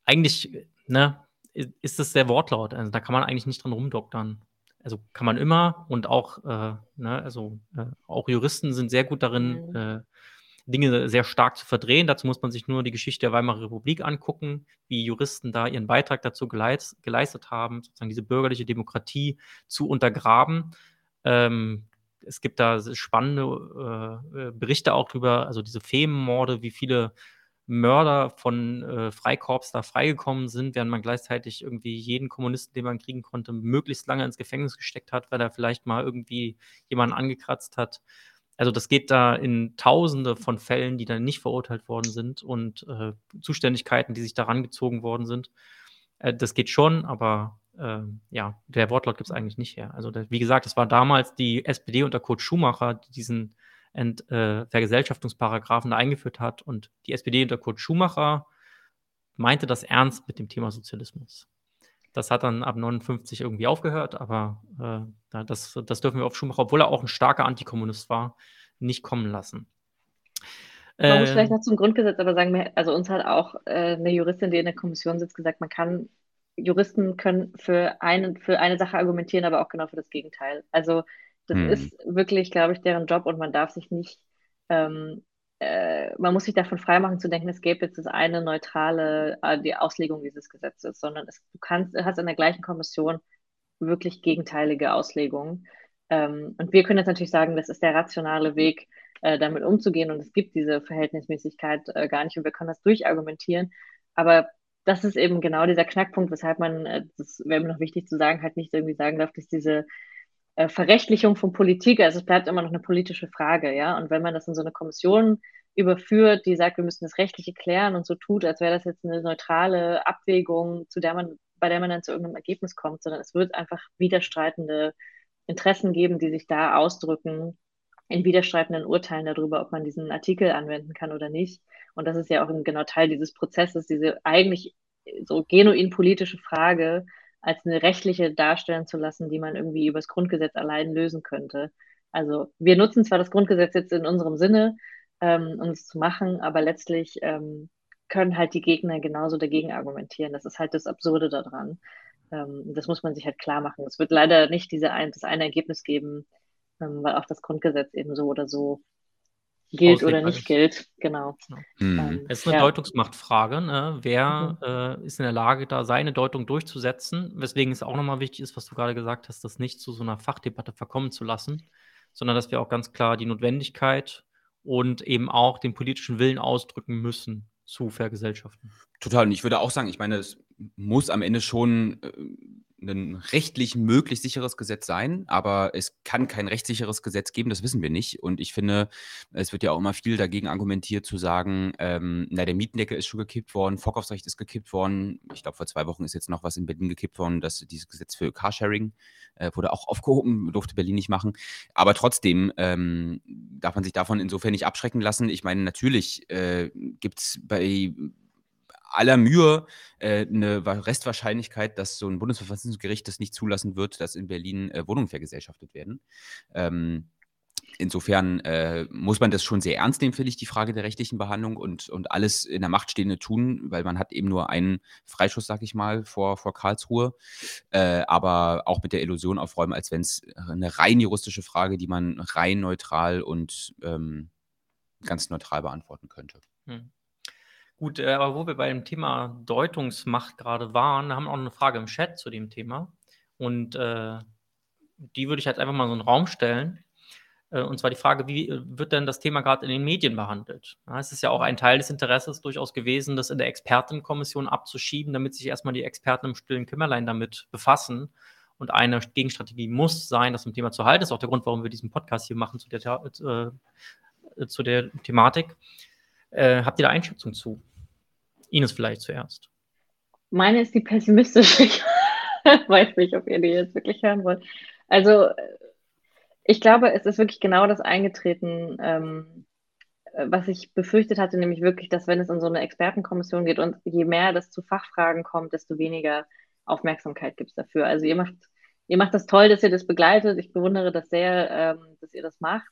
eigentlich ne, ist es sehr Wortlaut. Also da kann man eigentlich nicht dran rumdoktern. Also kann man immer und auch, äh, ne, also äh, auch Juristen sind sehr gut darin, mhm. Äh, Dinge sehr stark zu verdrehen. Dazu muss man sich nur die Geschichte der Weimarer Republik angucken, wie Juristen da ihren Beitrag dazu geleistet haben, sozusagen diese bürgerliche Demokratie zu untergraben. Ähm, es gibt da spannende äh, Berichte auch drüber, also diese Femenmorde, wie viele Mörder von äh, Freikorps da freigekommen sind, während man gleichzeitig irgendwie jeden Kommunisten, den man kriegen konnte, möglichst lange ins Gefängnis gesteckt hat, weil er vielleicht mal irgendwie jemanden angekratzt hat. Also das geht da in Tausende von Fällen, die dann nicht verurteilt worden sind und äh, Zuständigkeiten, die sich daran gezogen worden sind. Äh, das geht schon, aber äh, ja, der Wortlaut gibt es eigentlich nicht her. Also, der, wie gesagt, es war damals die SPD unter Kurt Schumacher, die diesen Ent, äh, Vergesellschaftungsparagraphen da eingeführt hat. Und die SPD unter Kurt Schumacher meinte das ernst mit dem Thema Sozialismus. Das hat dann ab 59 irgendwie aufgehört, aber äh, das, das dürfen wir auf Schumacher, obwohl er auch ein starker Antikommunist war, nicht kommen lassen. Man muss vielleicht ähm, noch zum Grundgesetz aber sagen, also uns hat auch äh, eine Juristin, die in der Kommission sitzt, gesagt, man kann Juristen können für eine, für eine Sache argumentieren, aber auch genau für das Gegenteil. Also das hm. ist wirklich, glaube ich, deren Job und man darf sich nicht, ähm, äh, man muss sich davon freimachen zu denken, es gäbe jetzt das eine neutrale, äh, die Auslegung dieses Gesetzes, sondern es, du kannst, hast in der gleichen Kommission wirklich gegenteilige Auslegungen. Ähm, und wir können jetzt natürlich sagen, das ist der rationale Weg, äh, damit umzugehen und es gibt diese Verhältnismäßigkeit äh, gar nicht und wir können das durchargumentieren. Aber das ist eben genau dieser Knackpunkt, weshalb man, äh, das wäre mir noch wichtig zu sagen, halt nicht irgendwie sagen darf, dass diese äh, Verrechtlichung von Politik, also es bleibt immer noch eine politische Frage, ja. Und wenn man das in so eine Kommission überführt, die sagt, wir müssen das Rechtliche klären und so tut, als wäre das jetzt eine neutrale Abwägung, zu der man, bei der man dann zu irgendeinem Ergebnis kommt, sondern es wird einfach widerstreitende Interessen geben, die sich da ausdrücken in widerstreitenden Urteilen darüber, ob man diesen Artikel anwenden kann oder nicht. Und das ist ja auch genau Teil dieses Prozesses, diese eigentlich so genuin politische Frage als eine rechtliche darstellen zu lassen, die man irgendwie übers Grundgesetz allein lösen könnte. Also wir nutzen zwar das Grundgesetz jetzt in unserem Sinne, ähm, um es zu machen, aber letztlich ähm, können halt die Gegner genauso dagegen argumentieren. Das ist halt das Absurde daran. Ähm, das muss man sich halt klar machen. Es wird leider nicht diese ein, das eine Ergebnis geben, ähm, weil auch das Grundgesetz eben so oder so gilt oder nicht gilt. Genau. Mhm. Ähm, es ist eine ja. Deutungsmachtfrage. Ne? Wer mhm. äh, ist in der Lage, da seine Deutung durchzusetzen? Weswegen es auch nochmal wichtig ist, was du gerade gesagt hast, das nicht zu so einer Fachdebatte verkommen zu lassen, sondern dass wir auch ganz klar die Notwendigkeit und eben auch den politischen Willen ausdrücken müssen zu vergesellschaften. Total. Und ich würde auch sagen, ich meine, es muss am Ende schon äh, ein rechtlich möglich sicheres Gesetz sein, aber es kann kein rechtssicheres Gesetz geben, das wissen wir nicht. Und ich finde, es wird ja auch immer viel dagegen argumentiert, zu sagen, ähm, na, der Mietendeckel ist schon gekippt worden, Vorkaufsrecht ist gekippt worden. Ich glaube, vor zwei Wochen ist jetzt noch was in Berlin gekippt worden, dass dieses Gesetz für Carsharing äh, wurde auch aufgehoben, durfte Berlin nicht machen. Aber trotzdem ähm, darf man sich davon insofern nicht abschrecken lassen. Ich meine, natürlich äh, gibt es bei aller Mühe äh, eine Restwahrscheinlichkeit, dass so ein Bundesverfassungsgericht das nicht zulassen wird, dass in Berlin äh, Wohnungen vergesellschaftet werden. Ähm, insofern äh, muss man das schon sehr ernst nehmen, finde ich, die Frage der rechtlichen Behandlung und, und alles in der Macht Stehende tun, weil man hat eben nur einen Freischuss, sag ich mal, vor, vor Karlsruhe. Äh, aber auch mit der Illusion aufräumen, als wenn es eine rein juristische Frage, die man rein neutral und ähm, ganz neutral beantworten könnte. Hm. Gut, äh, aber wo wir bei dem Thema Deutungsmacht gerade waren, haben wir auch eine Frage im Chat zu dem Thema. Und äh, die würde ich jetzt einfach mal so in den Raum stellen. Äh, und zwar die Frage, wie äh, wird denn das Thema gerade in den Medien behandelt? Ja, es ist ja auch ein Teil des Interesses durchaus gewesen, das in der Expertenkommission abzuschieben, damit sich erstmal die Experten im stillen Kümmerlein damit befassen. Und eine Gegenstrategie muss sein, das zum Thema zu halten. Das ist auch der Grund, warum wir diesen Podcast hier machen zu der, äh, zu der Thematik. Äh, habt ihr da Einschätzung zu? Ines vielleicht zuerst. Meine ist die pessimistische. Ich weiß nicht, ob ihr die jetzt wirklich hören wollt. Also ich glaube, es ist wirklich genau das eingetreten, ähm, was ich befürchtet hatte, nämlich wirklich, dass wenn es in so eine Expertenkommission geht und je mehr das zu Fachfragen kommt, desto weniger Aufmerksamkeit gibt es dafür. Also ihr macht, ihr macht das toll, dass ihr das begleitet. Ich bewundere das sehr, ähm, dass ihr das macht.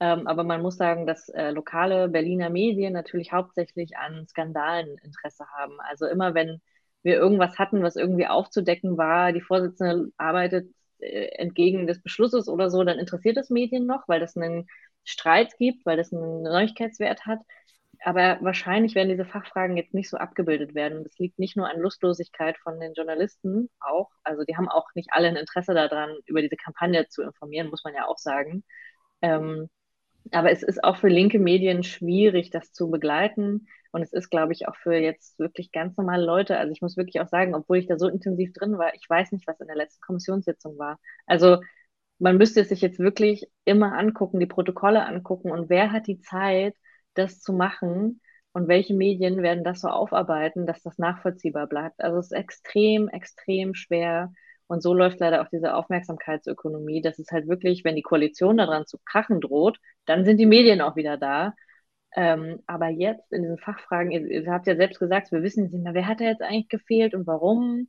Ähm, aber man muss sagen, dass äh, lokale Berliner Medien natürlich hauptsächlich an Skandalen Interesse haben. Also immer wenn wir irgendwas hatten, was irgendwie aufzudecken war, die Vorsitzende arbeitet äh, entgegen des Beschlusses oder so, dann interessiert das Medien noch, weil das einen Streit gibt, weil das einen Neuigkeitswert hat. Aber wahrscheinlich werden diese Fachfragen jetzt nicht so abgebildet werden. Das liegt nicht nur an Lustlosigkeit von den Journalisten auch. Also die haben auch nicht alle ein Interesse daran, über diese Kampagne zu informieren, muss man ja auch sagen. Ähm, aber es ist auch für linke Medien schwierig, das zu begleiten. Und es ist, glaube ich, auch für jetzt wirklich ganz normale Leute. Also ich muss wirklich auch sagen, obwohl ich da so intensiv drin war, ich weiß nicht, was in der letzten Kommissionssitzung war. Also man müsste es sich jetzt wirklich immer angucken, die Protokolle angucken und wer hat die Zeit, das zu machen und welche Medien werden das so aufarbeiten, dass das nachvollziehbar bleibt. Also es ist extrem, extrem schwer. Und so läuft leider auch diese Aufmerksamkeitsökonomie. Das ist halt wirklich, wenn die Koalition daran zu krachen droht, dann sind die Medien auch wieder da. Ähm, aber jetzt in diesen Fachfragen, ihr, ihr, habt ja selbst gesagt, wir wissen nicht mehr, wer hat da jetzt eigentlich gefehlt und warum,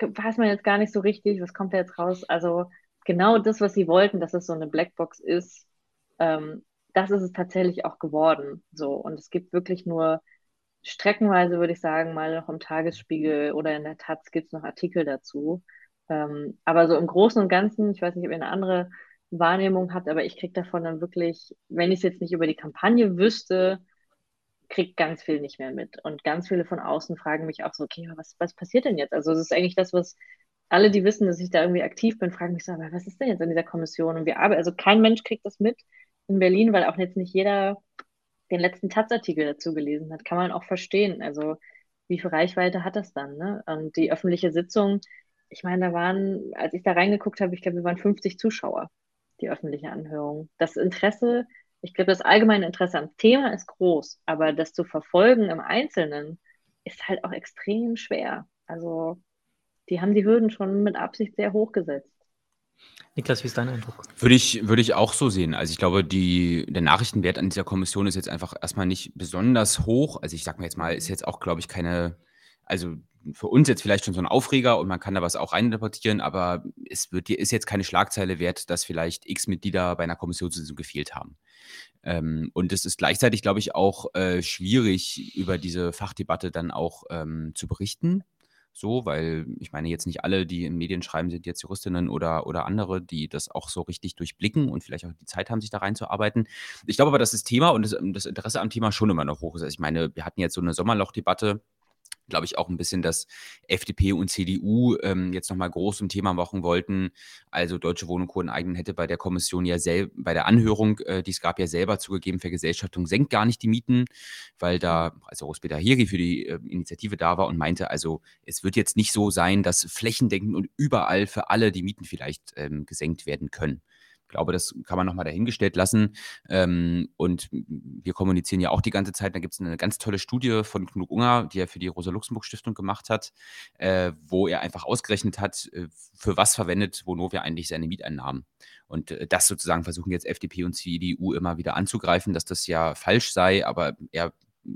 weiß man jetzt gar nicht so richtig, was kommt da jetzt raus. Also genau das, was sie wollten, dass es so eine Blackbox ist, ähm, das ist es tatsächlich auch geworden. So. Und es gibt wirklich nur streckenweise, würde ich sagen, mal noch im Tagesspiegel oder in der Taz gibt es noch Artikel dazu. Ähm, aber so im Großen und Ganzen, ich weiß nicht, ob ihr eine andere Wahrnehmung habt, aber ich kriege davon dann wirklich, wenn ich es jetzt nicht über die Kampagne wüsste, kriege ganz viel nicht mehr mit. Und ganz viele von außen fragen mich auch so, okay, was, was passiert denn jetzt? Also es ist eigentlich das, was alle, die wissen, dass ich da irgendwie aktiv bin, fragen mich so, aber was ist denn jetzt in dieser Kommission? Und wir arbeiten, also kein Mensch kriegt das mit in Berlin, weil auch jetzt nicht jeder den letzten Taz-Artikel dazu gelesen hat. Kann man auch verstehen. Also wie viel Reichweite hat das dann? Ne? Und die öffentliche Sitzung, ich meine, da waren, als ich da reingeguckt habe, ich glaube, wir waren 50 Zuschauer die öffentliche Anhörung. Das Interesse, ich glaube, das allgemeine Interesse am Thema ist groß, aber das zu verfolgen im Einzelnen ist halt auch extrem schwer. Also die haben die Hürden schon mit Absicht sehr hoch gesetzt. Niklas, wie ist dein Eindruck? Würde ich, würde ich auch so sehen. Also ich glaube, die, der Nachrichtenwert an dieser Kommission ist jetzt einfach erstmal nicht besonders hoch. Also ich sag mal jetzt mal, ist jetzt auch, glaube ich, keine, also für uns jetzt vielleicht schon so ein Aufreger und man kann da was auch reininterpretieren, aber es wird, ist jetzt keine Schlagzeile wert, dass vielleicht x Mitglieder bei einer Kommissionssitzung gefehlt haben. Ähm, und es ist gleichzeitig, glaube ich, auch äh, schwierig, über diese Fachdebatte dann auch ähm, zu berichten. So, weil ich meine, jetzt nicht alle, die in Medien schreiben, sind jetzt Juristinnen oder, oder andere, die das auch so richtig durchblicken und vielleicht auch die Zeit haben, sich da reinzuarbeiten. Ich glaube aber, dass das Thema und das, das Interesse am Thema schon immer noch hoch ist. Also ich meine, wir hatten jetzt so eine Sommerlochdebatte glaube ich, auch ein bisschen, dass FDP und CDU ähm, jetzt nochmal groß zum Thema machen wollten. Also Deutsche Wohnung Co. hätte bei der Kommission ja selber, bei der Anhörung, äh, die es gab, ja selber zugegeben, Vergesellschaftung senkt gar nicht die Mieten, weil da, also Rospeter Heri für die äh, Initiative da war und meinte, also es wird jetzt nicht so sein, dass flächendeckend und überall für alle die Mieten vielleicht ähm, gesenkt werden können glaube, das kann man nochmal dahingestellt lassen. Ähm, und wir kommunizieren ja auch die ganze Zeit. Da gibt es eine ganz tolle Studie von Knut Unger, die er für die Rosa-Luxemburg-Stiftung gemacht hat, äh, wo er einfach ausgerechnet hat, äh, für was verwendet Vonovia eigentlich seine Mieteinnahmen. Und äh, das sozusagen versuchen jetzt FDP und CDU immer wieder anzugreifen, dass das ja falsch sei, aber er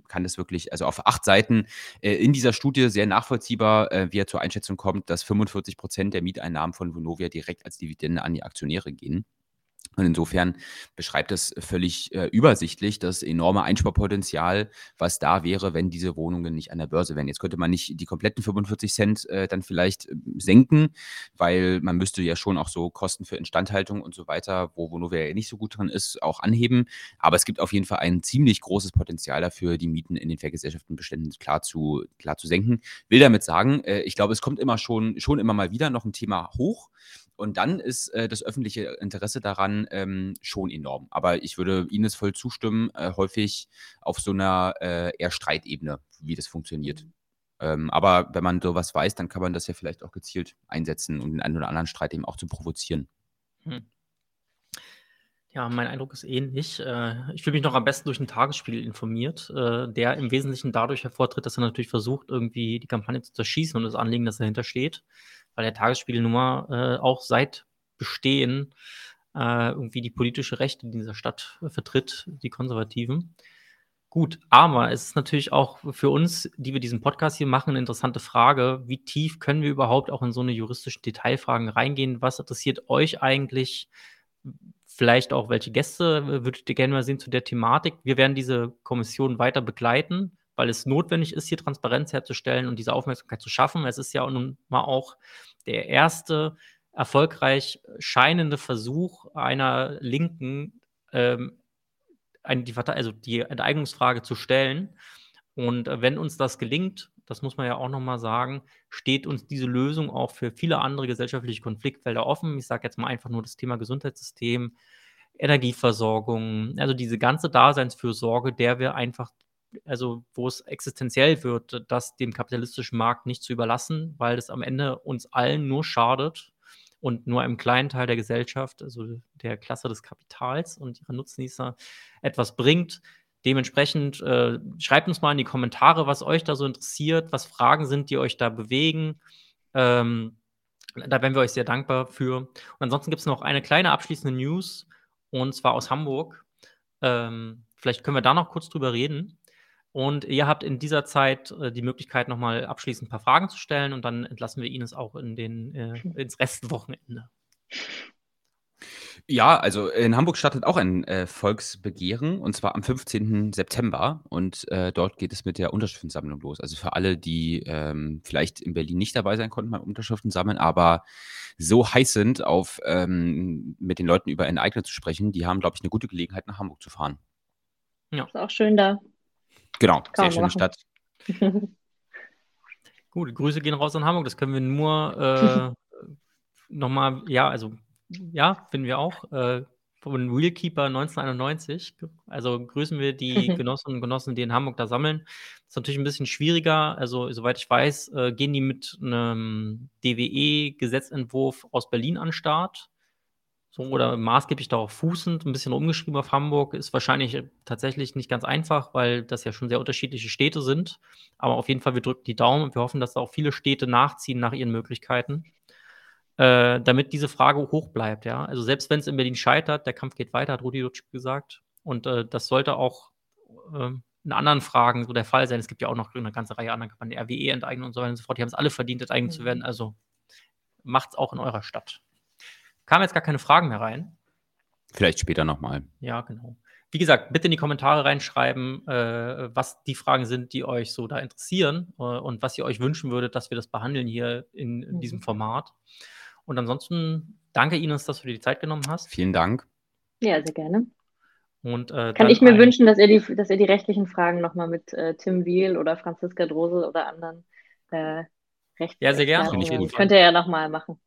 kann das wirklich, also auf acht Seiten äh, in dieser Studie sehr nachvollziehbar, äh, wie er zur Einschätzung kommt, dass 45 Prozent der Mieteinnahmen von Vonovia direkt als Dividende an die Aktionäre gehen. Und insofern beschreibt es völlig äh, übersichtlich das enorme Einsparpotenzial, was da wäre, wenn diese Wohnungen nicht an der Börse wären. Jetzt könnte man nicht die kompletten 45 Cent äh, dann vielleicht äh, senken, weil man müsste ja schon auch so Kosten für Instandhaltung und so weiter, wo Vonovia ja nicht so gut dran ist, auch anheben. Aber es gibt auf jeden Fall ein ziemlich großes Potenzial dafür, die Mieten in den Vergesellschaftenbeständen klar zu, klar zu senken. Will damit sagen, äh, ich glaube, es kommt immer schon, schon immer mal wieder noch ein Thema hoch. Und dann ist äh, das öffentliche Interesse daran ähm, schon enorm. Aber ich würde Ines voll zustimmen, äh, häufig auf so einer äh, eher Streitebene, wie das funktioniert. Mhm. Ähm, aber wenn man sowas weiß, dann kann man das ja vielleicht auch gezielt einsetzen, um den einen oder anderen Streit eben auch zu provozieren. Hm. Ja, mein Eindruck ist ähnlich. Äh, ich fühle mich noch am besten durch einen Tagesspiegel informiert, äh, der im Wesentlichen dadurch hervortritt, dass er natürlich versucht, irgendwie die Kampagne zu zerschießen und das Anliegen, das dahinter steht weil der Tagesspiegel nun mal äh, auch seit Bestehen äh, irgendwie die politische Rechte in dieser Stadt äh, vertritt, die Konservativen. Gut, aber es ist natürlich auch für uns, die wir diesen Podcast hier machen, eine interessante Frage, wie tief können wir überhaupt auch in so eine juristische Detailfragen reingehen? Was interessiert euch eigentlich? Vielleicht auch, welche Gäste äh, würdet ihr gerne mal sehen zu der Thematik? Wir werden diese Kommission weiter begleiten weil es notwendig ist, hier Transparenz herzustellen und diese Aufmerksamkeit zu schaffen. Es ist ja nun mal auch der erste erfolgreich scheinende Versuch einer Linken, ähm, die, also die Enteignungsfrage zu stellen. Und äh, wenn uns das gelingt, das muss man ja auch nochmal sagen, steht uns diese Lösung auch für viele andere gesellschaftliche Konfliktfelder offen. Ich sage jetzt mal einfach nur das Thema Gesundheitssystem, Energieversorgung, also diese ganze Daseinsfürsorge, der wir einfach also wo es existenziell wird, das dem kapitalistischen Markt nicht zu überlassen, weil es am Ende uns allen nur schadet und nur einem kleinen Teil der Gesellschaft, also der Klasse des Kapitals und ihrer Nutznießer, etwas bringt. Dementsprechend äh, schreibt uns mal in die Kommentare, was euch da so interessiert, was Fragen sind, die euch da bewegen. Ähm, da wären wir euch sehr dankbar für. Und ansonsten gibt es noch eine kleine abschließende News, und zwar aus Hamburg. Ähm, vielleicht können wir da noch kurz drüber reden. Und ihr habt in dieser Zeit äh, die Möglichkeit, nochmal abschließend ein paar Fragen zu stellen und dann entlassen wir Ines auch in den, äh, ins Restwochenende. Ja, also in Hamburg startet auch ein äh, Volksbegehren und zwar am 15. September und äh, dort geht es mit der Unterschriftensammlung los. Also für alle, die ähm, vielleicht in Berlin nicht dabei sein konnten beim Unterschriften sammeln, aber so heiß sind, auf ähm, mit den Leuten über Enteigner zu sprechen, die haben, glaube ich, eine gute Gelegenheit, nach Hamburg zu fahren. Ja. Ist auch schön da. Genau, Kann sehr schöne Stadt. Gut, Grüße gehen raus an Hamburg. Das können wir nur äh, nochmal, ja, also ja, finden wir auch. Äh, von Realkeeper 1991. Also grüßen wir die Genossinnen und Genossen, die in Hamburg da sammeln. Das ist natürlich ein bisschen schwieriger. Also, soweit ich weiß, äh, gehen die mit einem DWE-Gesetzentwurf aus Berlin an den Start so oder maßgeblich darauf fußend, ein bisschen umgeschrieben auf Hamburg, ist wahrscheinlich tatsächlich nicht ganz einfach, weil das ja schon sehr unterschiedliche Städte sind. Aber auf jeden Fall, wir drücken die Daumen und wir hoffen, dass da auch viele Städte nachziehen nach ihren Möglichkeiten, äh, damit diese Frage hoch bleibt. Ja? Also selbst wenn es in Berlin scheitert, der Kampf geht weiter, hat Rudi Lutsch gesagt. Und äh, das sollte auch äh, in anderen Fragen so der Fall sein. Es gibt ja auch noch eine ganze Reihe anderer Kampagnen, RWE enteignen und so weiter und so fort. Die haben es alle verdient, enteignet mhm. zu werden. Also macht es auch in eurer Stadt. Kamen jetzt gar keine Fragen mehr rein. Vielleicht später nochmal. Ja, genau. Wie gesagt, bitte in die Kommentare reinschreiben, äh, was die Fragen sind, die euch so da interessieren äh, und was ihr euch wünschen würdet, dass wir das behandeln hier in, in mhm. diesem Format. Und ansonsten danke Ines, dass du dir die Zeit genommen hast. Vielen Dank. Ja, sehr gerne. Und, äh, Kann ich mir ein... wünschen, dass ihr, die, dass ihr die rechtlichen Fragen nochmal mit äh, Tim Wiel oder Franziska Drosel oder anderen äh, Rechts Ja, sehr gerne. Könnt ihr ja nochmal machen.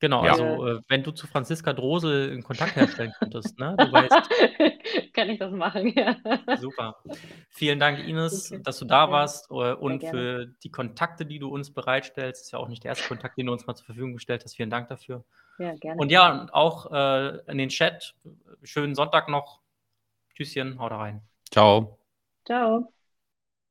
Genau, ja. also äh, wenn du zu Franziska Drosel in Kontakt herstellen könntest, ne? Du weißt. Kann ich das machen, ja. Super. Vielen Dank, Ines, okay. dass du da warst äh, und für die Kontakte, die du uns bereitstellst. Das ist ja auch nicht der erste Kontakt, den du uns mal zur Verfügung gestellt hast. Vielen Dank dafür. Ja, gerne. Und ja, auch äh, in den Chat. Schönen Sonntag noch. Tschüsschen, haut rein. Ciao. Ciao.